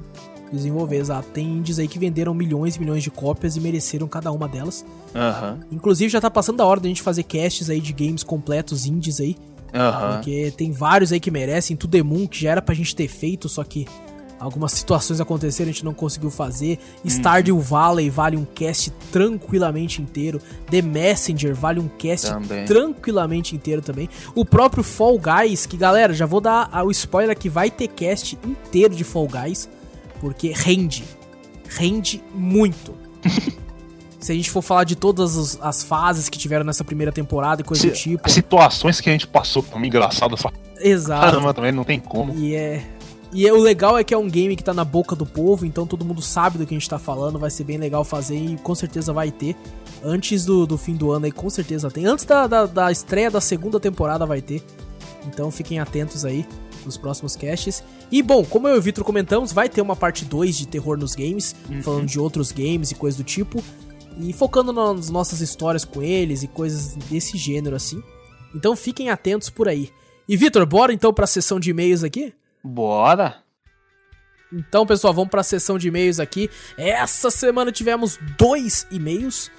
Desenvolver, exato. Tem indies aí que venderam milhões e milhões de cópias e mereceram cada uma delas. Uhum. Inclusive, já tá passando da hora da gente fazer casts aí de games completos indies aí. Uhum. Porque tem vários aí que merecem. To The Moon, que já era pra gente ter feito, só que algumas situações aconteceram, a gente não conseguiu fazer. Uhum. Stardew Valley vale um cast tranquilamente inteiro. The Messenger vale um cast também. tranquilamente inteiro também. O próprio Fall Guys, que galera, já vou dar o spoiler que vai ter cast inteiro de Fall Guys, porque rende. Rende muito. [laughs] se a gente for falar de todas as, fases que tiveram nessa primeira temporada e coisa se, do tipo. As situações que a gente passou também engraçadas. Exato. Caramba, também não tem como. E é. E é, o legal é que é um game que tá na boca do povo, então todo mundo sabe do que a gente tá falando, vai ser bem legal fazer e com certeza vai ter. Antes do, do fim do ano aí, com certeza tem. Antes da, da, da estreia da segunda temporada vai ter. Então fiquem atentos aí nos próximos casts. E bom, como eu e o Vitor comentamos, vai ter uma parte 2 de terror nos games, uhum. falando de outros games e coisas do tipo. E focando nas nossas histórias com eles e coisas desse gênero assim. Então fiquem atentos por aí. E Vitor, bora então pra sessão de e-mails aqui? Bora! Então, pessoal, vamos para a sessão de e-mails aqui. Essa semana tivemos dois e-mails.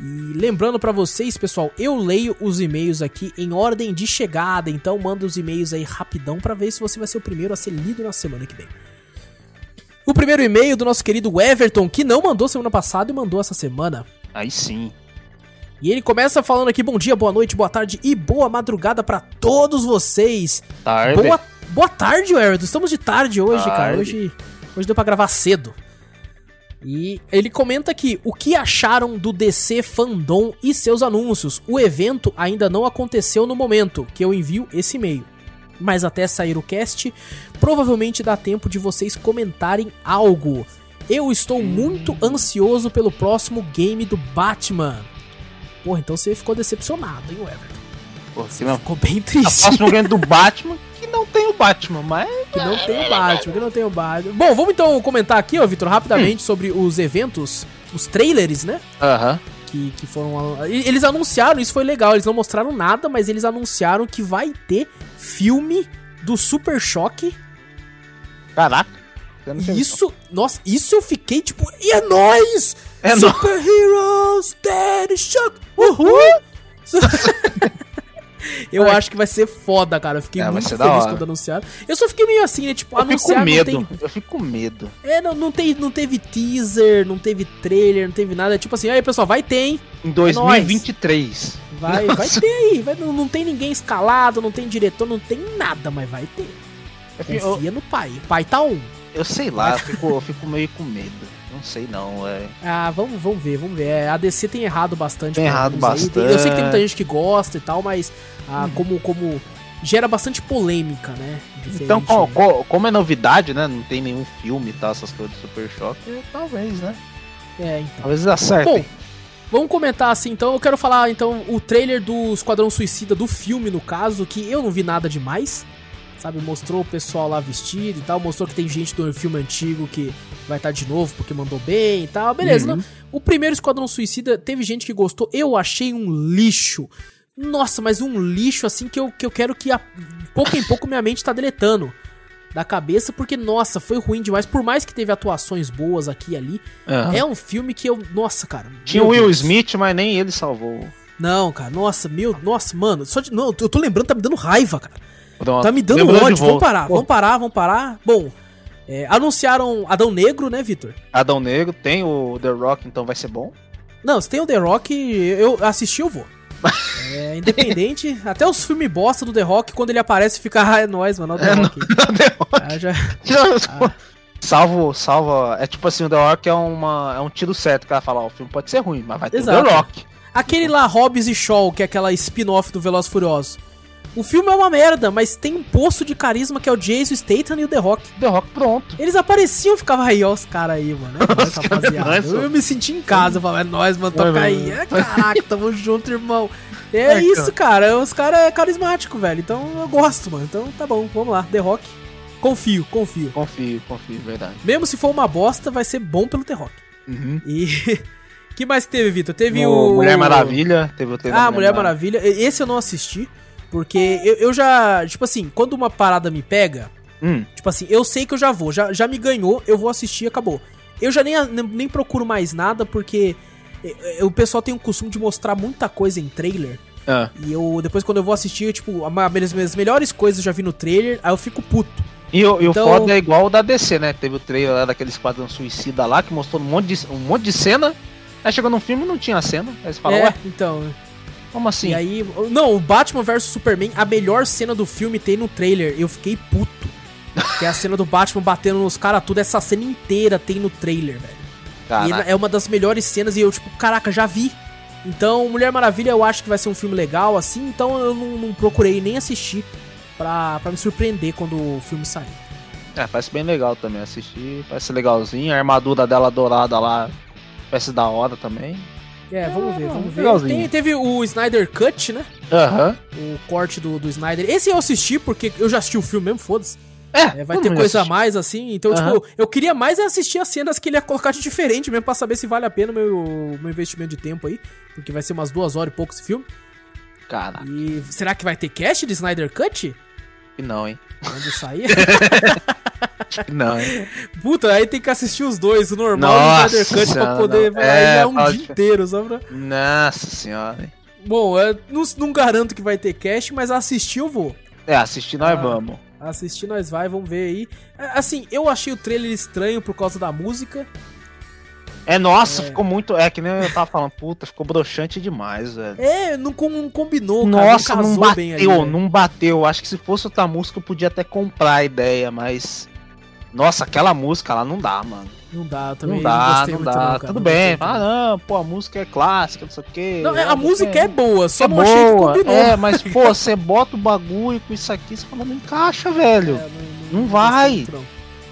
E lembrando para vocês, pessoal, eu leio os e-mails aqui em ordem de chegada, então manda os e-mails aí rapidão para ver se você vai ser o primeiro a ser lido na semana que vem. O primeiro e-mail do nosso querido Everton, que não mandou semana passada e mandou essa semana. Aí sim. E ele começa falando aqui: bom dia, boa noite, boa tarde e boa madrugada para todos vocês. Tarde. Boa Boa tarde, Everton. Estamos de tarde hoje, tarde. cara. Hoje, hoje deu pra gravar cedo. E ele comenta aqui o que acharam do DC Fandom e seus anúncios. O evento ainda não aconteceu no momento que eu envio esse e-mail. Mas até sair o cast, provavelmente dá tempo de vocês comentarem algo. Eu estou muito ansioso pelo próximo game do Batman. Porra, então você ficou decepcionado, hein, Everton? Porra, você não... ficou bem triste. O próximo game do Batman não tem o Batman, mas. Que não tem o Batman, que não tem o Batman. Bom, vamos então comentar aqui, ó, Vitor, rapidamente hum. [clears throat] sobre os eventos, os trailers, né? Aham. Que, que foram. Eles anunciaram, isso foi legal, eles não mostraram nada, mas eles anunciaram que vai ter filme do Super Choque. Caraca. Isso, nossa, isso eu fiquei tipo, e é nóis! É Super no... Heroes, Daddy Shock, uhul! [laughs] [laughs] Eu acho que vai ser foda, cara. Eu fiquei é, muito feliz quando anunciaram. Eu só fiquei meio assim, né? Tipo, eu. Fico com medo. Tem... Eu fico com medo. É, não, não, tem, não teve teaser, não teve trailer, não teve nada. Tipo assim, aí, pessoal, vai ter, hein? Em 2023. É vai, vai ter aí. Vai, não, não tem ninguém escalado, não tem diretor, não tem nada, mas vai ter. Confia eu... no pai. O pai tá um. Eu sei lá, eu fico, eu fico meio com medo. Não sei não, é. Ah, vamos, vamos ver, vamos ver. É, a DC tem errado bastante. Tem errado bastante. Eu sei que tem muita gente que gosta e tal, mas ah, hum. como, como gera bastante polêmica, né? Diferente, então, como, né? como é novidade, né? Não tem nenhum filme e tal, essas coisas do Super Choque, talvez, né? É, então. Talvez acertem. Bom, vamos comentar assim, então. Eu quero falar, então, o trailer do Esquadrão Suicida, do filme, no caso, que eu não vi nada demais. Sabe? Mostrou o pessoal lá vestido e tal, mostrou que tem gente do filme antigo que vai estar tá de novo porque mandou bem e tal. Beleza, uhum. não, o primeiro Esquadrão Suicida teve gente que gostou, eu achei um lixo. Nossa, mas um lixo assim que eu, que eu quero que a, pouco em pouco minha mente tá deletando da cabeça, porque, nossa, foi ruim demais. Por mais que teve atuações boas aqui e ali, uhum. é um filme que eu. Nossa, cara. Tinha o Will Deus. Smith, mas nem ele salvou. Não, cara, nossa, meu. Nossa, mano. Só de, não, eu tô lembrando, tá me dando raiva, cara. Tá me dando ódio. Vamos parar, Pô. vamos parar, vamos parar. Bom, é, anunciaram Adão Negro, né, Vitor? Adão Negro, tem o The Rock, então vai ser bom. Não, se tem o The Rock, eu assisti, eu vou. [laughs] É, independente, até os filmes bosta do The Rock, quando ele aparece, fica, ah, é nóis, mano, é o The é, Rock. [laughs] Não, The Rock. Ah, já... ah. Salvo, salvo, é tipo assim, o The Rock é, uma, é um tiro certo, o cara fala, ó, o filme pode ser ruim, mas vai ter Exato. o The Rock. Aquele lá, Hobbs e Shaw, que é aquela spin-off do Veloz Furioso. O filme é uma merda, mas tem um poço de carisma que é o Jason Statham e o The Rock. The Rock, pronto. Eles apareciam e ficavam aí, ó, os caras aí, mano. É nóis, rapaziada. eu, eu, me senti em casa, eu falava, é nóis, mano, toca aí. É, caraca, tamo junto, irmão. É, é isso, cara. Os caras é carismático, velho. Então eu gosto, mano. Então tá bom, vamos lá. The Rock. Confio, confio. Confio, confio, verdade. Mesmo se for uma bosta, vai ser bom pelo The Rock. Uhum. E. [laughs] que mais teve, Vitor? Teve o. Mulher Maravilha. Teve o Ah, Mulher Maravilha. Maravilha. Esse eu não assisti. Porque eu, eu já, tipo assim, quando uma parada me pega, hum. tipo assim, eu sei que eu já vou, já, já me ganhou, eu vou assistir e acabou. Eu já nem, nem procuro mais nada, porque o pessoal tem o costume de mostrar muita coisa em trailer. Ah. E eu, depois quando eu vou assistir, eu, tipo, as minhas melhores coisas eu já vi no trailer, aí eu fico puto. E, e então... o foda é igual o da DC, né? Teve o trailer lá daquele Esquadrão Suicida lá, que mostrou um monte de, um monte de cena. Aí chegou no filme e não tinha cena. Aí você fala, é, ué? então. Como assim? E aí. Não, o Batman vs Superman, a melhor cena do filme tem no trailer. Eu fiquei puto. que é a cena do Batman batendo nos caras, tudo. Essa cena inteira tem no trailer, velho. Caraca. E é uma das melhores cenas e eu, tipo, caraca, já vi. Então, Mulher Maravilha eu acho que vai ser um filme legal, assim. Então eu não, não procurei nem assistir pra, pra me surpreender quando o filme sair. É, parece bem legal também assistir. Parece legalzinho. A armadura dela dourada lá parece da hora também. É, vamos ver, vamos ver. Tem, teve o Snyder Cut, né? Aham. O corte do, do Snyder. Esse eu assisti porque eu já assisti o filme mesmo, foda-se. É, é, vai ter coisa a mais, assim. Então, uhum. tipo, eu queria mais assistir as cenas que ele ia colocar de diferente mesmo pra saber se vale a pena o meu, meu investimento de tempo aí. Porque vai ser umas duas horas e pouco esse filme. Cara. E será que vai ter cast de Snyder Cut? Não, hein? Quando sair? [laughs] Não? [laughs] Puta, aí tem que assistir os dois, o normal Nossa e o Snyder Cut pra poder. Não. É, é um dia de... inteiro, só pra. Nossa senhora. Bom, eu não, não garanto que vai ter cast, mas assistir eu vou. É, assistir nós ah, vamos. Assistir nós vai, vamos ver aí. É, assim, eu achei o trailer estranho por causa da música. É, nossa, é. ficou muito. É que nem eu tava falando, puta, ficou broxante demais, velho. É, não, não combinou, nossa, cara. Não, não bateu, ali, não bateu. Acho que se fosse outra música eu podia até comprar a ideia, mas. Nossa, aquela música lá não dá, mano. Não dá, também. Não dá, não dá. Não, Tudo bem. Ah, não, pô, a música é clássica, não sei o quê. Não, é, a música é, é boa, só é não boa, achei que combinou. É, mas, pô, você bota o bagulho com isso aqui, você fala, não encaixa, velho. É, não, não, não, vai.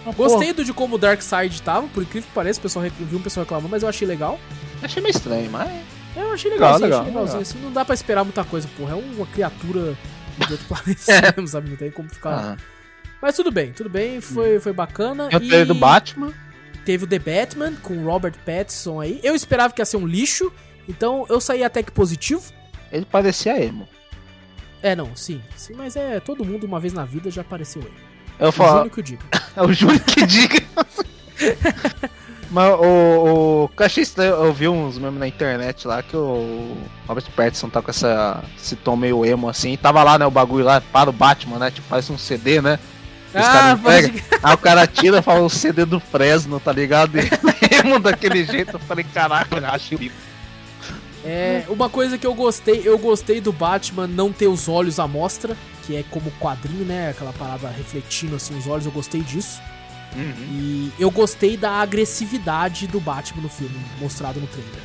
Ah, Gostei do de como o Dark Side tava, por incrível que pareça, o pessoal viu um pessoal reclamando, mas eu achei legal. Achei meio estranho, mas. É, eu achei legalzinho, legal, achei legalzinho. Legal. Assim, não dá pra esperar muita coisa, porra. É uma criatura de outro [laughs] planeta mesmo, sabe? Não tem como ficar. Ah. Mas tudo bem, tudo bem, foi, foi bacana. Eu e... do Batman. Teve o The Batman com o Robert Pattinson aí. Eu esperava que ia ser um lixo, então eu saí até que positivo. Ele parecia emo. É, não, sim. Sim, mas é todo mundo uma vez na vida já apareceu emo. Eu falo. O Júnior que diga. é o Júnior que diga. [laughs] [laughs] Mas o, o achei estranho, eu vi uns memes na internet lá que o Robert Pattinson tá com essa, esse tom meio emo assim. Tava lá, né, o bagulho lá para o Batman, né? Tipo, parece um CD, né? Os ah, pode... Aí o cara tira e fala o CD do Fresno, tá ligado? E [laughs] emo daquele jeito. Eu falei, caraca, eu acho é, uma coisa que eu gostei, eu gostei do Batman não ter os olhos à mostra, que é como quadrinho, né? Aquela parada refletindo assim os olhos, eu gostei disso. Uhum. E eu gostei da agressividade do Batman no filme, mostrado no trailer,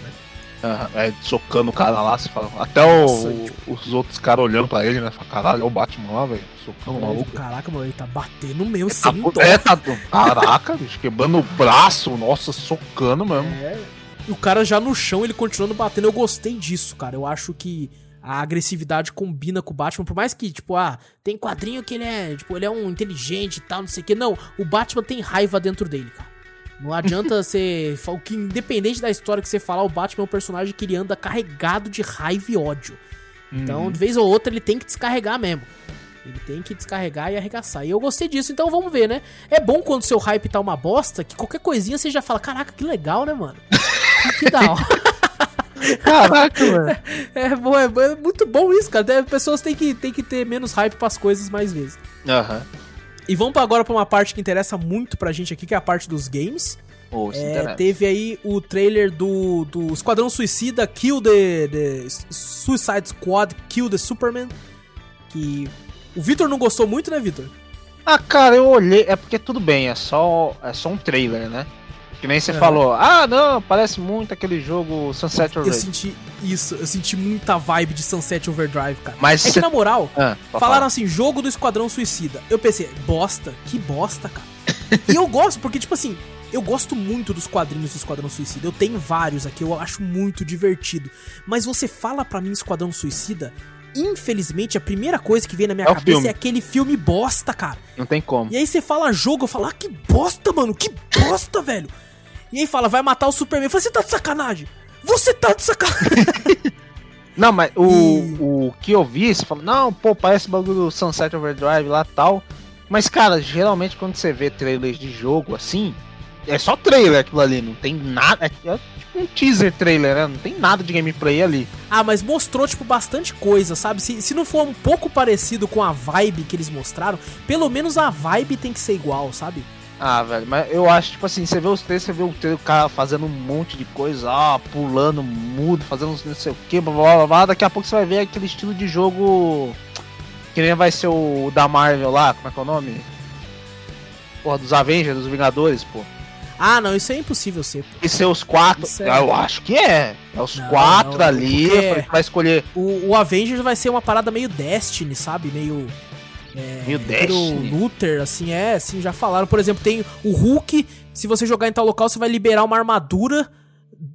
é, socando o cara lá, você fala. Até o, tipo... os outros caras olhando pra ele, né? Fala, caralho, é o Batman lá, velho. Socando o maluco. Caraca, mano, ele tá batendo mesmo, é, sem tá, É, tá. Caraca, bicho, quebrando o braço, nossa, socando mesmo. É. E o cara já no chão, ele continuando batendo. Eu gostei disso, cara. Eu acho que a agressividade combina com o Batman, por mais que, tipo, ah, tem quadrinho que ele é, tipo, ele é um inteligente e tal, não sei o que. Não, o Batman tem raiva dentro dele, cara. Não adianta [laughs] você. que Independente da história que você falar, o Batman é um personagem que ele anda carregado de raiva e ódio. Então, uhum. de vez ou outra, ele tem que descarregar mesmo. Ele tem que descarregar e arregaçar. E eu gostei disso, então vamos ver, né? É bom quando seu hype tá uma bosta, que qualquer coisinha você já fala, caraca, que legal, né, mano? [laughs] que da hora. Caraca, mano. É, [laughs] é, bom, é, é, muito bom isso, cara. Pessoas têm que, têm que ter menos hype pras coisas mais vezes. Aham. Uhum. E vamos agora pra uma parte que interessa muito pra gente aqui, que é a parte dos games. Oh, é, teve aí o trailer do, do Esquadrão Suicida Kill the, the Suicide Squad Kill the Superman. Que o Vitor não gostou muito, né, Vitor? Ah, cara, eu olhei. É porque tudo bem, é só, é só um trailer, né? Que nem você é. falou, ah, não, parece muito aquele jogo Sunset Overdrive. Eu senti isso, eu senti muita vibe de Sunset Overdrive, cara. Mas é cê... que na moral, ah, falaram falar. assim, jogo do Esquadrão Suicida. Eu pensei, bosta, que bosta, cara. e eu gosto, porque, tipo assim, eu gosto muito dos quadrinhos do Esquadrão Suicida. Eu tenho vários aqui, eu acho muito divertido. Mas você fala para mim Esquadrão Suicida, infelizmente, a primeira coisa que vem na minha é cabeça é aquele filme bosta, cara. Não tem como. E aí você fala jogo, eu falo, ah, que bosta, mano, que bosta, velho. E aí fala, vai matar o Superman. Eu falei, você tá de sacanagem? Você tá de sacanagem. [laughs] não, mas o, e... o que eu vi, você falou, não, pô, parece bagulho do Sunset Overdrive lá tal. Mas, cara, geralmente quando você vê trailers de jogo assim, é só trailer aquilo ali, não tem nada. É, é um teaser trailer, né? Não tem nada de gameplay ali. Ah, mas mostrou, tipo, bastante coisa, sabe? Se, se não for um pouco parecido com a vibe que eles mostraram, pelo menos a vibe tem que ser igual, sabe? Ah, velho, mas eu acho, tipo assim, você vê os três, você vê o, o cara fazendo um monte de coisa, ó, pulando, mudo, fazendo não sei o que, blá, blá, blá, blá, daqui a pouco você vai ver aquele estilo de jogo que nem vai ser o da Marvel lá, como é que é o nome? Porra, dos Avengers, dos Vingadores, pô. Ah, não, isso é impossível ser. Pô. E ser os quatro. É... Eu acho que é. É os não, quatro não, ali. Vai escolher. O, o Avengers vai ser uma parada meio Destiny, sabe? Meio. É, Meio Destiny. Luther, assim, é, assim, já falaram. Por exemplo, tem o Hulk, se você jogar em tal local, você vai liberar uma armadura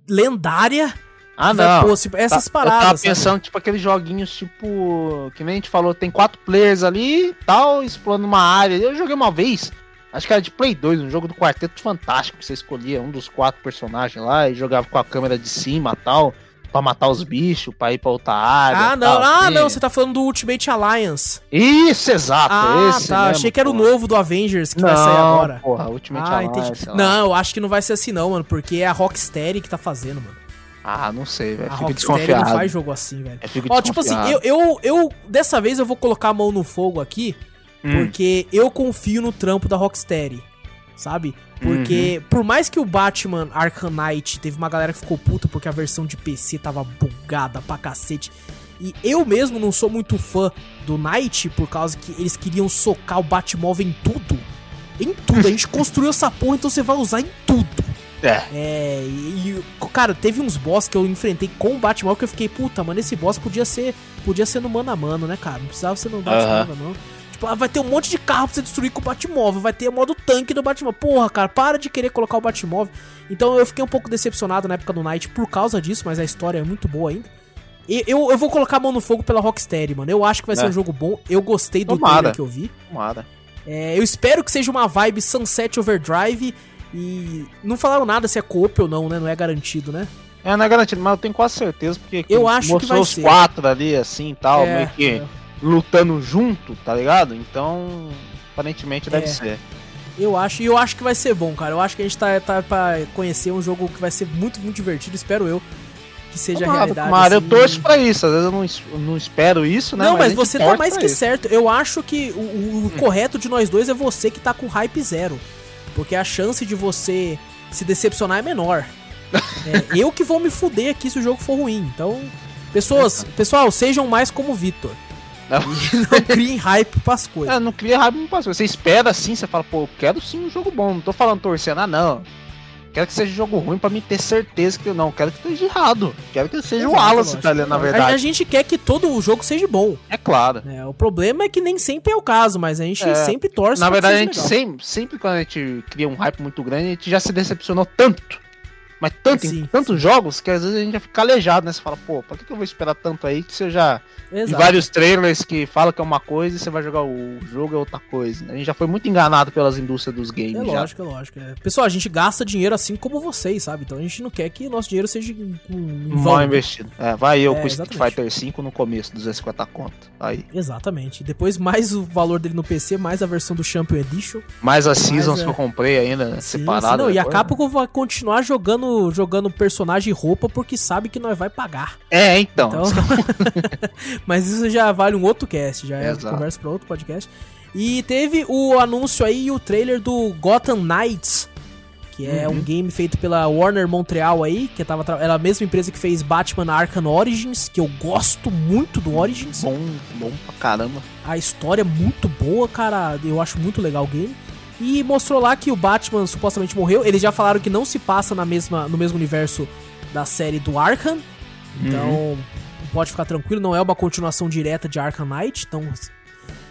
lendária. Ah, não. Pôr, tipo, essas tá, paradas. Eu tava pensando, sabe? tipo, aqueles joguinhos, tipo. Que nem a gente falou, tem quatro players ali tal, explorando uma área. Eu joguei uma vez. Acho que era de Play 2, um jogo do Quarteto Fantástico. Você escolhia um dos quatro personagens lá e jogava com a câmera de cima tal pra matar os bichos, pra ir pra outra área. Ah, não, tal, ah, assim. não, você tá falando do Ultimate Alliance. Isso, exato, ah, esse. tá, mesmo, achei que era porra. o novo do Avengers que não, vai sair agora. Porra, Ultimate ah, Alliance. Entendi. Não, eu acho que não vai ser assim, não, mano, porque é a Rocksteady que tá fazendo, mano. Ah, não sei, velho. Fico desconfiado. não faz jogo assim, velho. Ó, tipo assim, eu, eu, eu, dessa vez eu vou colocar a mão no fogo aqui, hum. porque eu confio no trampo da Rocksteady sabe? Porque, uhum. por mais que o Batman Arkham Knight teve uma galera que ficou puta porque a versão de PC tava bugada pra cacete. E eu mesmo não sou muito fã do Knight por causa que eles queriam socar o Batmóvel em tudo. Em tudo. A gente [laughs] construiu essa porra, então você vai usar em tudo. É. É, e, cara, teve uns boss que eu enfrentei com o Batmóvel que eu fiquei, puta, mano, esse boss podia ser podia ser no mano a mano, né, cara? Não precisava ser no Batmóvel, uhum. não. Tipo, ah, vai ter um monte de carro pra você destruir com o Batmóvel. Vai ter o modo tanque do Batmóvel. Porra, cara, para de querer colocar o Batmóvel. Então eu fiquei um pouco decepcionado na época do Night por causa disso, mas a história é muito boa ainda. E eu, eu vou colocar a mão no fogo pela Rocksteady, mano. Eu acho que vai é. ser um jogo bom. Eu gostei do Tomara. trailer que eu vi. Tomara. É, eu espero que seja uma vibe Sunset Overdrive. E não falaram nada se é coop ou não, né? Não é garantido, né? É, não é garantido, mas eu tenho quase certeza, porque eu acho que vai os ser. quatro ali, assim, tal, é, meio que... É lutando junto, tá ligado? Então, aparentemente deve é. ser. Eu acho, e eu acho que vai ser bom, cara. Eu acho que a gente tá, tá pra conhecer um jogo que vai ser muito, muito divertido, espero eu. Que seja tomara, realidade. Tomara, assim. eu torço pra isso. Às vezes eu não, não espero isso, né? Não, mas, mas você tá mais que isso. certo. Eu acho que o, o hum. correto de nós dois é você que tá com hype zero. Porque a chance de você se decepcionar é menor. [laughs] é, eu que vou me fuder aqui se o jogo for ruim. Então, pessoas, é, pessoal, sejam mais como o Vitor. Não. [laughs] não criem hype pras coisas. É, não cria hype pras coisas. Você espera assim, você fala, pô, eu quero sim um jogo bom. Não tô falando torcendo, ah, não. Quero que seja jogo ruim para me ter certeza que eu não. Quero que esteja errado. Quero que seja Exato, o Wallace, tá ali, na verdade. A, gente quer que todo o jogo seja bom. É claro. É, o problema é que nem sempre é o caso, mas a gente é, sempre torce. Na verdade, a gente sempre, sempre quando a gente cria um hype muito grande, a gente já se decepcionou tanto Mas tanto, em tantos jogos que às vezes a gente já fica calejado, né? Você fala, pô, pra que, que eu vou esperar tanto aí que você já. Exato. E vários trailers que falam que é uma coisa e você vai jogar o jogo é outra coisa. A gente já foi muito enganado pelas indústrias dos games. É lógico, já. é lógico. É. Pessoal, a gente gasta dinheiro assim como vocês, sabe? Então a gente não quer que nosso dinheiro seja mal investido. É, vai eu é, com o Street Fighter 5 no começo, 250 conto. Aí. Exatamente. Depois mais o valor dele no PC, mais a versão do Champion Edition. Mais as Seasons é... que eu comprei ainda, sim, separado. Sim, não, e a Capcom vai continuar jogando, jogando personagem e roupa porque sabe que nós vai pagar. É, então. então... [laughs] Mas isso já vale um outro cast, já é conversa para outro podcast. E teve o anúncio aí e o trailer do Gotham Knights, que é uhum. um game feito pela Warner Montreal aí, que tava era a mesma empresa que fez Batman Arkham Origins, que eu gosto muito do Origins. Bom, bom pra caramba. A história é muito boa, cara, eu acho muito legal o game. E mostrou lá que o Batman supostamente morreu. Eles já falaram que não se passa na mesma, no mesmo universo da série do Arkham. Então, uhum. pode ficar tranquilo, não é uma continuação direta de Arkham Knight. Então...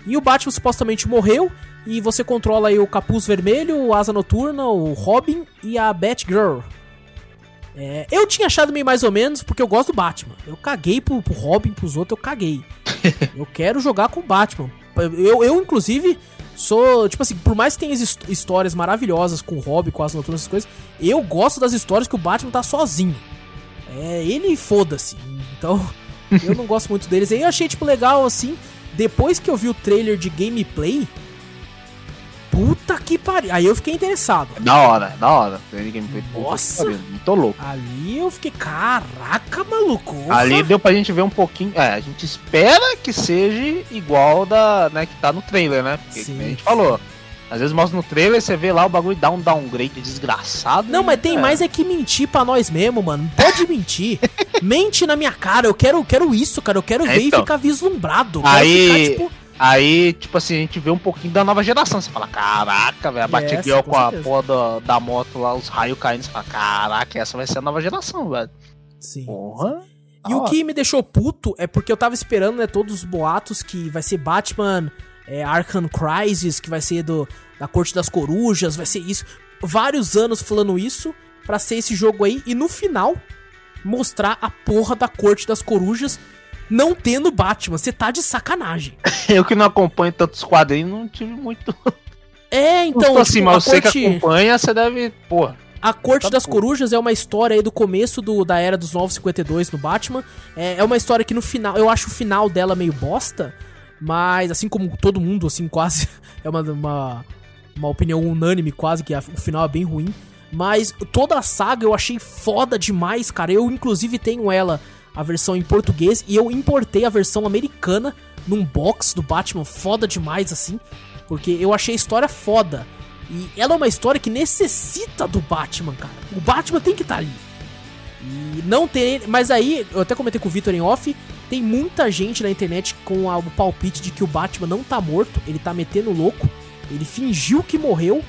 E o Batman supostamente morreu. E você controla aí o Capuz Vermelho, o Asa Noturna, o Robin e a Batgirl. É, eu tinha achado meio mais ou menos, porque eu gosto do Batman. Eu caguei pro, pro Robin, pros outros, eu caguei. [laughs] eu quero jogar com o Batman. Eu, eu, inclusive, sou. Tipo assim, por mais que tenha histórias maravilhosas com o Robin, com as noturnas, essas coisas, eu gosto das histórias que o Batman tá sozinho. É, ele foda-se. Então, [laughs] eu não gosto muito deles. Aí eu achei, tipo, legal assim. Depois que eu vi o trailer de gameplay, Puta que pariu. Aí eu fiquei interessado. Da hora, da hora. Nossa. Muito louco. Ali eu fiquei, caraca, maluco. Ali deu pra gente ver um pouquinho. É, a gente espera que seja igual da, né, que tá no trailer, né? Porque Sim. a gente falou. Às vezes mostra no trailer, você vê lá o bagulho dá um downgrade desgraçado. Não, mas tem é. mais é que mentir pra nós mesmo, mano. Pode [laughs] mentir. Mente na minha cara. Eu quero, eu quero isso, cara. Eu quero é, ver então. e ficar vislumbrado. Aí, ficar, tipo... Aí, tipo assim, a gente vê um pouquinho da nova geração. Você fala, caraca, velho, a Batgirl com, com a porra da, da moto lá, os raios caindo. Você fala, caraca, essa vai ser a nova geração, velho. Sim. Porra. E o que me deixou puto é porque eu tava esperando, né, todos os boatos que vai ser Batman é, Arkham Crisis, que vai ser do, da Corte das Corujas, vai ser isso. Vários anos falando isso para ser esse jogo aí. E no final, mostrar a porra da Corte das Corujas não tendo Batman. Você tá de sacanagem. [laughs] eu que não acompanho tantos quadrinhos, não tive muito. É, então. Não assim, tipo, mas você corte... que acompanha, você deve. Porra. A Corte tá das porra. Corujas é uma história aí do começo do, da era dos 952 no Batman. É, é uma história que no final. Eu acho o final dela meio bosta. Mas, assim como todo mundo, assim, [laughs] quase. É uma, uma, uma opinião unânime, quase, que a, o final é bem ruim. Mas toda a saga eu achei foda demais, cara. Eu, inclusive, tenho ela a versão em português e eu importei a versão americana num box do Batman foda demais assim, porque eu achei a história foda. E ela é uma história que necessita do Batman, cara. O Batman tem que estar tá ali. E não tem, mas aí eu até comentei com o Victor em off, tem muita gente na internet com o palpite de que o Batman não tá morto, ele tá metendo louco. Ele fingiu que morreu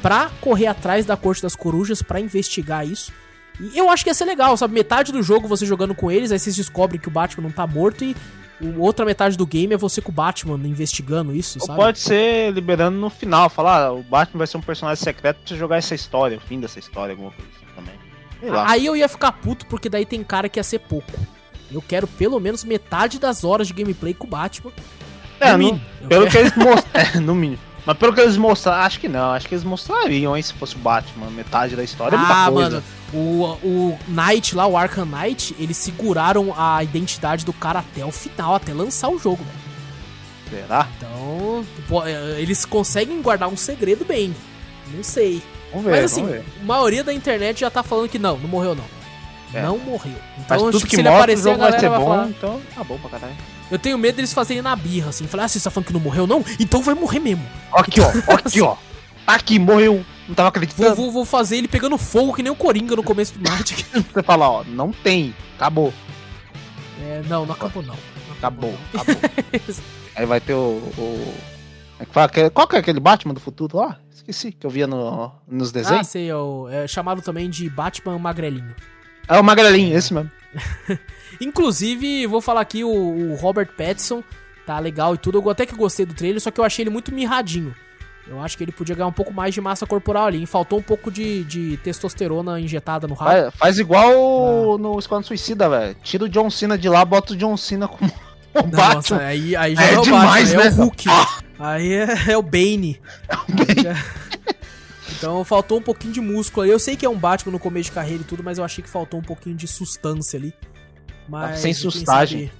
pra correr atrás da Corte das Corujas para investigar isso. E eu acho que ia ser legal, sabe? Metade do jogo você jogando com eles, aí vocês descobrem que o Batman não tá morto e outra metade do game é você com o Batman investigando isso, Ou sabe? pode ser liberando no final, falar, ah, o Batman vai ser um personagem secreto pra você jogar essa história, o fim dessa história, alguma coisa assim também. Aí eu ia ficar puto, porque daí tem cara que ia ser pouco. Eu quero pelo menos metade das horas de gameplay com o Batman. É, no mínimo. pelo quero... que eles [laughs] mostraram. é, no mínimo. Mas pelo que eles mostraram, acho que não, acho que eles mostrariam, hein, se fosse o Batman, metade da história é ah, mano, o, o Knight lá, o Arkham Knight, eles seguraram a identidade do cara até o final, até lançar o jogo, velho. Será? Então, é, eles conseguem guardar um segredo bem. Não sei. Vamos ver, Mas assim, a maioria da internet já tá falando que não, não morreu não. É. Não morreu. Então, Mas tudo que, que se ele aparecer, a galera vai, vai bom, falar. Então, tá bom pra caralho. Eu tenho medo deles fazerem na birra, assim. Falar, ah, você tá falando que não morreu, não? Então vai morrer mesmo. Aqui, ó, [laughs] aqui, ó. Aqui, morreu. Não tava acreditando. Vou, vou, vou, fazer ele pegando fogo que nem o Coringa no começo do Magic. [laughs] Você fala, ó, não tem. Acabou. É, não, não acabou não. acabou, acabou. [laughs] Aí vai ter o. o... É qual que é aquele Batman do futuro lá? Esqueci, que eu via no, nos desenhos. Ah, sei, é, o, é chamado também de Batman Magrelinho. É o Magrelinho, esse mesmo. [laughs] Inclusive, vou falar aqui, o, o, Robert Pattinson tá legal e tudo. Eu até que gostei do trailer, só que eu achei ele muito mirradinho. Eu acho que ele podia ganhar um pouco mais de massa corporal ali. Faltou um pouco de, de testosterona injetada no rabo. Faz, faz igual ah. no Esquadrão Suicida, velho. Tira o John Cena de lá, bota o John Cena como [laughs] o Batman. aí, aí já é, é o demais, Batman, né? é o Hulk. Ah. Aí é, é, o Bane. É o Bane. Então faltou um pouquinho de músculo ali. Eu sei que é um Batman no começo de carreira e tudo, mas eu achei que faltou um pouquinho de sustância ali. Mas, sem sustagem.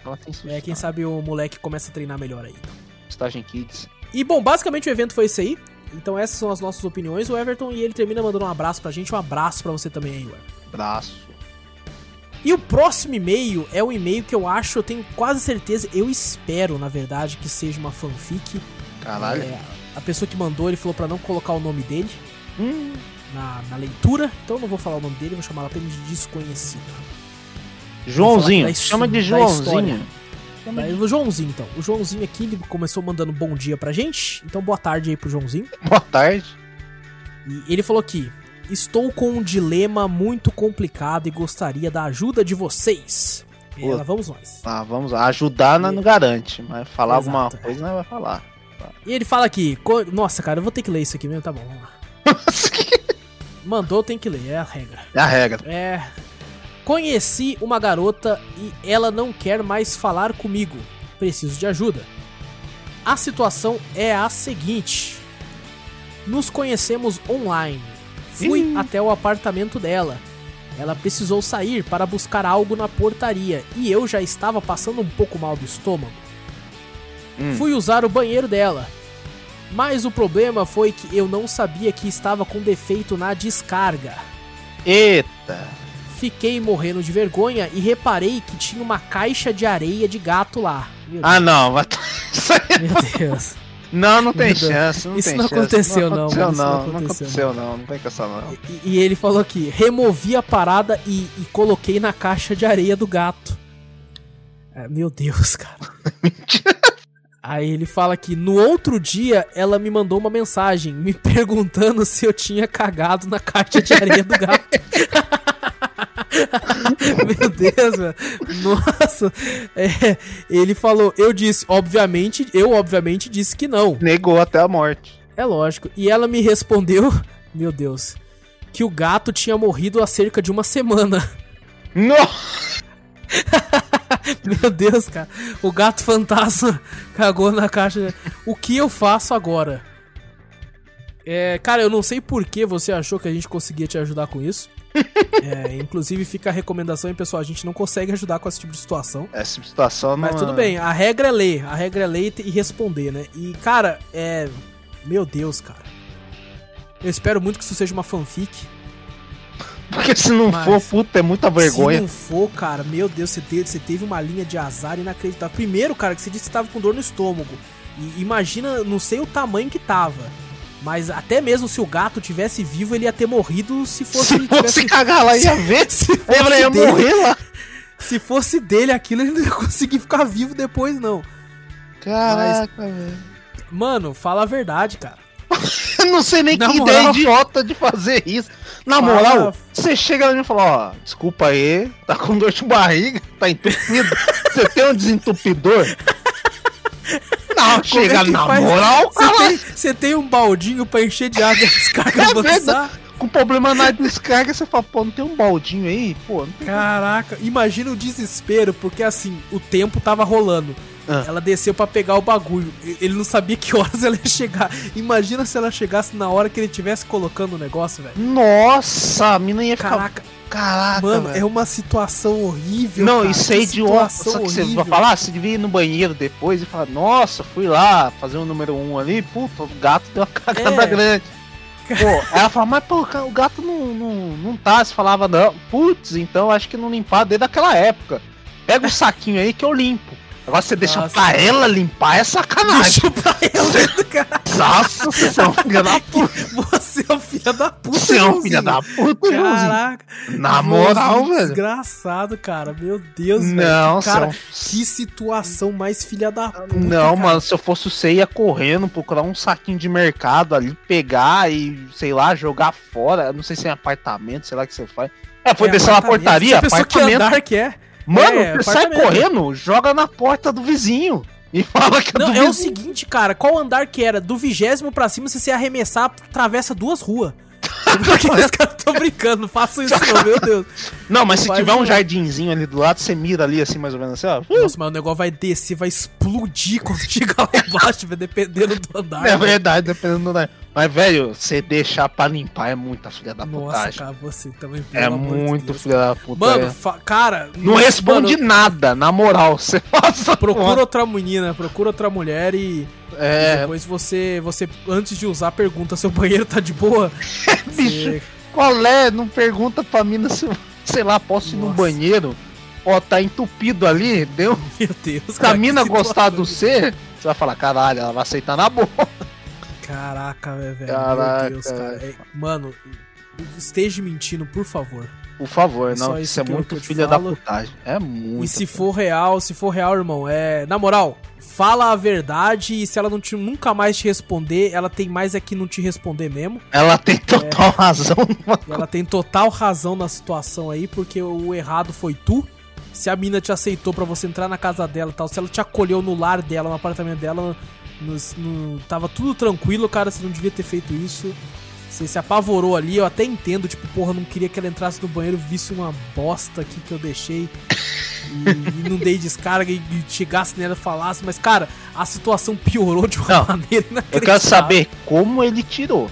é, quem sabe o moleque começa a treinar melhor aí. Sustagem Kids. E bom, basicamente o evento foi isso aí. Então essas são as nossas opiniões. O Everton e ele termina mandando um abraço pra gente. Um abraço pra você também aí, Everton. Abraço. E o próximo e-mail é um e-mail que eu acho, eu tenho quase certeza, eu espero, na verdade, que seja uma fanfic. Caralho. É, a pessoa que mandou, ele falou para não colocar o nome dele hum. na, na, leitura, então eu não vou falar o nome dele, vou chamar apenas de desconhecido. Joãozinho, chama de Joãozinho. O Joãozinho, então. O Joãozinho aqui ele começou mandando bom dia pra gente. Então, boa tarde aí pro Joãozinho. Boa tarde. E ele falou aqui: Estou com um dilema muito complicado e gostaria da ajuda de vocês. Ela, vamos nós. Ah, vamos lá. Ajudar não, não garante, mas falar Exato, alguma coisa não vai falar. E ele fala aqui: Nossa, cara, eu vou ter que ler isso aqui mesmo. Tá bom, vamos lá. [laughs] Mandou, tem que ler, é a regra. É a regra. É. Conheci uma garota e ela não quer mais falar comigo. Preciso de ajuda. A situação é a seguinte: nos conhecemos online. Fui Ih. até o apartamento dela. Ela precisou sair para buscar algo na portaria e eu já estava passando um pouco mal do estômago. Hum. Fui usar o banheiro dela. Mas o problema foi que eu não sabia que estava com defeito na descarga. Eita! Fiquei morrendo de vergonha e reparei que tinha uma caixa de areia de gato lá. ah, não, mas... [laughs] Meu Deus. Não, não tem chance. Não isso tem não chance. aconteceu, não. Aconteceu, não, não, não, não aconteceu, não. Não tem questão, não. E, e, ele falou aqui: removi a parada e, e coloquei na caixa de areia do gato. É, meu Deus, cara. [laughs] Aí ele fala que no outro dia ela me mandou uma mensagem me [laughs] perguntando se eu tinha cagado na caixa de areia do gato. [laughs] Meu Deus, velho. Nossa. É, ele falou, eu disse, obviamente, eu obviamente disse que não. Negou até a morte. É lógico. E ela me respondeu, meu Deus, que o gato tinha morrido há cerca de uma semana. Nossa! [laughs] [laughs] Meu Deus, cara. O gato fantasma [laughs] cagou na caixa. O que eu faço agora? É, cara, eu não sei por que você achou que a gente conseguia te ajudar com isso. [laughs] É, inclusive fica a recomendação, hein, pessoal. A gente não consegue ajudar com esse tipo de situação. Essa situação não. Mas tudo é- bem, a regra é ler. A regra é ler e responder, né? E, cara, é. Meu Deus, cara. Eu espero muito que isso seja uma fanfic. Porque se não Mas, for, puta, é muita vergonha. Se não for, cara, meu Deus, você teve, você teve uma linha de azar inacreditável. Primeiro, cara, que você disse que tava com dor no estômago. E imagina, não sei o tamanho que tava. Mas até mesmo se o gato tivesse vivo, ele ia ter morrido se fosse. Se fosse tivesse... cagar lá, ia ver. [laughs] Se ele ia dele, morrer lá. [laughs] Se fosse dele aquilo, ele não ia conseguir ficar vivo depois, não. Caraca, Mas, velho. Mano, fala a verdade, cara. [laughs] Não sei nem Na que moral... ideia idiota de fazer isso. Na fala... moral, você chega lá e fala, ó, desculpa aí, tá com dor de barriga, [laughs] tá entupido. você tem um desentupidor? [laughs] Não, chega é na faz? moral, cara. Você tem, tem, um baldinho pra encher de água e descarga [laughs] é avançar? Com problema na descarga, você fala, pô, não tem um baldinho aí? Pô, Caraca, imagina o desespero, porque assim, o tempo tava rolando. Ah. Ela desceu para pegar o bagulho. Ele não sabia que horas [laughs] ela ia chegar. Imagina se ela chegasse na hora que ele tivesse colocando o negócio, velho. Nossa, a mina ia ficar. Caraca. Caraca, Mano, véio. é uma situação horrível. Não, cara. isso é idiota. Só que você vai falar, você devia ir no banheiro depois e falar, nossa, fui lá fazer o um número um ali, puta, o gato deu uma [laughs] cagada é. grande. [laughs] Pô, ela fala, mas pô, o gato não, não, não tá. Você falava, não, putz, então acho que não limpar desde aquela época. Pega o saquinho aí que eu limpo. Agora você deixa Nossa, pra ela limpar é sacanagem. Deixa pra ela, cara. Nossa, você é um filho da [laughs] puta. Você é um filho da puta, Você é um filho da puta, Caraca. Na moral, velho. Desgraçado, cara. Meu Deus, Não, Cara, que situação mais filha da puta. Não, cara. mano, se eu fosse você, ia correndo, procurar um saquinho de mercado ali, pegar e, sei lá, jogar fora. Não sei se é apartamento, sei lá que você faz. É, foi é, descer na portaria, apartamento. Que andar que é? Mano, é, sai correndo, joga na porta do vizinho. E [laughs] fala que é Não, é o seguinte, cara, qual andar que era? Do vigésimo pra cima, se você arremessar, atravessa duas ruas. [laughs] Porque os caras estão brincando, não façam isso não, meu Deus. Não, mas se tiver um jardinzinho ali do lado, você mira ali assim, mais ou menos assim, ó. Nossa, mas o negócio vai descer, vai explodir quando [laughs] chegar lá embaixo, dependendo do andar. É verdade, dependendo do andar. Mas, velho, você deixar pra limpar é muita filha da puta. Nossa, cara, você também. É muito de filha da puta. Mano, é. cara. Não responde mano, nada, na moral. [laughs] Você passa. Procura outra menina, procura outra mulher e. É. E depois você, você, antes de usar, pergunta se o banheiro tá de boa. [laughs] Bicho, qual é? Não pergunta pra mina se, sei lá, posso ir no banheiro. Ó, tá entupido ali, deu. [laughs] Meu Deus. Se a mina gostar do C, você vai falar, caralho, ela vai aceitar na boa. Caraca, velho. Caraca. Meu Deus, cara. É, mano, esteja mentindo, por favor. Por favor, é não, isso, é muito filha da putagem. É muito. E se for real, se for real, irmão, é. Na moral, fala a verdade e se ela não te, nunca mais te responder, ela tem mais é que não te responder mesmo. Ela tem total é, razão. Ela tem total razão na situação aí, porque o errado foi tu. Se a mina te aceitou para você entrar na casa dela e tal, se ela te acolheu no lar dela, no apartamento dela, no, no, tava tudo tranquilo, cara, você não devia ter feito isso. Você se apavorou ali, eu até entendo, tipo, porra, não queria que ela entrasse no banheiro, visse uma bosta aqui que eu deixei e, e não dei descarga e, e chegasse nela e falasse, mas, cara, a situação piorou de uma não, maneira Eu quero saber como ele tirou.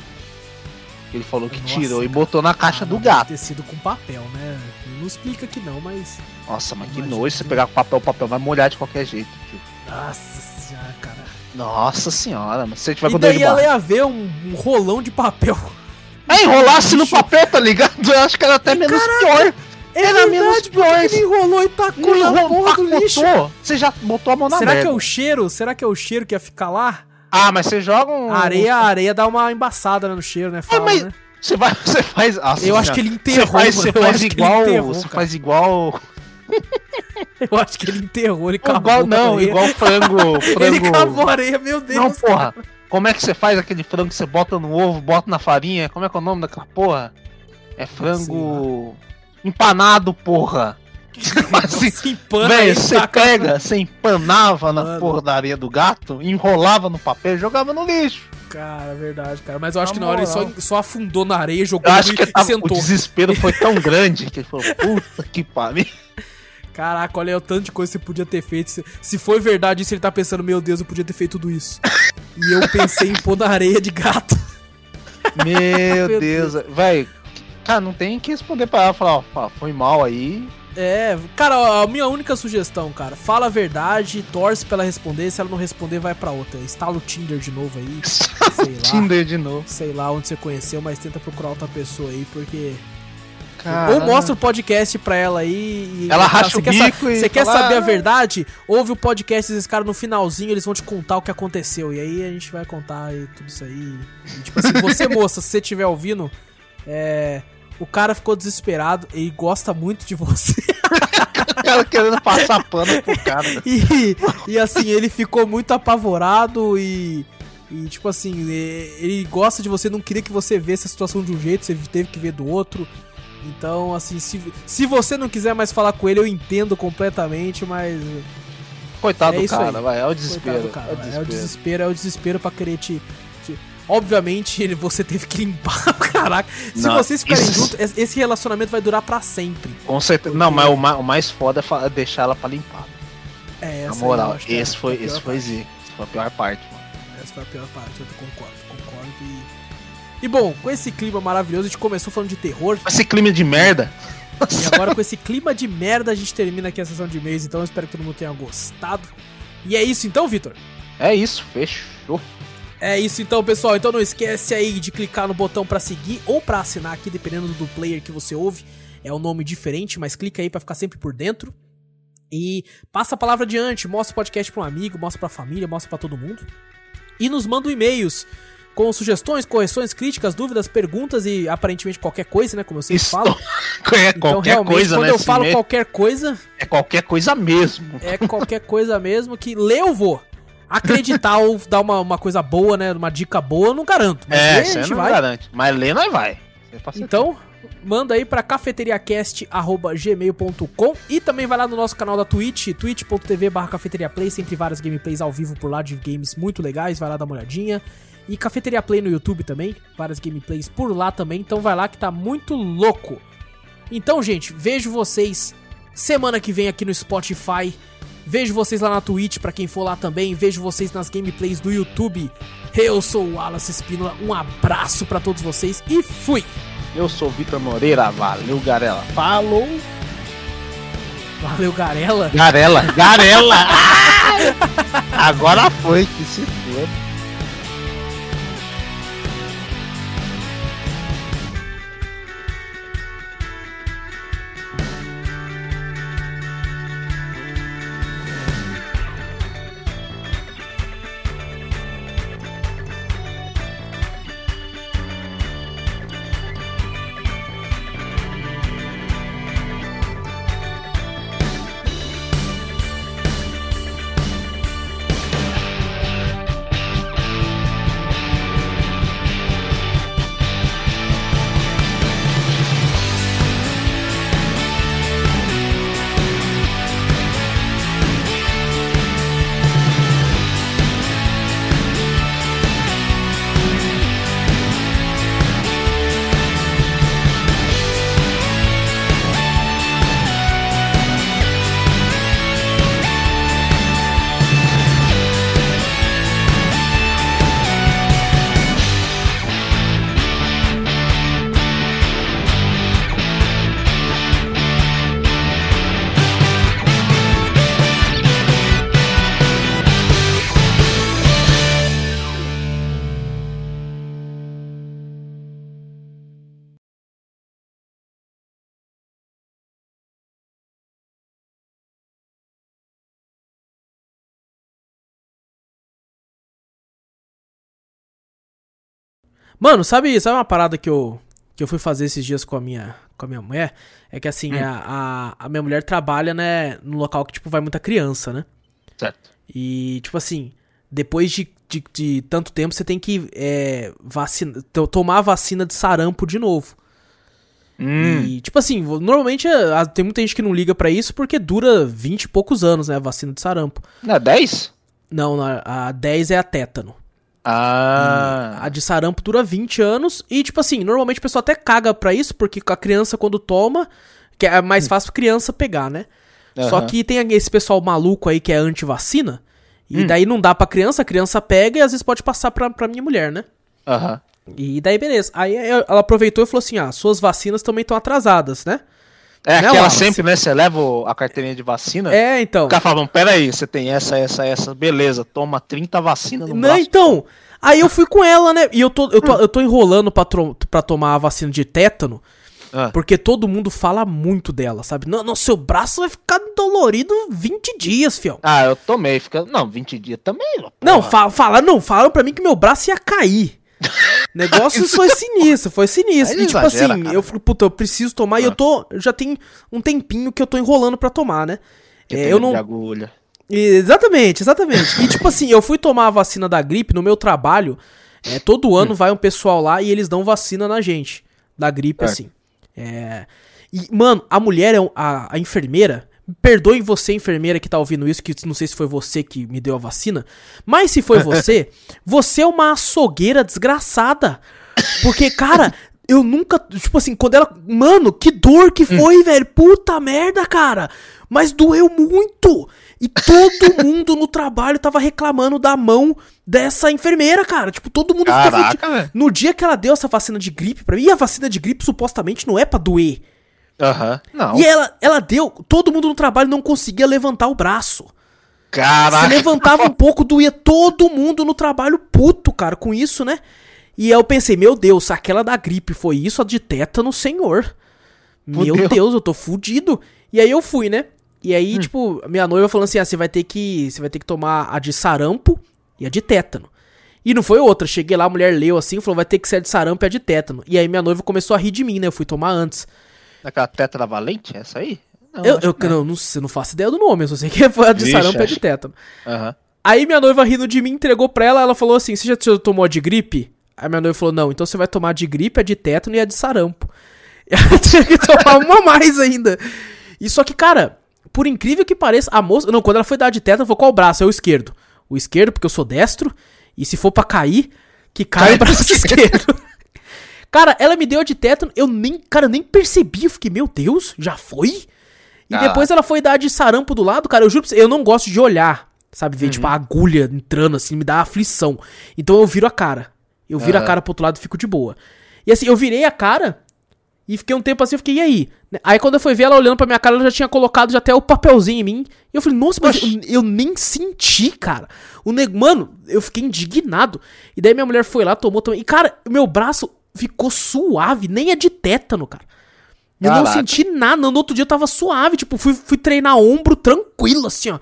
Ele falou que Nossa, tirou cara, e botou na caixa do gato. Ter sido com papel, né? Não explica que não, mas. Nossa, mas que nojo você pegar com papel, o papel vai molhar de qualquer jeito, tio. Nossa. Nossa senhora, mas gente vai e daí ela ia ver um, um, rolão de papel. É, enrolasse no papel, tá ligado? Eu acho que era até menos Caraca, pior. É era verdade, menos pior. Ele enrolou e tacou na porra do lixo. Você já botou a mão na Será merda. que é o cheiro? Será que é o cheiro que ia ficar lá? Ah, mas você joga um... Areia, areia dá uma embaçada no cheiro, né? É, Fala, é, mas... né? Você, vai, [laughs] você faz. Nossa, eu acho que ele enterrou. Você faz, você faz igual. Você faz igual Eu acho que ele enterrou, ele acabou. Igual não, igual frango, [laughs] frango. Ele acabou a areia, meu Deus. Não, porra. Cara. Como é que você faz aquele frango que você bota no ovo, bota na farinha? Como é que é o nome daquela porra? É frango empanado, porra. [laughs] Assim, véio, você pega, você empanava Mano. na porra da areia do gato, enrolava no papel e jogava no lixo. Cara, é verdade, cara. Mas eu acho na que na hora ele só, só afundou na areia, jogou eu acho que e sentou. O desespero foi tão [laughs] grande que ele falou, puta que pariu. Caraca, olha o tanto de coisa que você podia ter feito. Se, se foi verdade isso, ele tá pensando, meu Deus, eu podia ter feito tudo isso. [laughs] e eu pensei em pôr na areia de gato. Meu, [laughs] meu Deus. Deus. Véi, cara, não tem que responder pra ela, falar, ó, foi mal aí. É, cara, a minha única sugestão, cara, fala a verdade, torce pra ela responder, se ela não responder, vai pra outra. Instala o Tinder de novo aí. sei lá. [laughs] Tinder de novo. Sei lá onde você conheceu, mas tenta procurar outra pessoa aí, porque Caramba. Ou mostra o podcast pra ela aí. ela racha o bico quer, Você quer saber a verdade? Ouve o podcast desses caras no finalzinho, eles vão te contar o que aconteceu. E aí a gente vai contar e tudo isso aí. E, tipo assim, você, moça, se você estiver ouvindo, é, o cara ficou desesperado e gosta muito de você. [laughs] o cara querendo passar pano pro cara. [laughs] e, e assim, ele ficou muito apavorado e. E, tipo assim, ele gosta de você, não queria que você visse a situação de um jeito, você teve que ver do outro. Então, assim, se, se você não quiser mais falar com ele, eu entendo completamente, mas. Coitado é do cara, vai, é o desespero. Cara, é, o desespero. é o desespero, é o desespero pra querer te. te... Obviamente, ele, você teve que limpar, [laughs] caraca. Se não, vocês ficarem isso... juntos, esse relacionamento vai durar pra sempre. Com certeza. Porque... Não, mas o mais, o mais foda é deixar ela pra limpar. É, essa Na moral, esse, é, foi, esse foi Z. Essa foi a pior parte, mano. Essa foi a pior parte, eu concordo, e bom, com esse clima maravilhoso, a gente começou falando de terror. Esse clima de merda. E agora com esse clima de merda, a gente termina aqui a sessão de mês. Então eu espero que todo mundo tenha gostado. E é isso então, Vitor? É isso, fechou. É isso então, pessoal. Então não esquece aí de clicar no botão para seguir ou para assinar aqui, dependendo do player que você ouve. É um nome diferente, mas clica aí para ficar sempre por dentro. E passa a palavra adiante, mostra o podcast para um amigo, mostra para a família, mostra para todo mundo. E nos manda e-mails com sugestões, correções, críticas, dúvidas, perguntas e aparentemente qualquer coisa, né? Como eu sempre Isso. falo. [laughs] É então, qualquer coisa, quando né, eu falo qualquer coisa. É qualquer coisa mesmo. É qualquer coisa mesmo que ler eu vou. Acreditar ou dar uma, uma coisa boa, né? Uma dica boa, eu não garanto. Mas é, você não vai. garante. Mas ler nós vai. Então, manda aí pra cafeteriacast.gmail.com e também vai lá no nosso canal da Twitch, twitch.tv barra cafeteriaplay, sempre várias gameplays ao vivo por lá de games muito legais, vai lá dar uma olhadinha. E Cafeteria Play no YouTube também, várias gameplays por lá também, então vai lá que tá muito louco. Então, gente, vejo vocês semana que vem aqui no Spotify. Vejo vocês lá na Twitch, para quem for lá também. Vejo vocês nas gameplays do YouTube. Eu sou o Wallace Espínola. Um abraço para todos vocês e fui! Eu sou o Vitor Moreira. Valeu, Garela. Falou! Valeu, Garela? Garela, Garela! [laughs] Agora foi que se foi. Mano, sabe, sabe uma parada que eu, que eu fui fazer esses dias com a minha, com a minha mulher? É que assim, hum. a, a, a, minha mulher trabalha, né, no local que, tipo, vai muita criança, né? Certo. E, tipo assim, depois de, de, de tanto tempo, você tem que é, vacina, tomar a vacina de sarampo de novo. Hum. E, tipo assim, normalmente tem muita gente que não liga para isso porque dura 20 e poucos anos, né, a vacina de sarampo. Não, 10? Não, a 10 é a tétano. Ah. a de sarampo dura 20 anos. E, tipo assim, normalmente o pessoal até caga pra isso, porque a criança, quando toma, que é mais fácil criança pegar, né? Uhum. Só que tem esse pessoal maluco aí que é anti-vacina. E hum. daí não dá pra criança, a criança pega e às vezes pode passar pra, pra minha mulher, né? Aham. Uhum. E daí, beleza. Aí ela aproveitou e falou assim: ah, suas vacinas também estão atrasadas, né? É aquela sempre, né? Você leva a carteirinha de vacina. É, então. O cara fala, pera aí, você tem essa, essa, essa, beleza, toma 30 vacinas no Não, braço. então. Aí eu fui com ela, né? E eu tô, eu tô, eu tô enrolando pra, pra tomar a vacina de tétano. Ah. Porque todo mundo fala muito dela, sabe? Não, não, seu braço vai ficar dolorido 20 dias, fiel. Ah, eu tomei, fica. Não, 20 dias também. Porra. Não, fala, fala, não, falaram pra mim que meu braço ia cair. [laughs] negócio foi sinistro, foi sinistro. e tipo exagera, assim, cara. eu falei, puta, eu preciso tomar ah. e eu ah. tô. Já tem um tempinho que eu tô enrolando pra tomar, né? é, eu não. De agulha. Exatamente, exatamente. E tipo assim, eu fui tomar a vacina da gripe no meu trabalho. É, todo ano vai um pessoal lá e eles dão vacina na gente. Da gripe, é. assim. É. E, mano, a mulher, é a, a enfermeira, Perdoe você, enfermeira, que tá ouvindo isso, que não sei se foi você que me deu a vacina. Mas se foi você, [laughs] você é uma açougueira desgraçada. Porque, cara, eu nunca. Tipo assim, quando ela. Mano, que dor que hum. foi, velho. Puta merda, cara. Mas doeu muito. E todo [laughs] mundo no trabalho tava reclamando da mão dessa enfermeira, cara. Tipo, todo mundo Caraca, ficou. No dia que ela deu essa vacina de gripe pra mim, e a vacina de gripe supostamente não é pra doer. Aham, uhum, não. E ela, ela deu, todo mundo no trabalho não conseguia levantar o braço. Caraca. Se levantava um [laughs] pouco, doía todo mundo no trabalho puto, cara, com isso, né? E eu pensei, meu Deus, aquela da gripe foi isso, a de tétano, senhor. Fudeu. Meu Deus, eu tô fudido. E aí eu fui, né? E aí, hum. tipo, minha noiva falando assim: ah, você vai ter que. Você vai ter que tomar a de sarampo e a de tétano. E não foi outra. Cheguei lá, a mulher leu assim, falou: vai ter que ser a de sarampo e a de tétano. E aí minha noiva começou a rir de mim, né? Eu fui tomar antes. Daquela tetravalente, essa aí? Não, eu, eu não, não, não, faço ideia do nome, eu só sei que foi a de Vixe, sarampo e a de tétano. Uhum. Aí minha noiva rindo de mim, entregou pra ela, ela falou assim, você já tomou a de gripe? Aí minha noiva falou, não, então você vai tomar a de gripe, a de tétano e a de sarampo. [laughs] Ela tinha que tomar uma a mais ainda. E só que, cara, por incrível que pareça, a moça. Não, quando ela foi dar de tétano, falou qual braço? É o esquerdo. O esquerdo, porque eu sou destro. E se for pra cair, que cai o braço [laughs] esquerdo. Cara, ela me deu de tétano, eu nem. Cara, eu nem percebi. Eu fiquei, meu Deus, já foi? E ah. depois ela foi dar de sarampo do lado, cara. Eu juro pra você, eu não gosto de olhar. Sabe, ver, uhum. tipo, a agulha entrando assim, me dá aflição. Então eu viro a cara. Eu viro uhum. a cara pro outro lado e fico de boa. E assim, eu virei a cara e fiquei um tempo assim, eu fiquei, e aí? Aí quando eu fui ver ela olhando pra minha cara, ela já tinha colocado já até o papelzinho em mim. E eu falei, nossa, mas eu, eu, nem senti, cara. O nego, mano, eu fiquei indignado. E daí minha mulher foi lá, tomou também. E cara, meu braço ficou suave, nem é de tétano, cara. Eu Caraca. não senti nada. No outro dia eu tava suave, tipo, fui, fui treinar ombro tranquilo, assim, ó.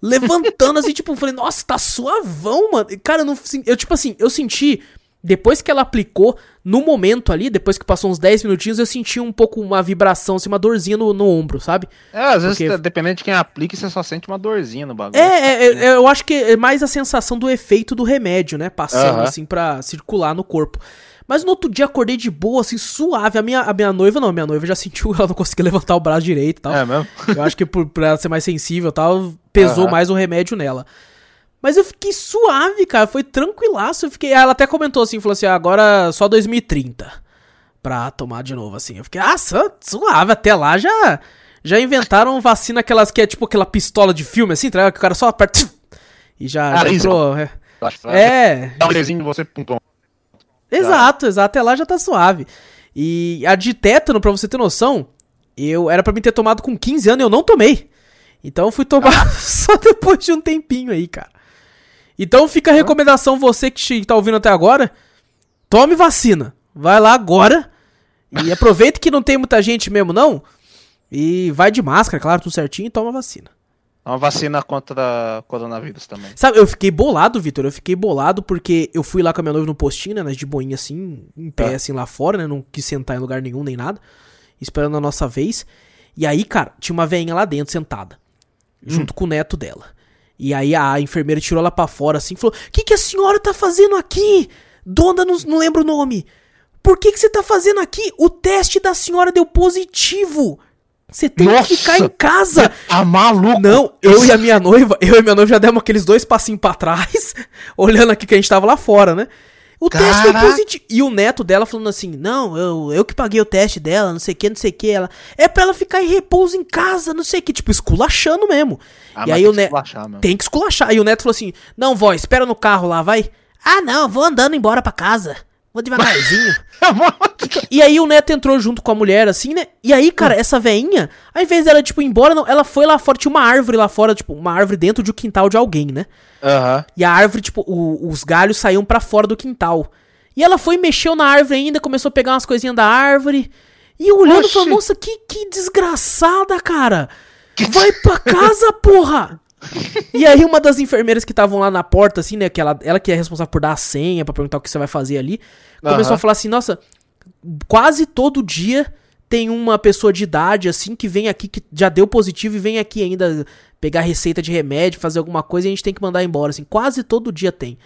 Levantando assim, [laughs] tipo, falei, nossa, tá suavão, mano. Cara, eu não. Eu, tipo assim, eu senti depois que ela aplicou, no momento ali, depois que passou uns 10 minutinhos, eu senti um pouco uma vibração, assim, uma dorzinha no, no ombro, sabe? É, às vezes, Porque... dependendo de quem aplica, você só sente uma dorzinha no bagulho. É, é, é, eu acho que é mais a sensação do efeito do remédio, né? Passando, assim, pra circular no corpo. Mas no outro dia acordei de boa, assim, suave. A minha, a minha noiva, não, minha noiva já [laughs] sentiu, ela não conseguia levantar o braço direito e tal. É mesmo? [laughs] Eu acho que por, por ela ser mais sensível e tal, pesou uhum. mais o remédio nela. Mas eu fiquei suave, cara. Foi tranquilaço. Eu fiquei... Ela até comentou assim, falou assim, ah, agora só 2030 pra tomar de novo, assim. Eu fiquei, ah, suave. Até lá já já inventaram vacina aquelas que é tipo aquela pistola de filme, assim, tá Que o cara só aperta e já, ah, já entrou. É. é. Dá um desenho você Exato, exato. Até lá já tá suave. E a de tétano, pra você ter noção, eu era para mim ter tomado com 15 anos e eu não tomei. Então eu fui tomar ah. [laughs] só depois de um tempinho aí, cara. Então fica a recomendação, você que tá ouvindo até agora, tome vacina. Vai lá agora e aproveita que não tem muita gente mesmo, não. E vai de máscara, claro, tudo certinho e toma vacina. Uma vacina contra coronavírus também. Sabe, eu fiquei bolado, Vitor. Eu fiquei bolado porque eu fui lá com a minha noiva no postinho, né? De boinha assim, em pé, é. assim, lá fora, né? Não quis sentar em lugar nenhum, nem nada. Esperando a nossa vez. E aí, cara, tinha uma veinha lá dentro sentada. Junto hum. com o neto dela. E aí a enfermeira tirou ela para fora assim e falou: O que, que a senhora tá fazendo aqui? Dona, não, não lembro o nome. Por que, que você tá fazendo aqui? O teste da senhora deu positivo. Você tem Nossa, que ficar em casa. Tá maluco? Não, eu e a minha noiva, eu e minha noiva já demos aqueles dois passinhos pra trás, [laughs] olhando aqui que a gente tava lá fora, né? O Caraca. teste foi positivo. E o neto dela falando assim: Não, eu, eu que paguei o teste dela, não sei o que, não sei o que. Ela, é pra ela ficar em repouso em casa, não sei o que. Tipo, esculachando mesmo. Ah, e aí o neto. Tem que esculachar. E o neto falou assim: Não, vó, espera no carro lá, vai. Ah, não, vou andando embora pra casa. Vou devagarzinho. [laughs] e aí o neto entrou junto com a mulher, assim, né? E aí, cara, hum. essa veinha, ao invés dela, tipo, ir embora, não, ela foi lá fora, tinha uma árvore lá fora, tipo, uma árvore dentro de um quintal de alguém, né? Uhum. E a árvore, tipo, o, os galhos saíam para fora do quintal. E ela foi e mexeu na árvore ainda, começou a pegar umas coisinhas da árvore. E eu olhando, falou, nossa, que, que desgraçada, cara. Vai pra casa, porra! [laughs] e aí uma das enfermeiras que estavam lá na porta, assim, né, que ela, ela que é responsável por dar a senha, pra perguntar o que você vai fazer ali, começou uhum. a falar assim, nossa, quase todo dia tem uma pessoa de idade, assim, que vem aqui, que já deu positivo e vem aqui ainda pegar receita de remédio, fazer alguma coisa e a gente tem que mandar embora, assim. Quase todo dia tem.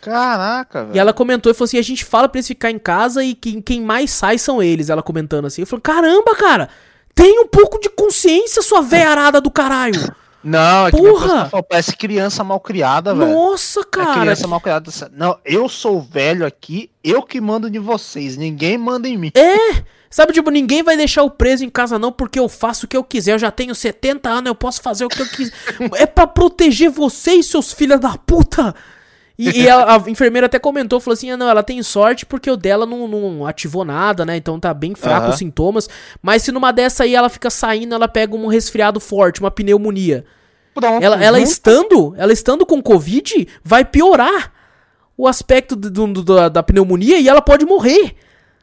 Caraca, velho. E ela comentou e falou assim: a gente fala pra eles ficar em casa e quem, quem mais sai são eles. Ela comentando assim. Eu falei: caramba, cara, tem um pouco de consciência, sua véia arada do caralho. Não, é Porra! Que parece criança mal criada, velho. Nossa, é cara. É criança mal criada. Não, eu sou velho aqui, eu que mando de vocês, ninguém manda em mim. É! Sabe, tipo, ninguém vai deixar o preso em casa não porque eu faço o que eu quiser. Eu já tenho 70 anos, eu posso fazer o que eu quiser. [laughs] é para proteger vocês, seus filhos da puta! E, e a, a, enfermeira até comentou, falou assim, ah, não, ela tem sorte porque o dela não, não ativou nada, né? Então tá bem fraco uhum. os sintomas. Mas se numa dessa aí ela fica saindo, ela pega um resfriado forte, uma pneumonia. Pronto, ela, ela estando, ela estando com Covid, vai piorar o aspecto do, do, do, da pneumonia e ela pode morrer.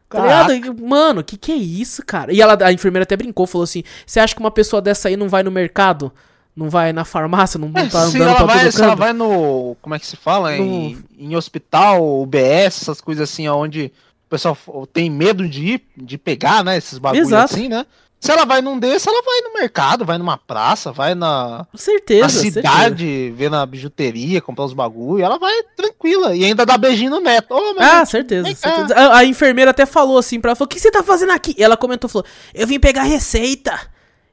Tá Mano, que que é isso, cara? E ela, a enfermeira até brincou, falou assim: Você acha que uma pessoa dessa aí não vai no mercado? Não vai na farmácia? Não, é, tá andando ela pra vai, todo ela vai no. Como é que se fala? No... Em, em hospital, UBS, essas coisas assim, onde o pessoal tem medo de ir, de pegar, né? Esses bagulhos assim, né? Se ela vai num desse, ela vai no mercado, vai numa praça, vai na, certeza, na cidade, certeza. ver na bijuteria, comprar os bagulho, ela vai tranquila. E ainda dá beijinho no neto. Oh, ah, gente, certeza. certeza. A, a, enfermeira até falou assim pra ela, falou, o que você tá fazendo aqui? E ela comentou, falou, eu vim pegar receita.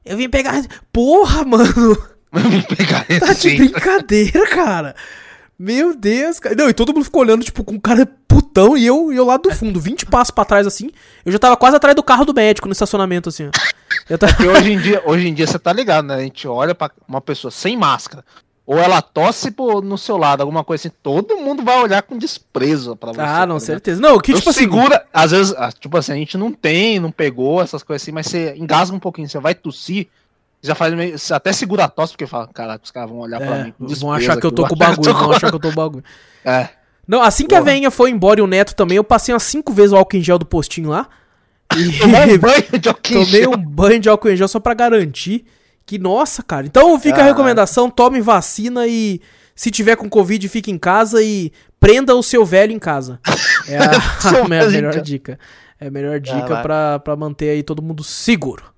Eu vim pegar receita. Porra, mano. Eu pegar receita. Tá de brincadeira, cara. Meu Deus, cara. Não, e todo mundo ficou olhando, tipo, com um cara putão e eu, eu lá do fundo, 20 passos pra trás, assim. Eu já tava quase atrás do carro do médico no estacionamento, assim, ó. Tava... Porque hoje em dia, hoje em dia você tá ligado, né? A gente olha pra uma pessoa sem máscara, ou ela tosse por, no seu lado, alguma coisa assim, todo mundo vai olhar com desprezo pra você. Ah, não, tá certeza. Não, que tipo assim. Segura, às vezes, ah, tipo assim, a gente não tem, não pegou essas coisas assim, mas você engasga um pouquinho, você vai tossir, já faz meio, até segura a tosse, porque fala, caraca, os caras vão olhar é, pra mim. Vão achar que eu tô com o bagulho, vão achar que eu tô com bagulho. [laughs] É. Não, assim que Porra. a veinha foi embora e o neto também, eu passei umas cinco vezes o álcool em gel do postinho lá. [laughs] E... Tomei um banho de [laughs] álcool em gel. Tomei um banho de álcool em gel só pra garantir que, nossa, cara. Então fica ah. a recomendação: tome vacina e se tiver com Covid, fique em casa e prenda o seu velho em casa. É a, a, a melhor dica. É a melhor dica ah, pra, pra manter aí todo mundo seguro.